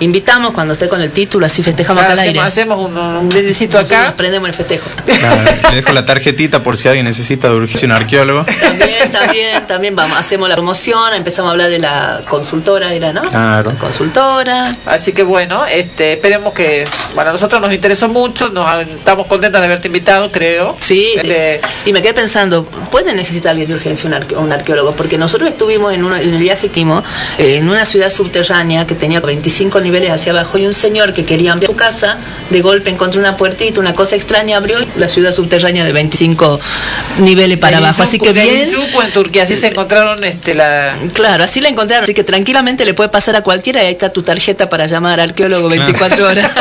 invitamos cuando esté con el título, así festejamos Claro, acá al aire. hacemos, hacemos un, un brindisito acá. Prendemos el festejo. Nada, le dejo la tarjetita por si alguien necesita de urgencia un arqueólogo. También, también, también vamos, hacemos la promoción, empezamos a hablar de la consultora, era, ¿no? Claro. Consultora. Así que bueno, este, esperemos que, bueno, a nosotros nos interesó mucho, nos estamos contentas de haberte invitado, creo. Sí, sí. Este, y me quedé pensando, ¿puede necesitar alguien de urgencia un, arque- un arqueólogo? Porque nosotros estuvimos en, una- en el viaje que hicimos eh, en una ciudad subterránea que tenía 25 niveles hacia abajo y un señor que quería ampliar su casa, de golpe encontró una puertita, una cosa extraña, abrió la ciudad subterránea de 25 niveles para en abajo. Así que bien. Izuku en Turquía, así se encontraron este, la... Claro, así la encontraron. Así que tranquilamente le puede pasar a cualquiera y ahí está tu tarjeta para llamar al arqueólogo 24 horas.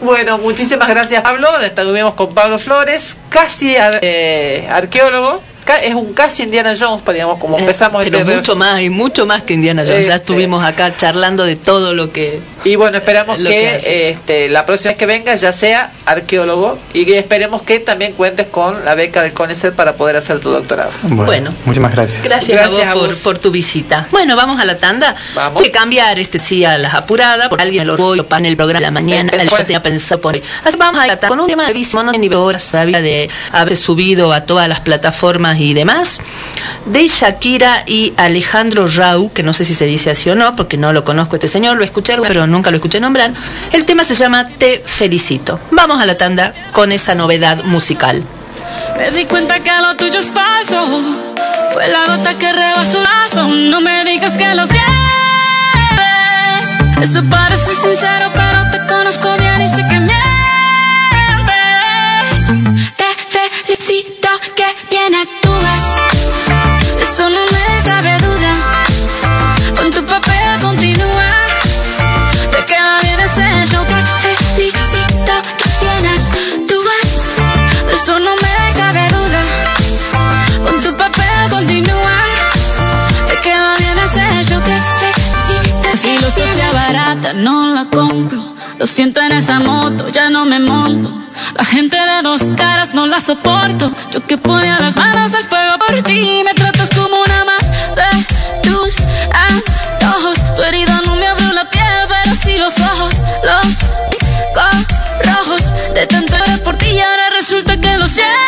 Bueno, muchísimas gracias Pablo, estuvimos con Pablo Flores, casi ar- eh, arqueólogo, es un casi Indiana Jones, digamos, como empezamos Pero este re- mucho más y mucho más que Indiana Jones. Ya Este- estuvimos acá charlando de todo lo que. Y bueno, esperamos que, este, la próxima vez que venga ya sea arqueólogo y que esperemos que también cuentes con la beca del CONICET para poder hacer tu doctorado. Bueno. Muchísimas gracias. Gracias, Gracias a a vos, por, tu visita. Bueno, vamos a la tanda. Vamos. que cambiar este sí a las apuradas, porque alguien lo voy en el programa de la mañana, Eso yo tenía pensado por hoy. Así vamos a la tanda con un tema brevísimo, no ni horas todavía de haber subido a todas las plataformas y demás, de Shakira y Alejandro Rau, que no sé si se dice así o no, porque no lo conozco este señor, lo escuché, pero nunca lo escuché nombrar. El tema se llama Te felicito. Vamos a la tanda con esa novedad musical. Me di cuenta que lo tuyo es falso. Fue la gota que rebasó el vaso. No me digas que lo sientes. Eso parece sincero, pero te conozco bien y sé que mientes. Barata, no la compro. Lo siento en esa moto, ya no me monto. La gente de dos caras no la soporto. Yo que ponía las manos al fuego por ti. Me tratas como una más de tus antojos. Tu herida no me abrió la piel, pero sí los ojos. Los rojos de tanto por ti. Y ahora resulta que lo sientes.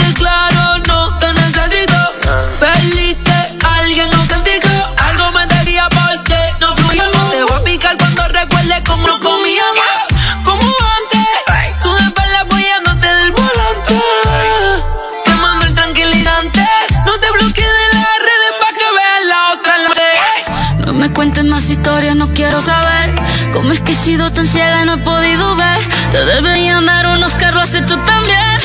historias no quiero saber. Cómo es que he sido tan ciega y no he podido ver Te deberían dar unos carros has hecho también.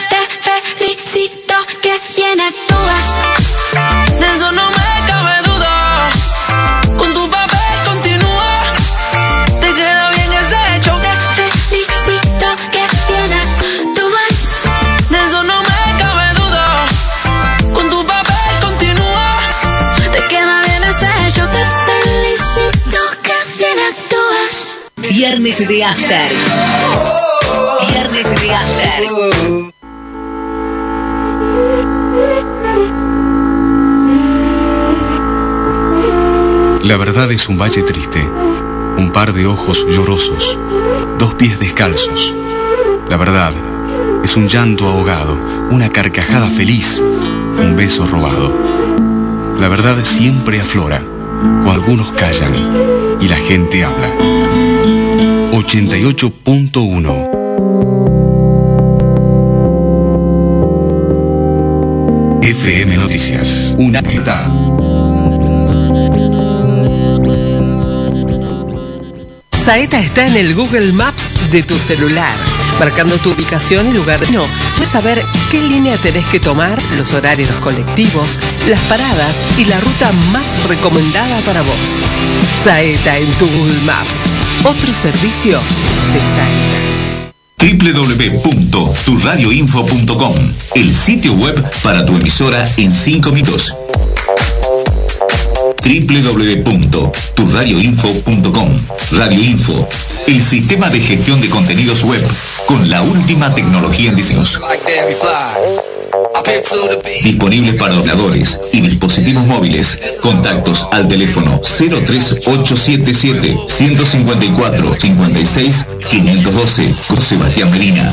Viernes de After. Viernes de After. La verdad es un valle triste, un par de ojos llorosos, dos pies descalzos. La verdad es un llanto ahogado, una carcajada feliz, un beso robado. La verdad siempre aflora, o algunos callan y la gente habla. 88.1 FM Noticias. Una verdad. Saeta está en el Google Maps de tu celular, marcando tu ubicación y lugar no. Puedes saber qué línea tenés que tomar, los horarios colectivos, las paradas y la ruta más recomendada para vos. Saeta en tu Google Maps. Otro servicio de Saeta. www.turradioinfo.com, el sitio web para tu emisora en 5 minutos. www.turradioinfo.com Radio Info, el sistema de gestión de contenidos web con la última tecnología en diseños. Disponible para ordenadores y dispositivos móviles. Contactos al teléfono 03877 154 56 512 con Sebastián Medina.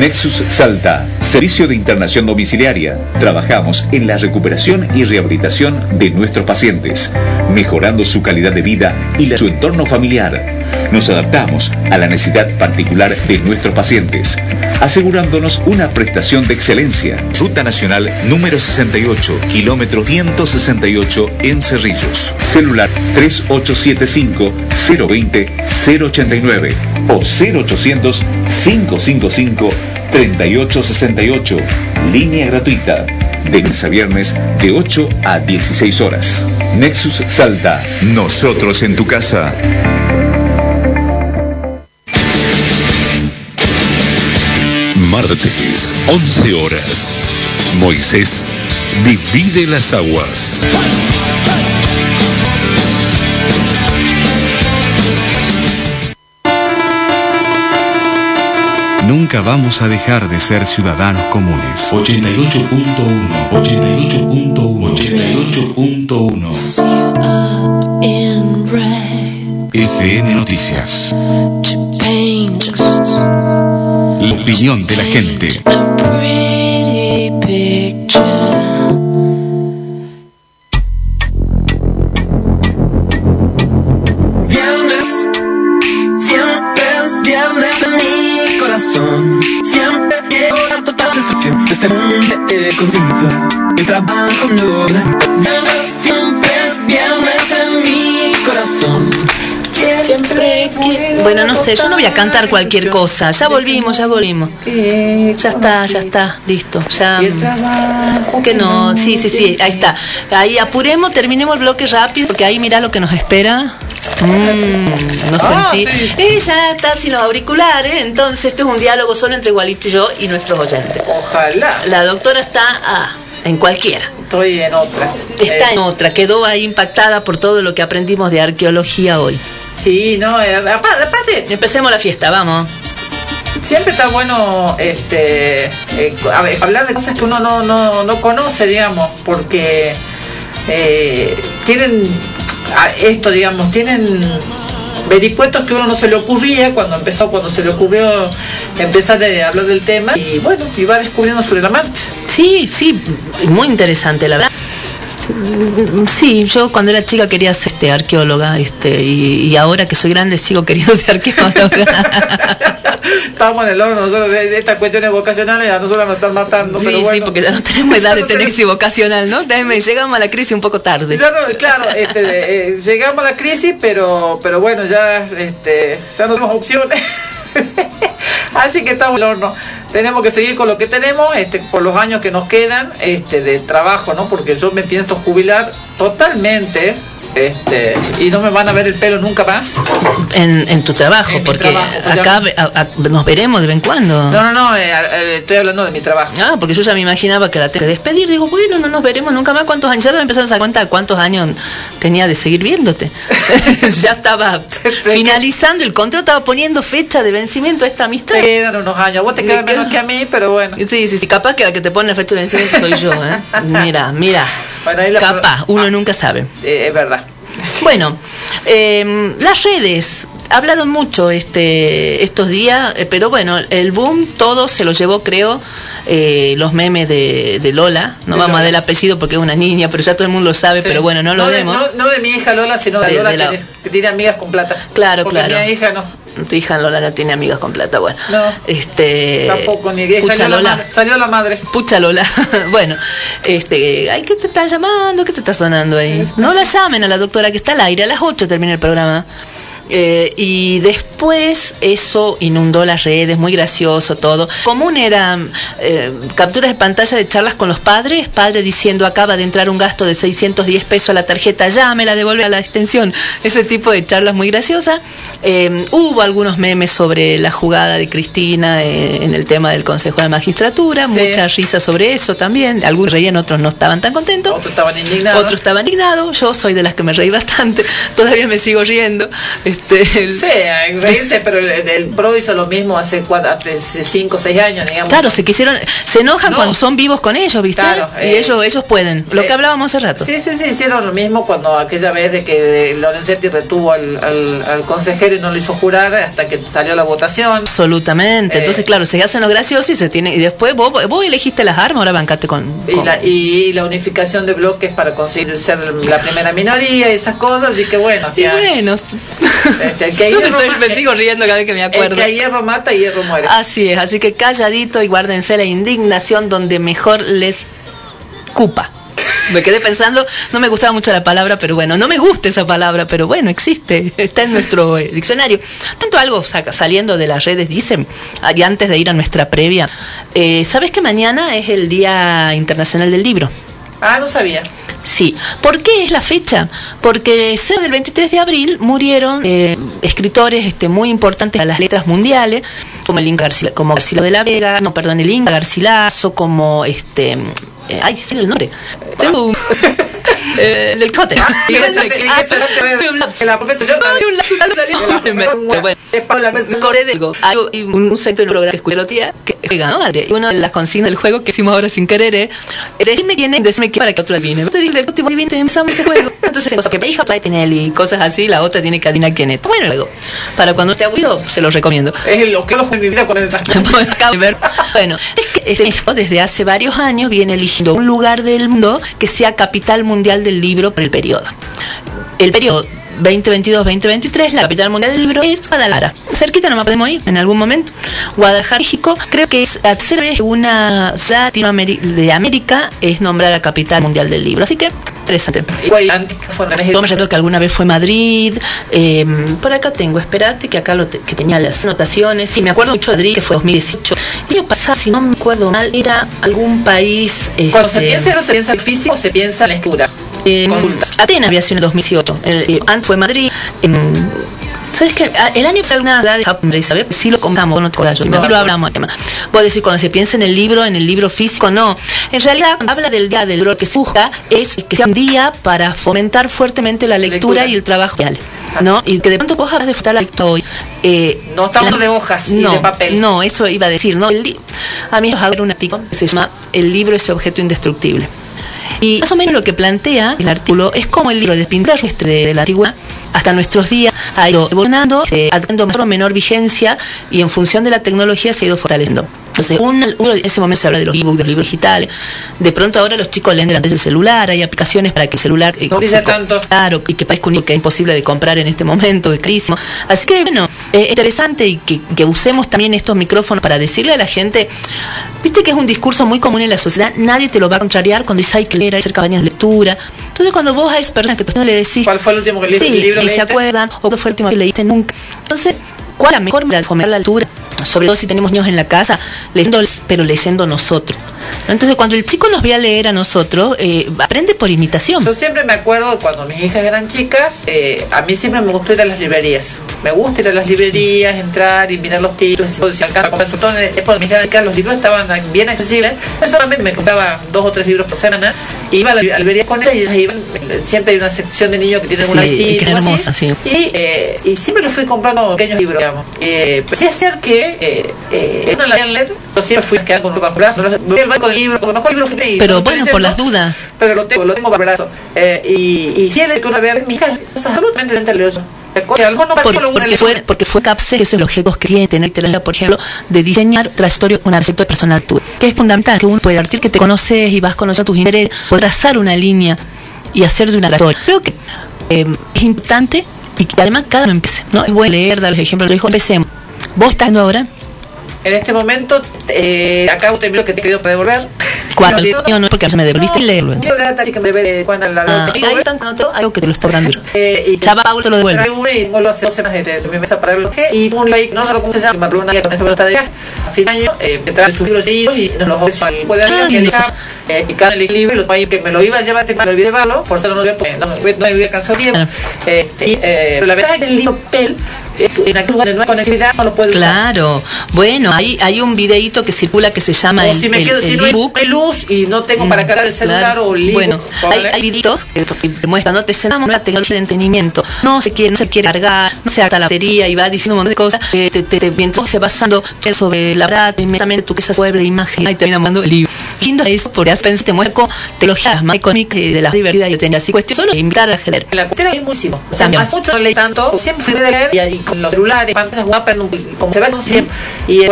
Nexus Salta, servicio de internación domiciliaria. Trabajamos en la recuperación y rehabilitación de nuestros pacientes, mejorando su calidad de vida y su entorno familiar. Nos adaptamos a la necesidad particular de nuestros pacientes, asegurándonos una prestación de excelencia. Ruta Nacional número 68, kilómetro 168 en Cerrillos. Celular 3875 020 089 o 0800 555 3868. Línea gratuita. De lunes a viernes de 8 a 16 horas. Nexus Salta. Nosotros en tu casa. Martes, 11 horas. Moisés divide las aguas. Nunca vamos a dejar de ser ciudadanos comunes. 88.1, 88.1, 88.1. In red FM Noticias. La opinión de la gente. a pretty picture. Viernes, siempre es viernes en mi corazón. Siempre quiero la total destrucción de este mundo de consigo. El trabajo no Viernes, siempre es viernes en mi corazón. Siempre que... Bueno, no sé, yo no voy a cantar cualquier cosa. Ya volvimos, ya volvimos. Ya está, ya está, listo. Ya. Que no, sí, sí, sí, ahí está. Ahí apuremos, terminemos el bloque rápido, porque ahí mirá lo que nos espera. Mm, no Ah, sentí. ya está sin los auriculares, entonces esto es un diálogo solo entre Igualito y yo y nuestros oyentes. Ojalá. La doctora está ah, en cualquiera. Estoy en otra. Está Eh, en otra, quedó ahí impactada por todo lo que aprendimos de arqueología hoy. Sí, no, eh, apa- aparte. Empecemos la fiesta, vamos. siempre está bueno este eh, a ver, hablar de cosas que uno no, no, no conoce, digamos, porque eh, tienen esto, digamos, tienen vericuetos que uno no se le ocurría cuando empezó, cuando se le ocurrió empezar a hablar del tema y bueno, va descubriendo sobre la marcha. Sí, sí, muy interesante, la verdad. Sí, yo cuando era chica quería ser este, arqueóloga este, y, y ahora que soy grande sigo queriendo ser arqueóloga. Estamos en el horno nosotros de, estas cuestiones vocacionales, a nosotros nos están matando. Sí, pero sí, porque ya no tenemos edad de no tener tenemos- vocacional, ¿no? Llegamos a la crisis un poco tarde. Ya no, claro, este, eh, llegamos a la crisis, pero, pero bueno, ya, este, ya no tenemos opciones. Así que estamos en el horno. Tenemos que seguir con lo que tenemos, este, por los años que nos quedan, este, de trabajo, ¿no? Porque yo me pienso jubilar totalmente, este, y no me van a ver el pelo nunca más. En, en tu trabajo, En porque trabajo, pues acá a- a- nos veremos de vez en cuando. No, no, no, eh, eh, estoy hablando de mi trabajo. Ah, porque yo ya me imaginaba que la tengo que despedir. Digo, bueno, no nos veremos nunca más. ¿Cuántos años? Ya me empezaron a dar cuenta cuántos años tenía de seguir viéndote. ya estaba finalizando el contrato, estaba poniendo fecha de vencimiento a esta amistad. Te quedan unos años, vos te quedas menos que a mí, pero bueno. Sí, sí, sí, capaz que la que te pone la fecha de vencimiento soy yo, ¿eh? Mira, mira. Bueno, ahí la- Capaz, uno nunca sabe. Eh, es verdad. Bueno, eh, las redes hablaron mucho este estos días, eh, pero bueno, el boom todo se lo llevó, creo, eh, los memes de, de Lola. No De vamos a dar el apellido porque es una niña, pero ya todo el mundo lo sabe, Sí. pero bueno, no lo de, demos. No, no de mi hija Lola, sino de, De- Lola de la- que, que tiene amigas con plata. Claro, Porque claro. mi hija no. Tu hija Lola no tiene amigas con plata, bueno. No. Este, Tampoco, ni que Pucha salió la, Lola. madre, salió la madre. Pucha Lola. bueno, este, ay, ¿qué te está llamando? ¿Qué te está sonando ahí? No la llamen a la doctora que está al aire, a las 8 termina el programa. Eh, y después eso inundó las redes, muy gracioso todo. Común eran eh, capturas de pantalla de charlas con los padres, padre diciendo acaba de entrar un gasto de 610 pesos a la tarjeta, ya me la devuelve a la extensión. Ese tipo de charlas muy graciosas. Eh, hubo algunos memes sobre la jugada de Cristina eh, en el tema del Consejo de la Magistratura, Sí. mucha risa sobre eso también. Algunos reían, otros no estaban tan contentos. Otros estaban indignados. Otros estaban indignados. Yo soy de las que me reí bastante. Todavía me sigo riendo. Este, el- Sí, reírse, pero el, el PRO hizo lo mismo hace 5 o 6 años, digamos. Claro, se quisieron, se enojan No. cuando son vivos con ellos, ¿viste? Claro, y eh, ellos, ellos pueden. Lo que eh, hablábamos hace rato. Sí, sí, sí, hicieron lo mismo cuando aquella vez de que Lorenzetti retuvo al, al, al consejero y no lo hizo jurar hasta que salió la votación. Absolutamente. Eh, Entonces, claro, se hacen los graciosos y se tiene y después vos, vos elegiste las armas, ahora bancate con. Y la, y la unificación de bloques para conseguir ser la primera minoría y esas cosas, así que bueno, o Y sea, bueno, este, el que yo me, estoy- me sigo riendo cada vez que me el acuerdo. que a hierro mata, hierro muere. Así es, así que calladito y guárdense la indignación donde mejor les cupa. Me quedé pensando, no me gustaba mucho la palabra, pero bueno, no me gusta esa palabra, pero bueno, existe, está en nuestro eh, diccionario. Tanto algo saca- saliendo de las redes, dicen, y antes de ir a nuestra previa, eh, ¿sabes que mañana es el Día Internacional del Libro? Ah, no sabía. Sí. ¿Por qué es la fecha? Porque cerca del 23 de abril murieron eh, escritores este, muy importantes a las letras mundiales, como el Inca Garcila, como Garcilo de la Vega, no, perdón, el Inca Garcilaso, como este. Eh, ay, sí, el nombre. Tengo un. eh, del Cote. Y la profesora. Hay un, sector del programa que. Madre. Y una de las consignas del juego que hicimos ahora sin querer es decime quién es, decime quién para que otro adivine. Digo, el último adivine, empezamos este juego. Entonces, cosas que me dijo trae Tinelli y cosas así, la otra tiene que adivinar quién es. Bueno, luego, para cuando esté aburrido, se los recomiendo. Es lo que en mi vida. Bueno, es que este desde hace varios años viene eligiendo un lugar del mundo que sea capital mundial del libro por el periodo. El periodo 2022-2023, la capital mundial del libro es Guadalajara. Cerquita no podemos ir en algún momento. Guadalajara, México, creo que es la tercera vez que una ciudad de América es nombrada capital mundial del libro. Así que, interesante. Yo me recuerdo que alguna vez fue Madrid. eh, por acá tengo, espérate que acá lo te- que tenía las anotaciones. Sí, me acuerdo mucho de Madrid, que fue 2018. El año pasado, si no me acuerdo mal, era algún país. Cuando se este, piensa no se piensa en físico, se piensa en la escritura. eh, Atenas había sido en el 2018. El, eh, antes fue Madrid. em, ¿Sabes qué? Ah, El año pasado una de Japón, ¿sabes? Sí lo compramos, no te no lo hablamos el tema. Vos decís, cuando se piensa en el libro, en el libro físico, no. En realidad, cuando habla del día del libro, que se busca es que sea un día para fomentar fuertemente la lectura, y el trabajo real, ¿no? Y que de pronto vos hablas de fomentar la lectura hoy. eh, No estamos de hojas y no, de papel. No, eso iba a decir, ¿no? El a mí os hago un artículo que se llama El libro ese objeto indestructible. Y más o menos lo que plantea el artículo es cómo el libro de pintura de, de la antigüedad hasta nuestros días ha ido evolucionando, eh, adquiriendo mayor o menor vigencia y en función de la tecnología se ha ido fortaleciendo. Entonces, un- uno, en ese momento se habla de los ebooks, de los libros digitales. De pronto ahora los chicos leen delante del celular, hay aplicaciones para que el celular... eh, No dice tanto. Claro, y que parezca un libro que es imposible de comprar en este momento, es carísimo. Así que, bueno, eh, es interesante y que, que usemos también estos micrófonos para decirle a la gente, viste que es un discurso muy común en la sociedad, nadie te lo va a contrariar cuando dice hay que leer, hay que hacer cabañas de lectura. Entonces, cuando vos a esas personas que no le decís... ¿Cuál fue el último que leíste? Sí, ¿El libro y se acuerdan, o cuál fue el último que leíste nunca. Entonces, ¿cuál es la mejor manera de fomentar la lectura? Sobre todo si tenemos niños en la casa, leyendo, pero leyendo nosotros. Entonces, cuando el chico nos ve a leer a nosotros, eh, aprende por imitación. Yo siempre me acuerdo cuando mis hijas eran chicas, eh, a mí siempre me gustó ir a las librerías. Me gusta ir a las librerías, entrar y mirar los títulos. Si alcanza a comprar su tono, es porque mis hijas los libros estaban bien accesibles. Yo solamente me compraba dos o tres libros por semana. Y iba a la librería con ellas y ellas iban. Siempre hay una sección de niños que tienen Sí, una visita. o así. hermosa, sí. Y, eh, y siempre les fui comprando pequeños libros, digamos. Eh, pues sí es cierto que eh, eh, no la leer, yo siempre fui a quedar con un bajo brazo. Me voy al banco del libro, como mejor libro fui y Pero bueno, por las dudas. pero lo tengo, lo tengo el brazo. Eh, y, y si él que una vez, mi hija, absolutamente tendencioso. A Por- porque, fue, porque fue CAPSE, que eso es el objetivo que tiene tener tener, por ejemplo, de diseñar trayectoria, una trayectoria personal tuya. Que es fundamental, que uno puede partir que te conoces y vas conociendo tus intereses, poder trazar una línea y hacer de una trayectoria. Creo que eh, es importante y que además cada uno empiece, ¿no? Es bueno leer, dar los ejemplos, lo dijo, empecemos. Vos estás ahora, En este momento, eh, acabo de terminar que te he querido para devolver. cuatro, No, no porque me devolviste y leerlo. Yo de data que me debe cuando la. Ah, que ahí están con otro, algo que te lo está dando. eh, y Ya Paul te lo devuelve. Y tengo hace dos semanas desde mi mesa para verlo. Y un like, no sé cómo se llama, me habló una con este está de viaje. A fin de año, eh, me trae sus libros y nos los ofreció al cuaderno Ah, y eh, y cada libro y lo ahí que me lo iba a llevar, te me olvidé de llevarlo, por eso no lo voy a poner, no, no me había alcanzado. Este, y, eh, pero la verdad es que el libro PEL, eh, en aquel lugar de no hay conectividad, no lo puede usar. Claro, bueno, hay, hay un videíto que circula que se llama O el, si me el- quedo, si el no hay, ebook. hay luz y no tengo para cargar el celular Claro. o el. Bueno, hay, hay videitos que te muestran, no te cenamos una tecnología de entretenimiento, no se quiere, no se quiere cargar, no se acta la batería y va diciendo un montón de cosas, eh, te, te, te- mientras se va pasando sobre la verdad, inmediatamente tú que esa mueble de imagen y termina mandando el libro. Lindo eso porque has pensado, te muestra con tecnologías más icónicas y de las divertidas y tenías así cuestión solo invitar a generar. La cuestión es muchísimo. O sea, hace mucho no leí tanto. Siempre fui de leer y, y con los celulares, pantallas guapas, como se ve con siempre. Y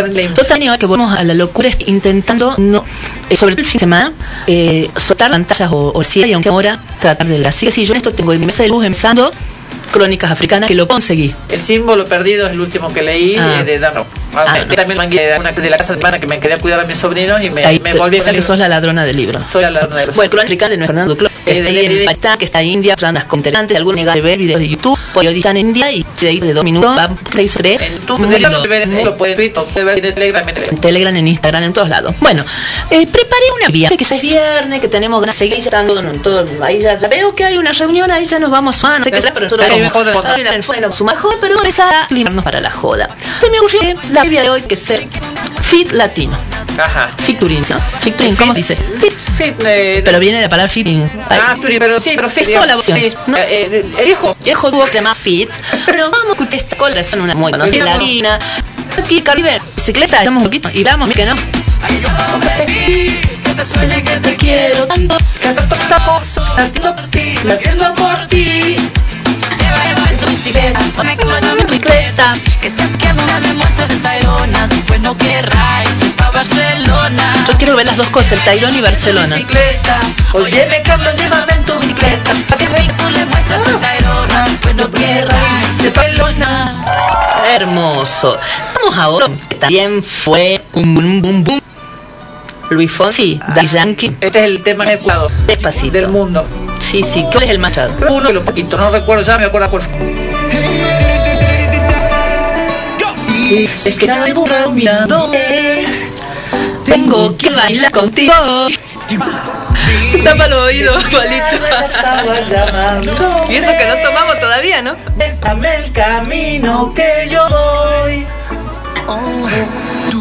también que volvemos a la locura intentando no eh, sobre todo el fin de semana eh, soltar pantallas o, o si y aunque ahora tratar de leer. Así que si yo en esto tengo en mi mesa de luz empezando Crónicas Africanas que lo conseguí. El símbolo perdido es el último que leí Ah. eh, de Dano. Ah, me- También mangué de una de la casa de hermana que me quedé a cuidar a mis sobrinos y me, Ahí me volví a que sos la ladrona del libro. Soy la ladrona de los Bueno, Crónica Africana de nuestro Fernando Cló. Sí, está de- de- en Pakistán, que está en India, ranas interesantes, algunos negar de ver videos de YouTube, periodista en India y de de dos minutos, va, tres. De lo, puede ver en Telegram, en Telegram. en Telegram, en Instagram, en todos lados. Bueno, eh, preparé una vía, que ya es viernes, que tenemos ganas de seguir, ya están todo, ahí ya, ya veo que hay una reunión, ahí ya nos vamos a, no sé qué será, pero nosotros Vamos me al fuego, su mejor, pero empezar a climarnos para la joda. Se me ocurrió la vía de hoy que es ser fit latino. Ajá. Featuring, ¿no? Featuring, ¿cómo se dice? Fit, fit, eh, Pero viene la palabra fitting. Ah, Turi, pero sí, pero fit. Es sola opción. sí. ¿no? Eh, eh, el hijo. Viejo dúo que Fit. Pero vamos a escuchar esta cola, son una muy conocida. Mira, Latina. Aquí, Caribe, bicicleta, estamos un poquito. Y vamos, que no. Que te suene que te quiero tanto Que se tocamos, latiendo por ti, latiendo por ti. Bicicleta Conecta en tu bicicleta Que si aquí alguna demuestras el Tayrona Después no querráis ir pa' Barcelona Yo quiero ver las dos cosas, el Tairón y Barcelona. Bicicleta. Oye, me Carlos, llévame en tu bicicleta. Así Y tú le muestras el Tayrona Después no querráis se pelona. Hermoso. Vamos ahora. que También fue un boom, boom, boom. Luis Fonsi, Daddy Yankee, Este es el tema más jugado despacito. del mundo. Sí, sí. ¿Cuál es el machado? Uno de los poquitos, no recuerdo, ya me acuerdo por Es que está burrado mirándome. Tengo que bailar contigo. Se tapa el oído, palito. Y eso que no tomamos todavía. ¿no? Bésame el camino que yo doy.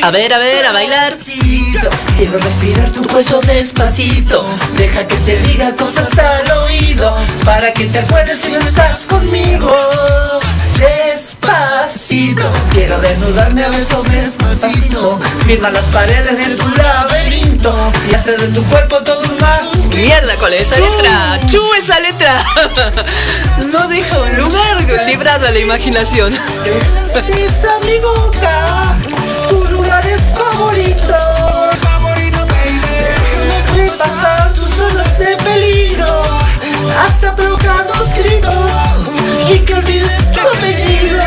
A ver, a ver, a bailar. Quiero respirar tu cuello despacito. Deja que te diga cosas al oído. Para que te acuerdes si no estás conmigo. Despacito. Quiero desnudarme a besos despacito. Firma las paredes de tu laberinto. Y hacer de tu cuerpo todo un más. Mierda con esa letra. Chu esa letra. No deja un lugar librado a la imaginación. Esa mi boca. Tu lugar es favorito. Déjame pasar tus horas de peligro. Hasta provocar tus gritos. Y que olvides tu apellido.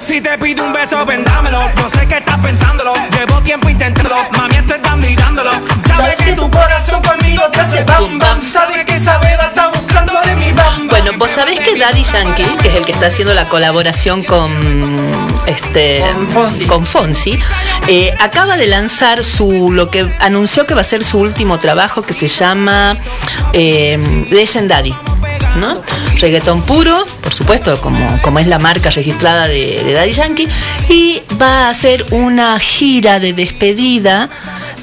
Si te pido un beso, vendámelo. No sé qué estás pensándolo. Llevo tiempo intentándolo. Mami, estoy tan mirándolo. Sabes que tu corazón conmigo te hace bam bam. Sabes que esa beba sabés que Daddy Yankee, que es el que está haciendo la colaboración con este con Fonsi, eh, acaba de lanzar su lo que anunció que va a ser su último trabajo que se llama eh, Legendary. ¿no? Reggaetón puro, por supuesto, como, como es la marca registrada de, de Daddy Yankee, y va a hacer una gira de despedida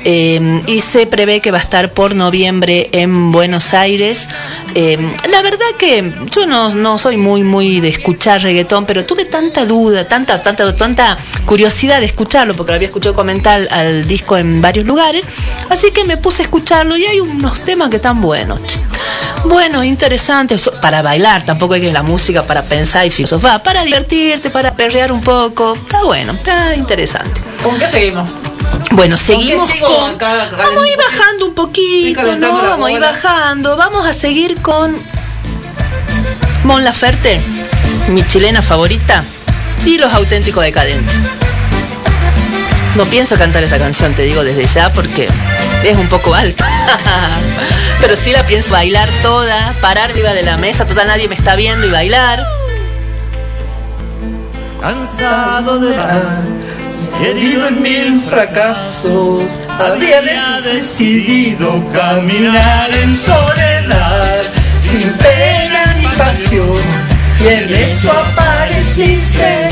eh, y se prevé que va a estar por noviembre en Buenos Aires. Eh, la verdad que yo no, no soy muy muy de escuchar reggaetón, pero tuve tanta duda, tanta, tanta, tanta curiosidad de escucharlo, porque lo había escuchado comentar al, disco en varios lugares, así que me puse a escucharlo y hay unos temas que están buenos. Bueno, interesantes, para bailar, tampoco hay que la música para pensar y filosofar, para divertirte, para perrear un poco, está bueno, está interesante. ¿Con qué seguimos? Bueno, seguimos con. acá, vamos a ir bajando un poquito, ¿no? Vamos a ir bajando. Vamos a seguir con Mon Laferte, mi chilena favorita, y los auténticos decadentes. No pienso cantar esa canción, te digo desde ya, porque es un poco alta. Pero sí la pienso bailar toda, parar arriba de la mesa, total nadie me está viendo y bailar. Cansado de dar, herido en mil fracasos, había decidido caminar en soledad, sin pena ni pasión. Y en eso apareciste,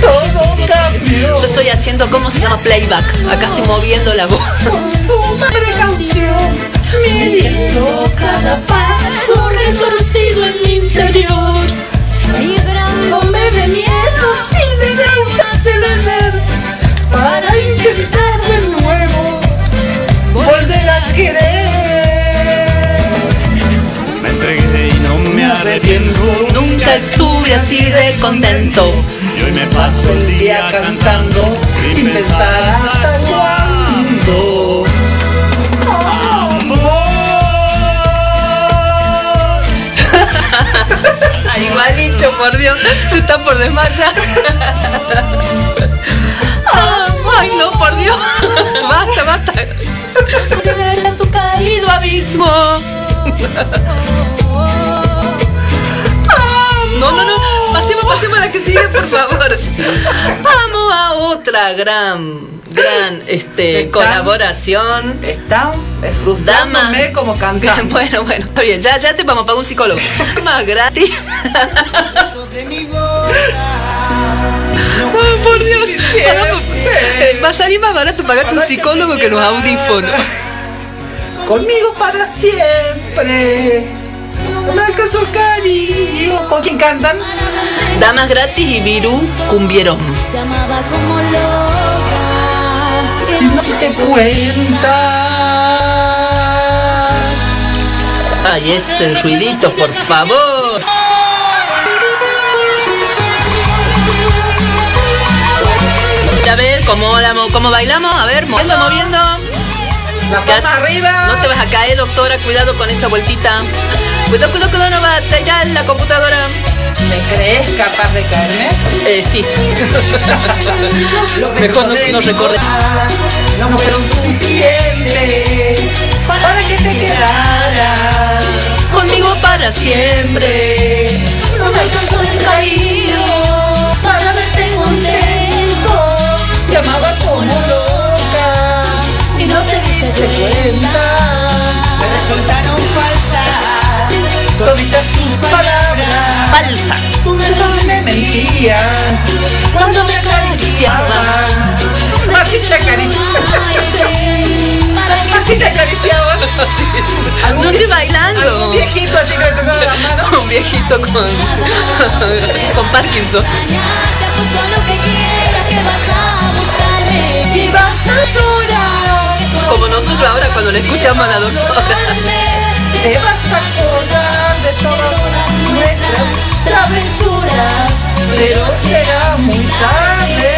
todo cambió. Yo estoy haciendo, ¿cómo se llama? Playback. Acá estoy moviendo la voz. Con su precaución, midiendo cada paso retorcido en mi interior. Librándome de miedo y de para intentar de nuevo volver a querer. Me entregué y no me arrepiento. Nunca estuve así de contento. Y hoy me paso el día cantando sin pensar hasta cuándo. Igualito, por Dios. Se está por desmayar. Ay, no, por Dios. Basta, basta. en tu cálido abismo. No, no, no. Pasemos, pasemos a la que sigue, por favor. Vamos a otra gran, gran este, Están- colaboración. Están frustrándome como cantante. Bueno, bueno, está bien. Ya, ya te vamos a pagar un psicólogo. Más gratis. Ay, por Dios. Va a salir más barato pagarte un psicólogo que los audífonos. Conmigo para siempre. El cariño. ¿Con quién cantan? Damas gratis y Virú cumbieron. Y no te cuenta. Ay, ese ruidito, por favor. ¿Cómo, cómo bailamos? A ver, moviendo, moviendo. La palma arriba. No te vas a caer, doctora. Cuidado con esa vueltita. Cuidado, cuidado, cuidado, no va a tallar la computadora. ¿Me crees capaz de caerme? Eh, sí. Mejor no, no recordé. No fueron suficientes para que te quedaras para siempre. No me alcanzó el amaba como loca y no te diste cuenta. Me resultaron falsas toditas tus palabras. Falsa. Tu verdad me mentían cuando me acariciaban. Así te acariciaban. Así te acariciaban. No estoy bailando. Algún viejito así que te la mano. Un viejito con, con Parkinson. Y vas a llorar. Como nosotros ahora cuando le escuchamos a la doctora. Te vas a acordar de todas nuestras travesuras, pero será muy tarde.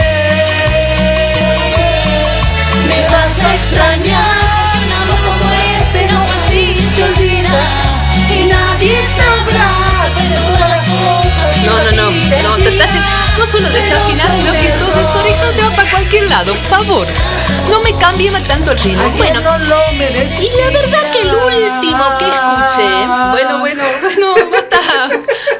Me vas a extrañar, amor como este no así se olvida y nadie sabrá. No, no, no, no, te estás yendo- no solo desafinar, sino que sos desorejado, te va para cualquier lado, por favor. No me cambie tanto el ritmo. Bueno, no lo merecí. y la verdad que el último que escuché, bueno, bueno, bueno, basta,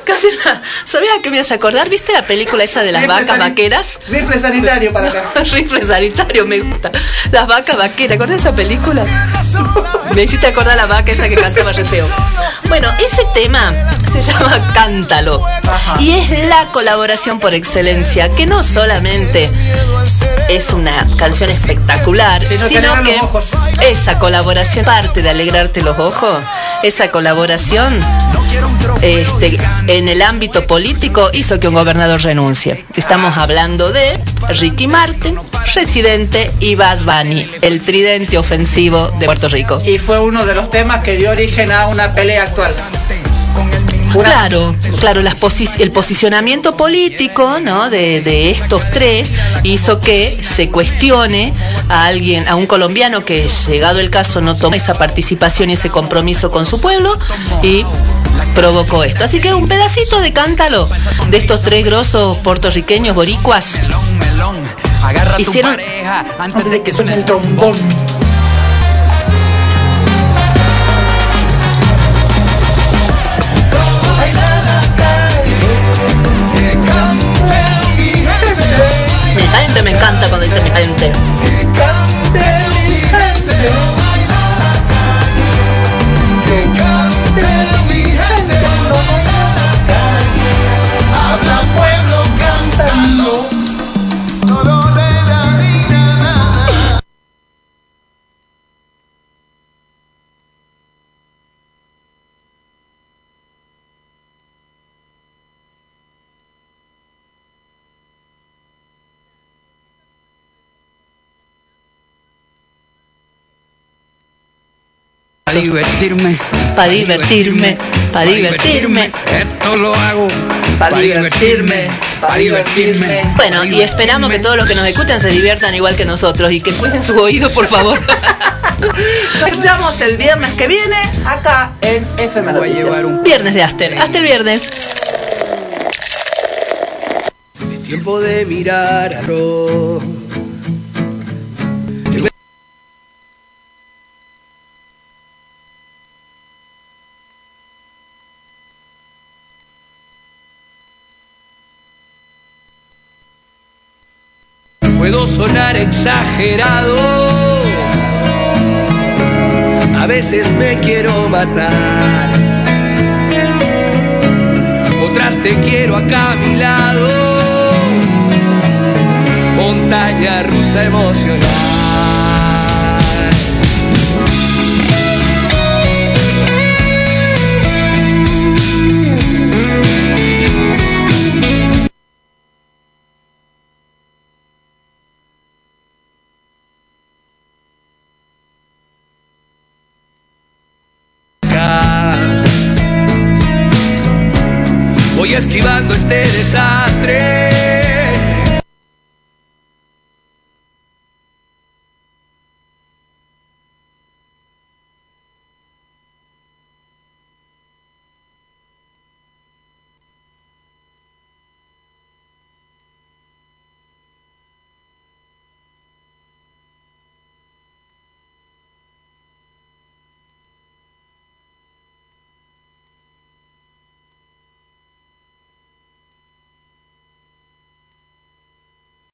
casi nada. ¿Sabías que me ibas a acordar? ¿Viste la película esa de las Rifle vacas vaqueras? Rifle sanitario para acá. Rifle sanitario, me gusta. Las vacas vaqueras, ¿te acordás de esa película? Me hiciste acordar la vaca esa que cantaba re feo. Bueno, ese tema se llama Cántalo. Y es la colaboración por excelencia, que no solamente es una canción espectacular, Sino que sino esa colaboración, parte de alegrarte los ojos, esa colaboración este, en el ámbito político hizo que un gobernador renuncie. Estamos hablando de Ricky Martin, Residente y Bad Bunny, el tridente ofensivo de Puerto Rico. Y fue uno de los temas que dio origen a una pelea actual. Claro, claro, las posi- el posicionamiento político ¿no? de, de estos tres hizo que se cuestione a alguien, a un colombiano que llegado el caso no tomó esa participación y ese compromiso con su pueblo y provocó esto. Así que un pedacito de cántalo de estos tres grosos puertorriqueños boricuas Agarra hicieron tu pareja antes de que suene el trombón. gente, me encanta cuando dice mi gente. Para divertirme. Para divertirme, para divertirme. Esto lo hago para divertirme, para divertirme. Bueno, y esperamos que todos los que nos escuchan se diviertan igual que nosotros y que cuiden su oído, por favor. Nos escuchamos el viernes que viene acá en FM Noticias. Viernes de Aster. Hasta el viernes. Tiempo de mirar a exagerado. A veces me quiero matar. Otras te quiero acá a mi lado. Montaña rusa emocional.